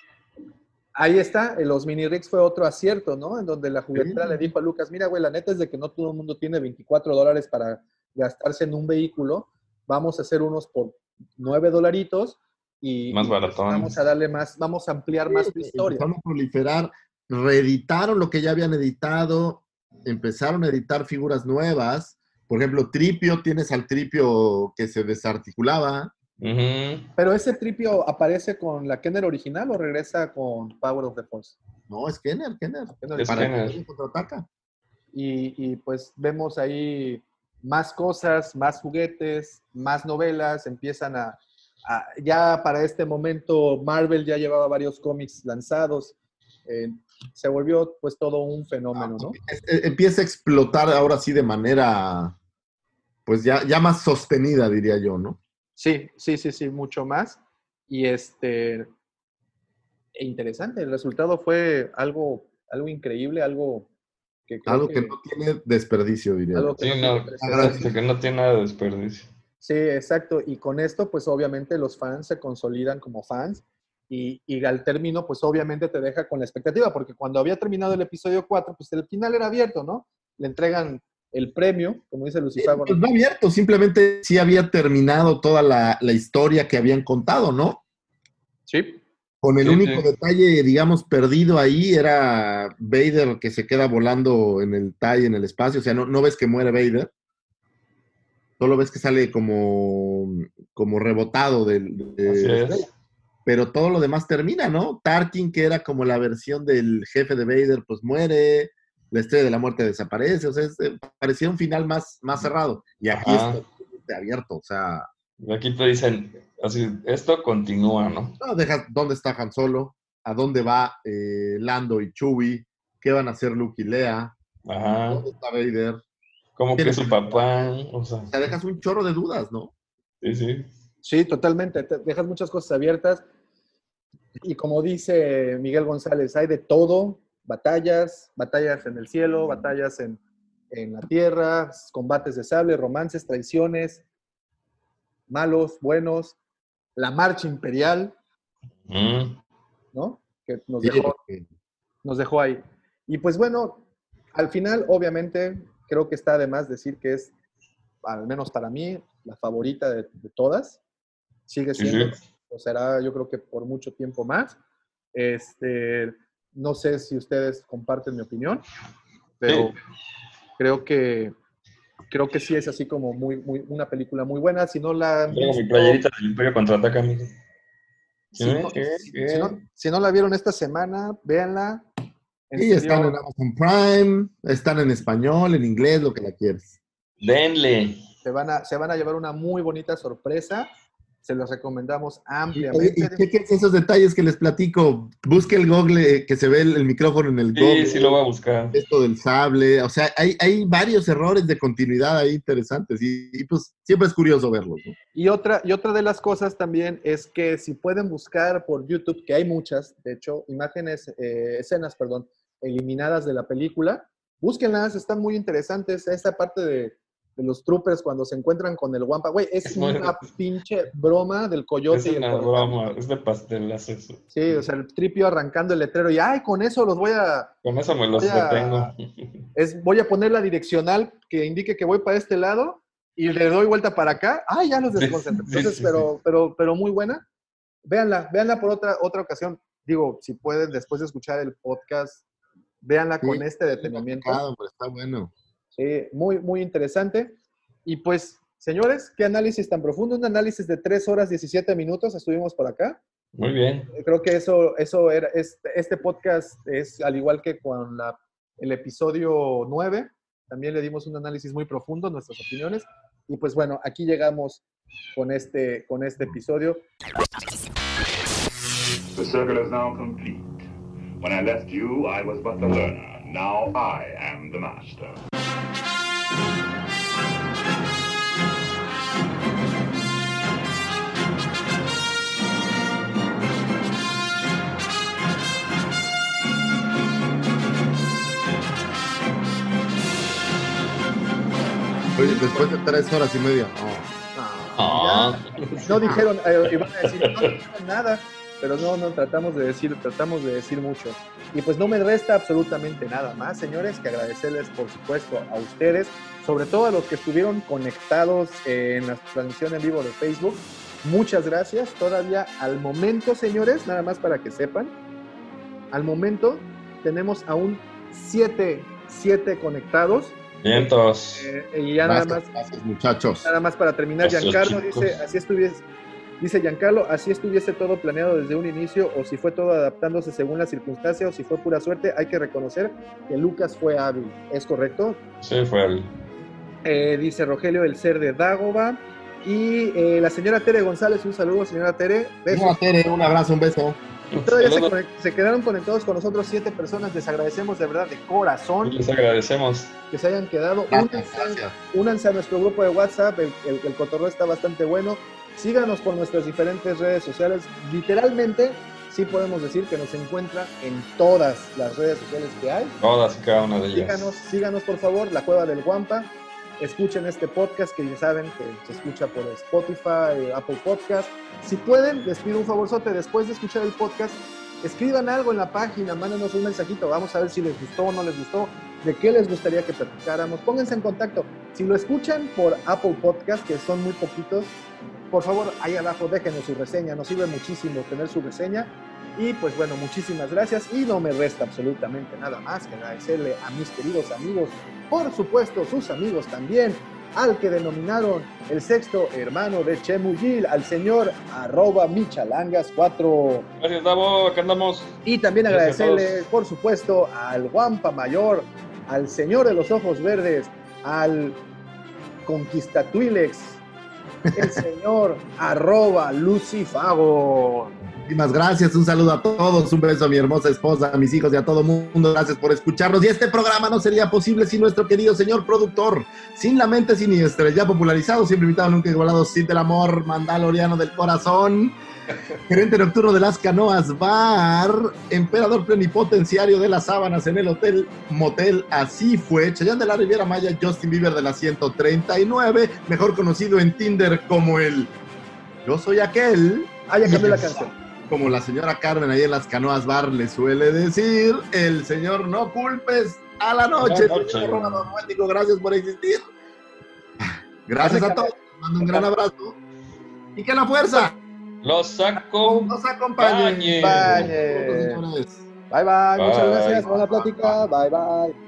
Ahí está, los mini rigs fue otro acierto, ¿no? En donde la juguetera Sí. le dijo a Lucas, mira, güey, la neta es de que no todo el mundo tiene 24 dólares para gastarse en un vehículo. vamos a hacer unos por 9 dolaritos y, Más y, pues, baratones. vamos a darle más, vamos a ampliar más tu historia. Empezaron a proliferar, reeditaron lo que ya habían editado, empezaron a editar figuras nuevas. Por ejemplo, Tripio, tienes al Tripio que se desarticulaba. Pero ese tripio aparece con la Kenner original o regresa con Power of the Force. No, es Kenner, Kenner. Kenner Es Para Kenner. que contraataca. y, y, pues vemos ahí más cosas, más juguetes, más novelas, empiezan a, a- ya para este momento Marvel ya llevaba varios cómics lanzados, eh, se volvió pues todo un fenómeno, ¿no? Es- es- Empieza a explotar ahora sí de manera, pues ya, ya más sostenida, diría yo, ¿no? Sí, sí, sí, sí, mucho más. Y este, e interesante, el resultado fue algo, algo increíble, algo que Algo que no tiene desperdicio, diría algo yo. que Sí, no no, que no tiene nada de desperdicio. Sí, exacto. Y con esto, pues obviamente los fans se consolidan como fans y, y al término, pues obviamente te deja con la expectativa, porque cuando había terminado el episodio 4, pues el final era abierto, ¿no? Le entregan el premio, como dice Lucifer. Pues no abierto, simplemente sí había terminado toda la, la historia que habían contado, ¿no? Sí. Con el Sí, único sí. detalle, digamos, perdido ahí era Vader que se queda volando en el TIE en el espacio. O sea, no, no ves que muere Vader. Solo ves que sale como, como rebotado del. de- Así de- es. Pero todo lo demás termina, ¿no? Tarkin, que era como la versión del jefe de Vader, pues muere. La estrella de la muerte desaparece. O sea, es- eh, parecía un final más, más cerrado. Y aquí está abierto. O sea, Aquí te dicen, así, esto continúa, ¿no? no dejas dónde está Han Solo, a dónde va eh, Lando y Chewie, qué van a hacer Luke y Leia, Ajá. dónde está Vader. Como que ¿Quién es su papá, o sea, sea, dejas un chorro de dudas, ¿no? sí, sí. Sí, totalmente. Te dejas muchas cosas abiertas. Y como dice Miguel González, hay de todo, batallas, batallas en el cielo, batallas en, en la tierra, combates de sable, romances, traiciones, malos, buenos, la marcha imperial, Mm. ¿no? Que nos dejó, nos dejó ahí. Y pues bueno, al final, obviamente, creo que está de más decir que es, al menos para mí, la favorita de, de todas. Sigue siendo, o será yo creo que por mucho tiempo más. Este, no sé si ustedes comparten mi opinión, pero Sí. creo que creo que sí es así como muy, muy, una película muy buena. Si no la Tengo mi visto- playerita del Imperio Contraataca, amigo. si no, ¿Qué? si- ¿Qué? si no- si no la vieron esta semana, véanla. En Sí, serio, están en Amazon Prime, están en español, en inglés, lo que la quieres. Denle. se, van a, se van a llevar una muy bonita sorpresa. Se los recomendamos Y, ampliamente. y chequen esos detalles que les platico. Busque el Google eh, que se ve el, el micrófono en el Sí, Google. sí lo voy a buscar. Esto del sable. O sea, hay, hay varios errores de continuidad ahí interesantes. Y, y, pues siempre es curioso verlos. ¿no? Y otra, y otra de las cosas también es que si pueden buscar por YouTube, que hay muchas, de hecho, imágenes, eh, escenas, perdón, eliminadas de la película, búsquenlas, están muy interesantes. Esta parte de, de los troopers cuando se encuentran con el Wampa, güey, es una pinche broma del coyote Es y el una broma, es de pastelazo eso. Sí, o sea, el tripio arrancando el letrero y, ay, con eso los voy a, Con eso me los Voy a- detengo. es, voy a poner la direccional que indique que voy para este lado y le doy vuelta para acá. ¡Ay, ya los desconcentro! sí, Entonces, sí, pero, pero, pero muy buena. Véanla, véanla por otra, otra ocasión. Digo, si pueden, después de escuchar el podcast, véanla Sí, con este detenimiento. Está bueno. Sí, muy, muy interesante. Y pues, señores, qué análisis tan profundo. Un análisis de 3 horas 17 minutos. Estuvimos por acá. Muy bien. Creo que eso, eso era, este, este podcast es al igual que con la, el episodio 9, también le dimos un análisis muy profundo, nuestras opiniones. Y pues bueno, aquí llegamos con este, con este episodio. The circle is now complete. When I left you, I was but the learner. Now I am the master. Oye, después de tres horas y media. no. Ah. No dijeron, eh, iban a decir, no dijeron nada, pero no, no, tratamos de decir, tratamos de decir mucho. Y pues no me resta absolutamente nada más, señores, que agradecerles, por supuesto, a ustedes sobre todo a los que estuvieron conectados en la transmisión en vivo de Facebook. Muchas gracias. Todavía al momento, señores, nada más para que sepan, al momento tenemos aún siete, siete conectados. Vientos. Eh, y ya nada más, Gracias, muchachos. nada más para terminar, Gracias, Giancarlo chicos. dice, así estuviese, dice Giancarlo, así estuviese todo planeado desde un inicio, o si fue todo adaptándose según las circunstancias, o si fue pura suerte, hay que reconocer que Lucas fue hábil. ¿Es correcto? Sí, fue el. Eh, dice Rogelio, el ser de Dagoba. Y eh, la señora Tere González, un saludo, señora Tere. Besos. Hola, Tere, un abrazo, un beso. Y todavía se, se quedaron conectados con nosotros siete personas. Les agradecemos de verdad de corazón Les agradecemos. que se hayan quedado. Gracias, Únanse, gracias. únanse a nuestro grupo de WhatsApp. El, el, el cotorreo está bastante bueno. Síganos por nuestras diferentes redes sociales. Literalmente, sí podemos decir que nos encuentran en todas las redes sociales que hay. Todas y cada una de ellas. Síganos, síganos por favor, La Cueva del Guampa. Escuchen este podcast que ya saben que se escucha por Spotify, Apple Podcast. Si pueden, les pido un favorzote, después de escuchar el podcast, escriban algo en la página, mándenos un mensajito, vamos a ver si les gustó o no les gustó, de qué les gustaría que platicáramos. Pónganse en contacto. Si lo escuchan por Apple Podcast, que son muy poquitos, por favor, ahí abajo déjenos su reseña, nos sirve muchísimo tener su reseña. Y pues bueno, muchísimas gracias y no me resta absolutamente nada más que agradecerle a mis queridos amigos, por supuesto sus amigos también, al que denominaron el sexto hermano de Chemuyil, al señor arroba michalangas4. Gracias, Davo. Acá andamos. Y también Gracias agradecerle, por supuesto, al Guampa Mayor, al señor de los ojos verdes, al Conquistatuilex, el señor [laughs] arroba Lucifago. Muchísimas gracias, un saludo a todos, un beso a mi hermosa esposa, a mis hijos y a todo mundo. Gracias por escucharnos. Y este programa no sería posible sin nuestro querido señor productor, sin la mente siniestra, ya popularizado, siempre invitado, nunca igualado, sin del amor, mandaloriano del corazón, [laughs] gerente nocturno de las canoas bar, emperador plenipotenciario de las sábanas en el hotel Motel Así fue, Chayán de la Riviera Maya, Justin Bieber de la 139, mejor conocido en Tinder como el Yo soy aquel. Ah, ya cambió la canción. Como la señora Carmen ahí en las canoas bar le suele decir, el señor no culpes a la noche. La noche. Señor Romano gracias por existir. Gracias a todos. Les mando un gran abrazo. Y que la fuerza Los saco. nos acompañe. Acompañe. Señores. Bye bye, muchas Bye. gracias, buena plática, bye bye.